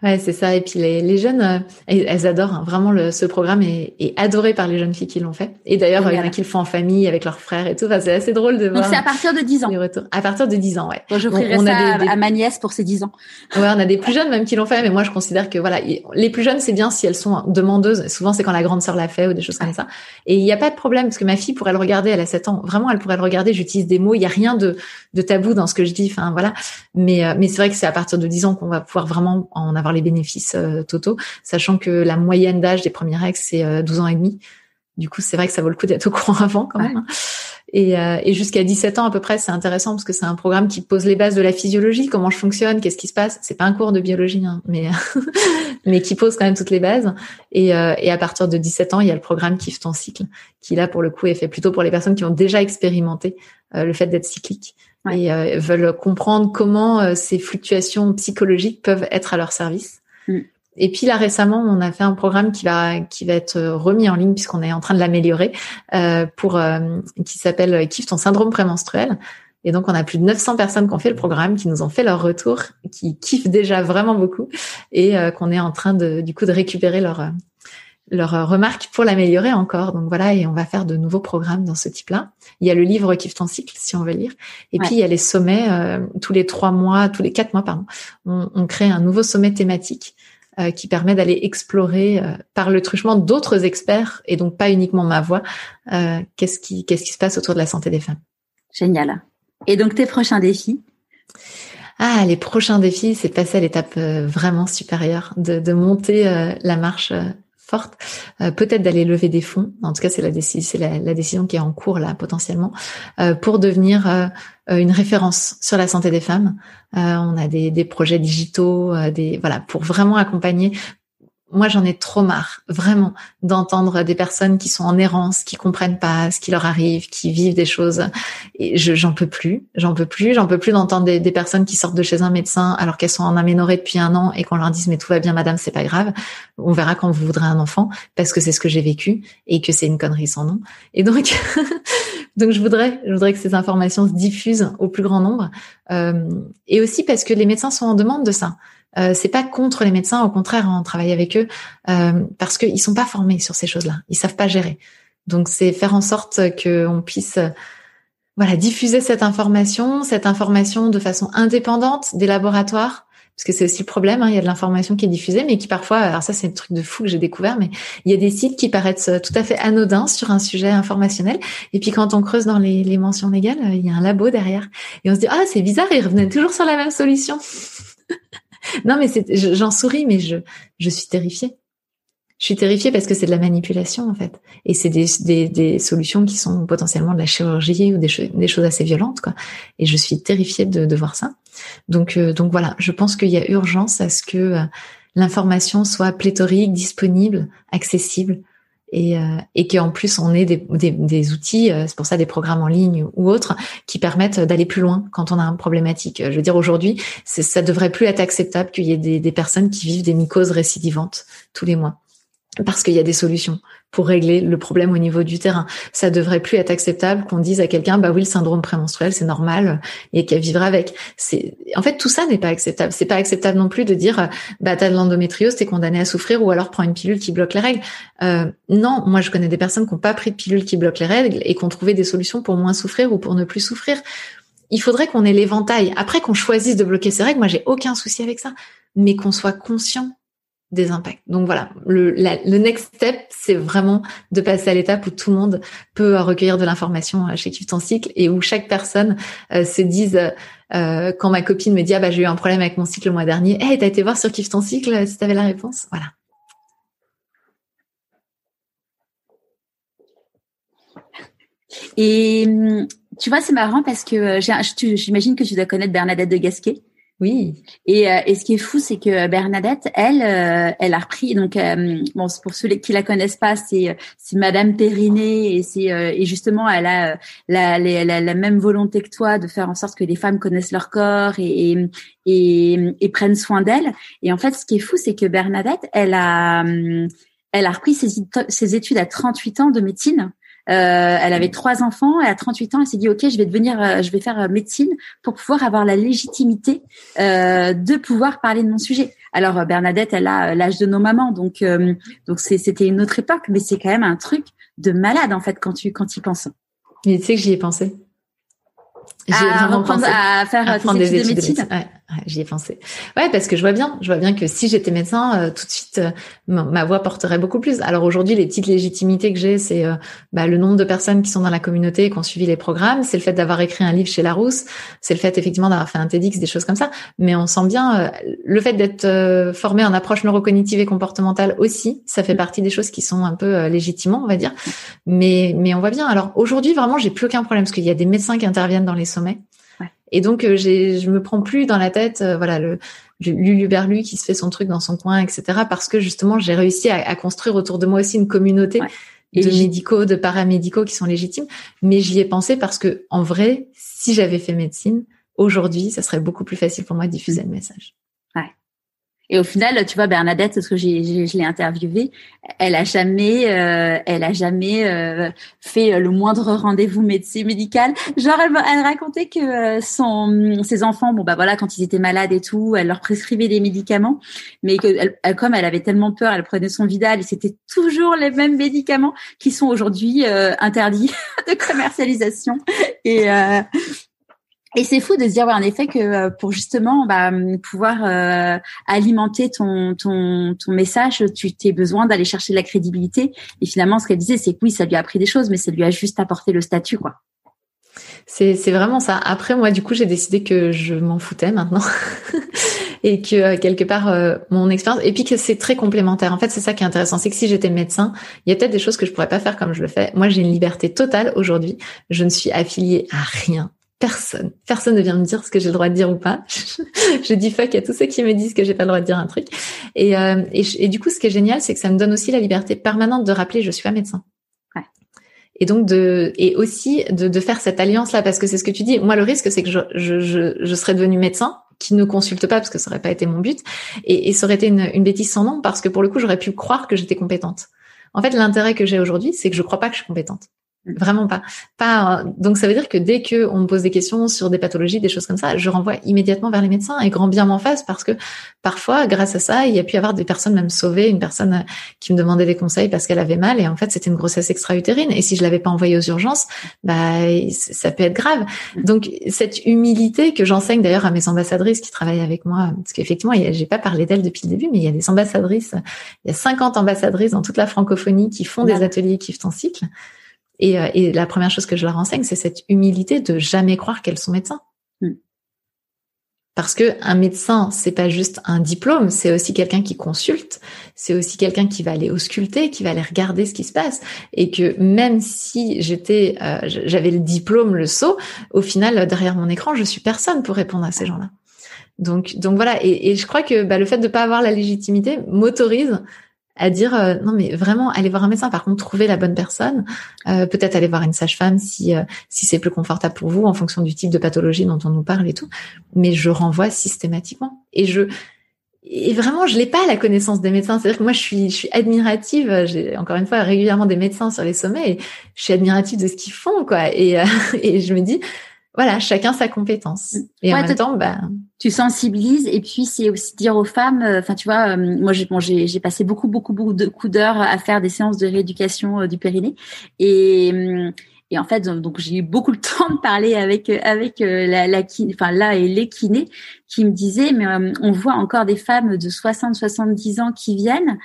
Ouais, c'est ça. Et puis les, les jeunes, euh, elles, adorent hein. vraiment le, ce programme est, est, adoré par les jeunes filles qui l'ont fait. Et d'ailleurs, il y en a qui le font en famille avec leurs frères et tout. Enfin, c'est assez drôle de voir. Donc c'est à partir de 10 ans. À partir de 10 ans, ouais. Bon, J'offrirai ça à, ma nièce pour ses 10 ans. Ouais, on a des plus jeunes même qui l'ont fait, mais moi je considère que voilà, les plus jeunes c'est bien si elles sont demandeuses. Souvent c'est quand la grande sœur l'a fait ou des choses comme ça. Et il n'y a pas de problème parce que ma fille pourrait le regarder, elle a 7 ans. Vraiment, elle pourrait le regarder. J'utilise des mots. Il y a rien de, de tabou dans ce que je dis. Enfin voilà. Mais euh, mais c'est vrai que c'est à partir de 10 ans qu'on va pouvoir vraiment en avoir les bénéfices euh, euh, Toto, sachant que la moyenne d'âge des premiers ex c'est 12 euh, ans et demi. Du coup, c'est vrai que ça vaut le coup d'être au courant <laughs> avant quand même. Hein. Et, euh, et jusqu'à 17 ans à peu près, c'est intéressant parce que c'est un programme qui pose les bases de la physiologie, comment je fonctionne, qu'est-ce qui se passe? C'est pas un cours de biologie, hein, mais <laughs> mais qui pose quand même toutes les bases. Et, et à partir de 17 ans, il y a le programme Kiffe ton cycle, qui là pour le coup est fait plutôt pour les personnes qui ont déjà expérimenté le fait d'être cyclique et veulent comprendre comment ces fluctuations psychologiques peuvent être à leur service. Mm. Et puis là récemment, on a fait un programme qui va qui va être remis en ligne puisqu'on est en train de l'améliorer euh, pour euh, qui s'appelle Kiffe ton syndrome prémenstruel. Et donc on a plus de 900 personnes qui ont fait le programme, qui nous ont fait leur retour, qui kiffent déjà vraiment beaucoup et euh, qu'on est en train de du coup de récupérer leur leurs remarques pour l'améliorer encore. Donc voilà, et on va faire de nouveaux programmes dans ce type-là. Il y a le livre Kiffe ton cycle, si on veut lire. Et puis il y a les sommets, tous les trois mois, tous les quatre mois, pardon. On, on crée un nouveau sommet thématique euh, qui permet d'aller explorer euh, par le truchement d'autres experts et donc pas uniquement ma voix, euh, qu'est-ce qui qu'est-ce qui se passe autour de la santé des femmes. Génial. Et donc tes prochains défis? Ah, les prochains défis, c'est de passer à l'étape vraiment supérieure, de, de monter la marche forte, peut-être d'aller lever des fonds. En tout cas, c'est la la, la, décision qui est en cours là potentiellement pour devenir euh, une référence sur la santé des femmes. Euh, on a des, des projets digitaux, euh, des voilà pour vraiment accompagner moi j'en ai trop marre vraiment d'entendre des personnes qui sont en errance, qui comprennent pas ce qui leur arrive, qui vivent des choses. Et je j'en peux plus, j'en peux plus, j'en peux plus d'entendre des, des, personnes qui sortent de chez un médecin alors qu'elles sont en aménorrhée depuis un an et qu'on leur dise mais tout va bien madame, c'est pas grave, on verra quand vous voudrez un enfant parce que c'est ce que j'ai vécu et que c'est une connerie sans nom. Et donc <laughs> donc je voudrais je voudrais que ces informations se diffusent au plus grand nombre. Euh, et aussi parce que les médecins sont en demande de ça Euh, c'est pas contre les médecins, au contraire, on travaille avec eux euh, parce qu'ils sont pas formés sur ces choses-là, ils savent pas gérer. Donc c'est faire en sorte qu'on puisse voilà diffuser cette information, cette information de façon indépendante des laboratoires, parce que c'est aussi le problème. Hein, il y a de l'information qui est diffusée, mais qui parfois, alors ça c'est un truc de fou que j'ai découvert, mais il y a des sites qui paraissent tout à fait anodins sur un sujet informationnel, et puis quand on creuse dans les, les mentions légales, il y a un labo derrière, et on se dit ah c'est bizarre, ils revenaient toujours sur la même solution. Non, mais j'en souris, mais je, je suis terrifiée. Je suis terrifiée parce que c'est de la manipulation en fait, et c'est des, des, des, solutions qui sont potentiellement de la chirurgie ou des, des choses assez violentes quoi. Et je suis terrifiée de, de voir ça. Donc euh, donc voilà, je pense qu'il y a urgence à ce que euh, l'information soit pléthorique, disponible, accessible et, euh, et qu'en plus on ait des, outils, euh, c'est pour ça des programmes en ligne ou autres, qui permettent d'aller plus loin quand on a une problématique. Je veux dire aujourd'hui, ça devrait plus être acceptable qu'il y ait des personnes qui vivent des mycoses récidivantes tous les mois parce qu'il y a des solutions pour régler le problème au niveau du terrain. Ça devrait plus être acceptable qu'on dise à quelqu'un, bah oui, le syndrome prémenstruel, c'est normal et qu'elle vivra avec. C'est, en fait, tout ça n'est pas acceptable. C'est pas acceptable non plus de dire, bah t'as de l'endométriose, t'es condamné à souffrir ou alors prends une pilule qui bloque les règles. Euh, non, moi je connais des personnes qui n'ont pas pris de pilule qui bloque les règles et qui ont trouvé des solutions pour moins souffrir ou pour ne plus souffrir. Il faudrait qu'on ait l'éventail. Après qu'on choisisse de bloquer ces règles, moi j'ai aucun souci avec ça, mais qu'on soit conscient des impacts. Donc voilà, le, le next step, c'est vraiment de passer à l'étape où tout le monde peut recueillir de l'information euh, chez Kif ton cycle et où chaque personne euh, se dise, euh, quand ma copine me dit ah bah j'ai eu un problème avec mon cycle le mois dernier, hey t'as été voir sur Kif ton cycle si t'avais la réponse, voilà. Et hum, tu vois, c'est marrant parce que j'imagine que tu dois connaître Bernadette de Gasquet. Oui. Et, euh, et ce qui est fou, c'est que Bernadette, elle, euh, elle a repris. Donc, euh, bon, pour ceux qui la connaissent pas, c'est c'est Madame Périnée et c'est et justement, elle a la, la, la, même volonté que toi de faire en sorte que les femmes connaissent leur corps et et, et, prennent soin d'elles. Et en fait, ce qui est fou, c'est que Bernadette, elle a elle a repris ses, ses études à 38 ans de médecine. Euh, elle avait trois enfants et à 38 ans, elle s'est dit ok, je vais devenir, euh, je vais faire euh, médecine pour pouvoir avoir la légitimité de pouvoir parler de mon sujet. Alors Bernadette, elle a l'âge de nos mamans, donc donc c'était une autre époque, mais c'est quand même un truc de malade en fait quand tu quand y penses. Mais tu sais que j'y ai pensé. J'y ai vraiment pensé. à faire à des études, de médecine. Ouais j'y ai pensé. Ouais, parce que je vois bien, je vois bien que si j'étais médecin, euh, tout de suite, euh, ma, voix porterait beaucoup plus. Alors aujourd'hui, les petites légitimités que j'ai, c'est euh, bah, le nombre de personnes qui sont dans la communauté et qui ont suivi les programmes, c'est le fait d'avoir écrit un livre chez Larousse, c'est le fait effectivement d'avoir fait un TEDx, des choses comme ça. Mais on sent bien le fait d'être formé en approche neurocognitive et comportementale aussi, ça fait partie des choses qui sont un peu légitimement, on va dire. Mais mais on voit bien. Alors aujourd'hui, vraiment, j'ai plus aucun problème parce qu'il y a des médecins qui interviennent dans les sommets. Et donc, euh, je me prends plus dans la tête, euh, voilà, le, Lulu Berlu qui se fait son truc dans son coin, etc. Parce que justement, j'ai réussi à, construire autour de moi aussi une communauté de médicaux, de paramédicaux qui sont légitimes. Mais j'y ai pensé parce que, en vrai, si j'avais fait médecine, aujourd'hui, ça serait beaucoup plus facile pour moi de diffuser le message. Et au final, tu vois, Bernadette, ce que j'ai, je l'ai interviewée, elle a jamais, euh, elle a jamais euh, fait le moindre rendez-vous médecin médical. Genre, elle, elle racontait que euh, son, ses enfants, bon bah voilà, quand ils étaient malades et tout, elle leur prescrivait des médicaments, mais que comme elle avait tellement peur, elle prenait son Vidal et c'était toujours les mêmes médicaments qui sont aujourd'hui interdits <laughs> de commercialisation. Et et c'est fou de se dire, ouais, en effet, que euh, pour justement bah, pouvoir euh, alimenter ton, ton, ton message, tu as besoin d'aller chercher de la crédibilité. Et finalement, ce qu'elle disait, c'est que oui, ça lui a appris des choses, mais ça lui a juste apporté le statut, quoi. C'est, c'est vraiment ça. Après, moi, du coup, j'ai décidé que je m'en foutais maintenant. <laughs> et que euh, quelque part mon expérience et puis que c'est très complémentaire. En fait, c'est ça qui est intéressant, c'est que si j'étais médecin, il y a peut-être des choses que je pourrais pas faire comme je le fais. Moi, j'ai une liberté totale aujourd'hui. Je ne suis affiliée à rien personne. Personne ne vient me dire ce que j'ai le droit de dire ou pas. <laughs> je dis fuck à tous ceux qui me disent que j'ai pas le droit de dire un truc. Et, euh, et, du coup, ce qui est génial, c'est que ça me donne aussi la liberté permanente de rappeler je suis pas médecin. Et donc de et aussi de, de faire cette alliance là parce que c'est ce que tu dis. Moi, le risque, c'est que je, je, je, je serais devenue médecin qui ne consulte pas parce que ça aurait pas été mon but et, et ça aurait été une, une bêtise sans nom parce que pour le coup, j'aurais pu croire que j'étais compétente. En fait, l'intérêt que j'ai aujourd'hui, c'est que je crois pas que je suis compétente. Vraiment pas. Pas. Donc ça veut dire que dès que on me pose des questions sur des pathologies, des choses comme ça, je renvoie immédiatement vers les médecins et grand bien m'en fasse parce que parfois, grâce à ça, il y a pu y avoir des personnes même sauvées, une personne euh, qui me demandait des conseils parce qu'elle avait mal et en fait c'était une grossesse extra-utérine et si je l'avais pas envoyée aux urgences, bah ça peut être grave. Donc cette humilité que j'enseigne d'ailleurs à mes ambassadrices qui travaillent avec moi, parce qu'effectivement j'ai pas parlé d'elles depuis le début, mais il y a des ambassadrices, il y a 50 ambassadrices dans toute la francophonie qui font des ateliers qui ton cycle. Et, euh, et, la première chose que je leur enseigne, c'est cette humilité de jamais croire qu'elles sont médecins. Hmm. Parce que un médecin, c'est pas juste un diplôme, c'est aussi quelqu'un qui consulte, c'est aussi quelqu'un qui va aller ausculter, qui va aller regarder ce qui se passe, et que même si j'étais, euh, j'avais le diplôme, le saut, au final derrière mon écran, je suis personne pour répondre à ces gens-là. Donc, donc voilà, et, et je crois que bah, le fait de pas avoir la légitimité m'autorise à dire euh, non mais vraiment aller voir un médecin par contre trouver la bonne personne euh, peut-être aller voir une sage-femme si euh, si c'est plus confortable pour vous en fonction du type de pathologie dont on nous parle et tout. Mais je renvoie systématiquement. Et je et vraiment je l'ai pas la connaissance des médecins. C'est-à-dire que moi je suis je suis admirative. J'ai encore une fois régulièrement des médecins sur les sommets et je suis admirative de ce qu'ils font quoi. Et <laughs> et je me dis voilà, chacun sa compétence. Mm. Et en même temps, bah, tu sensibilises et puis c'est aussi dire aux femmes. Euh, enfin, tu vois, euh, moi j'ai bon, j'ai passé beaucoup beaucoup beaucoup de coups d'heures à faire des séances de rééducation euh, du périnée et et en fait donc j'ai eu beaucoup de <laughs> temps de parler avec avec la, la enfin là et les kinés qui me disaient mais on voit encore des femmes de 60 70 ans qui viennent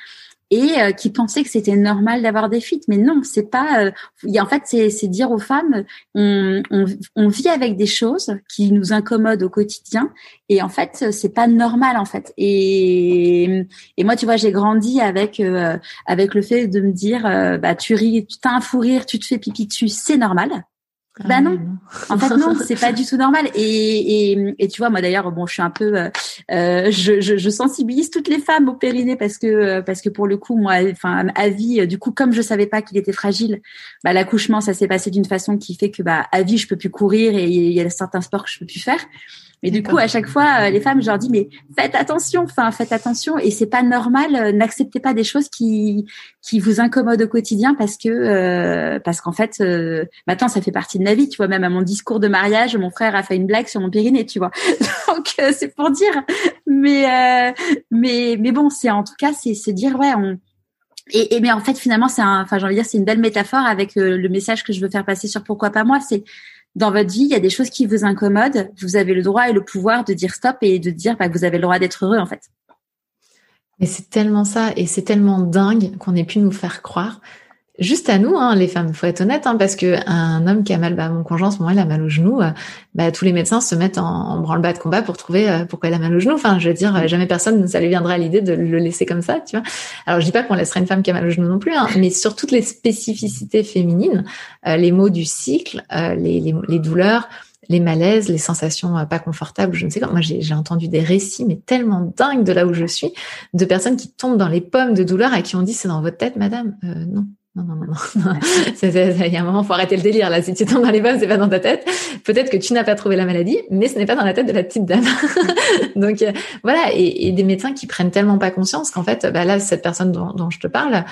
et euh, qui pensaient que c'était normal d'avoir des fuites. Mais non, c'est pas. Euh, en fait, c'est dire aux femmes, on, on, on, vit avec des choses qui nous incommodent au quotidien, et en fait, c'est pas normal en fait. Et, et moi, tu vois, j'ai grandi avec euh, avec le fait de me dire, bah tu ris, tu t'as un fou rire, tu te fais pipi dessus, c'est normal. Ah bah non, en fait non, c'est pas <laughs> du tout normal. Et, et, et tu vois, moi d'ailleurs, bon, je suis un peu, euh, euh je, je, je, sensibilise toutes les femmes au périnée parce que euh, parce que pour le coup, moi, enfin, à vie, du coup, comme je savais pas qu'il était fragile, bah l'accouchement, ça s'est passé d'une façon qui fait que bah à vie, je peux plus courir et il y a certains sports que je peux plus faire. Mais du coup, à chaque fois, euh, les femmes, je leur dis, mais faites attention, enfin, faites attention. Et c'est pas normal, euh, n'acceptez pas des choses qui qui vous incommodent au quotidien parce que euh, parce qu'en fait, maintenant, ça fait partie de ma vie. Tu vois, même à mon discours de mariage, mon frère a fait une blague sur mon périnée, tu vois. <laughs> Donc c'est pour dire. Mais mais mais bon, c'est en tout cas, c'est c'est dire ouais, on et, et, mais en fait finalement c'est un enfin j'ai envie de dire c'est une belle métaphore avec le message que je veux faire passer sur pourquoi pas moi c'est dans votre vie, il y a des choses qui vous incommodent, vous avez le droit et le pouvoir de dire stop et de dire bah, que vous avez le droit d'être heureux en fait. Mais c'est tellement ça et c'est tellement dingue qu'on ait pu nous faire croire juste à nous, hein, les femmes, faut être honnête, hein, parce que un homme qui a mal, bah, mon conjoint, ce moment, il a mal au genou, euh, bah, tous les médecins se mettent en, branle-bas de combat pour trouver euh, pourquoi il a mal au genou. Enfin, je veux dire, euh, jamais personne ne ça lui viendra à l'idée de le laisser comme ça, tu vois. Alors, je dis pas qu'on laisserait une femme qui a mal au genou non plus, hein, mais sur toutes les spécificités féminines, les mots du cycle, les, les, douleurs, les malaises, les sensations pas confortables, je ne sais pas. Moi, j'ai entendu des récits, mais tellement dingues de là où je suis, de personnes qui tombent dans les pommes de douleur et qui ont dit c'est dans votre tête, madame. Euh, non, non, non, non, non. <laughs> Il y a un moment, faut arrêter le délire là. Si tu tombes dans les pommes, c'est pas dans ta tête. Peut-être que tu n'as pas trouvé la maladie, mais ce n'est pas dans la tête de la petite dame. <laughs> Donc euh, voilà, et, et, des médecins qui prennent tellement pas conscience qu'en fait, bah, là, cette personne dont, dont je te parle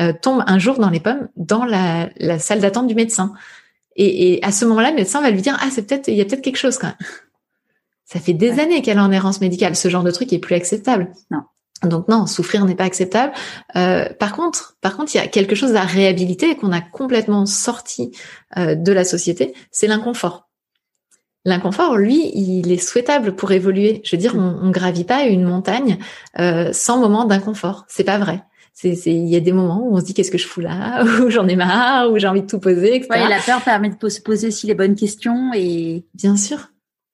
euh, tombe un jour dans les pommes dans la, la salle d'attente du médecin. Et, et à ce moment-là, le médecin va lui dire ah c'est peut-être il y a peut-être quelque chose quand même. Ça fait des années qu'elle est en errance médicale. Ce genre de truc est plus acceptable. Non. Donc non, souffrir n'est pas acceptable. Euh, par contre, par contre, il y a quelque chose à réhabiliter qu'on a complètement sorti euh, de la société, c'est l'inconfort. L'inconfort, lui, il est souhaitable pour évoluer. Je veux dire, on, on gravit pas une montagne euh, sans moment d'inconfort. C'est pas vrai. C'est, il y a des moments où on se dit qu'est-ce que je fous là, <laughs> où j'en ai marre, où j'ai envie de tout poser, etc. Ouais, la peur permet de se poser aussi les bonnes questions et bien sûr.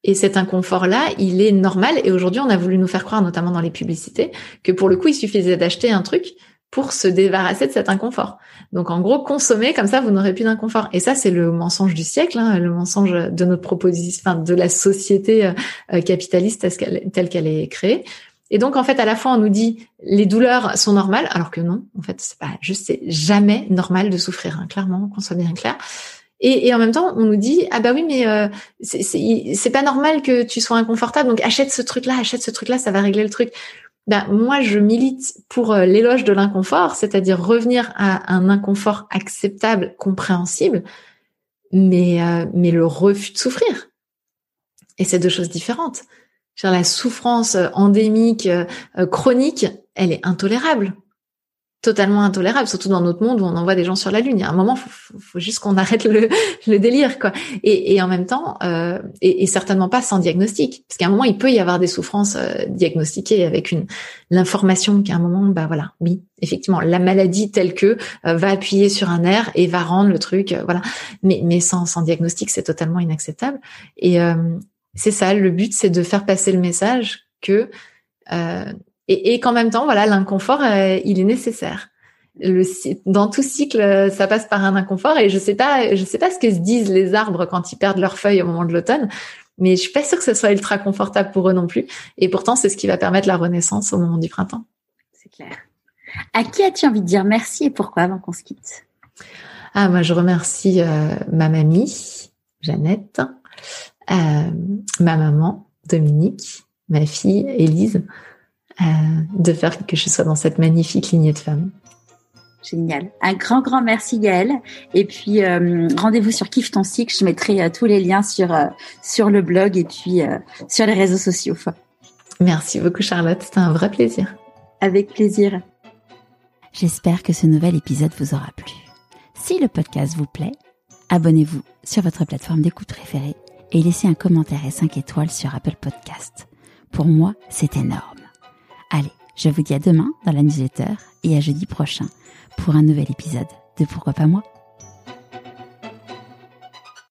Et cet inconfort-là, il est normal. Et aujourd'hui, on a voulu nous faire croire, notamment dans les publicités, que pour le coup, il suffisait d'acheter un truc pour se débarrasser de cet inconfort. Donc en gros, consommer comme ça, vous n'aurez plus d'inconfort. Et ça, c'est le mensonge du siècle, hein, le mensonge de notre proposition, enfin de la société euh, capitaliste telle qu'elle est créée. Et donc en fait, à la fois, on nous dit les douleurs sont normales, alors que non, en fait, c'est pas juste, c'est jamais normal de souffrir, hein, clairement, qu'on soit bien clair. Et, et, en même temps, on nous dit ah bah oui, mais euh, c'est pas normal que tu sois inconfortable, donc achète ce truc-là, achète ce truc-là, ça va régler le truc. ben, moi, je milite pour euh, l'éloge de l'inconfort, c'est-à-dire revenir à un inconfort acceptable, compréhensible, mais, euh, mais le refus de souffrir. Et c'est deux choses différentes. la souffrance endémique, chronique, elle est intolérable totalement intolérable, surtout dans notre monde où on envoie des gens sur la lune. Il y a un moment, faut, faut, juste qu'on arrête le, <laughs> le, délire, quoi. Et, et en même temps, euh, et, et, certainement pas sans diagnostic, parce qu'à un moment, il peut y avoir des souffrances euh, diagnostiquées avec une l'information qu'à un moment, bah voilà, oui, effectivement, la maladie telle que euh, va appuyer sur un nerf et va rendre le truc, euh, voilà. Mais mais sans sans diagnostic, c'est totalement inacceptable. Et c'est ça, le but, c'est de faire passer le message que et, et qu'en même temps, voilà, l'inconfort, euh, il est nécessaire. Le, dans tout cycle, ça passe par un inconfort et je sais pas, je sais pas ce que se disent les arbres quand ils perdent leurs feuilles au moment de l'automne, mais je suis pas sûre que ce soit ultra confortable pour eux non plus. Et pourtant, c'est ce qui va permettre la renaissance au moment du printemps. C'est clair. À qui as-tu envie de dire merci et pourquoi avant qu'on se quitte? Ah, moi, je remercie euh, ma mamie, Jeannette, euh, ma maman, Dominique, ma fille, Élise, euh, de faire que je sois dans cette magnifique lignée de femmes. Génial. Un grand, grand merci Gaëlle. Et puis, euh, rendez-vous sur Kiffe ton cycle. Je mettrai euh, tous les liens sur, sur le blog et puis sur les réseaux sociaux. Merci beaucoup Charlotte. C'était un vrai plaisir. Avec plaisir. J'espère que ce nouvel épisode vous aura plu. Si le podcast vous plaît, abonnez-vous sur votre plateforme d'écoute préférée et laissez un commentaire et 5 étoiles sur Apple Podcast. Pour moi, c'est énorme. Allez, je vous dis à demain dans la newsletter et à jeudi prochain pour un nouvel épisode de Pourquoi pas moi?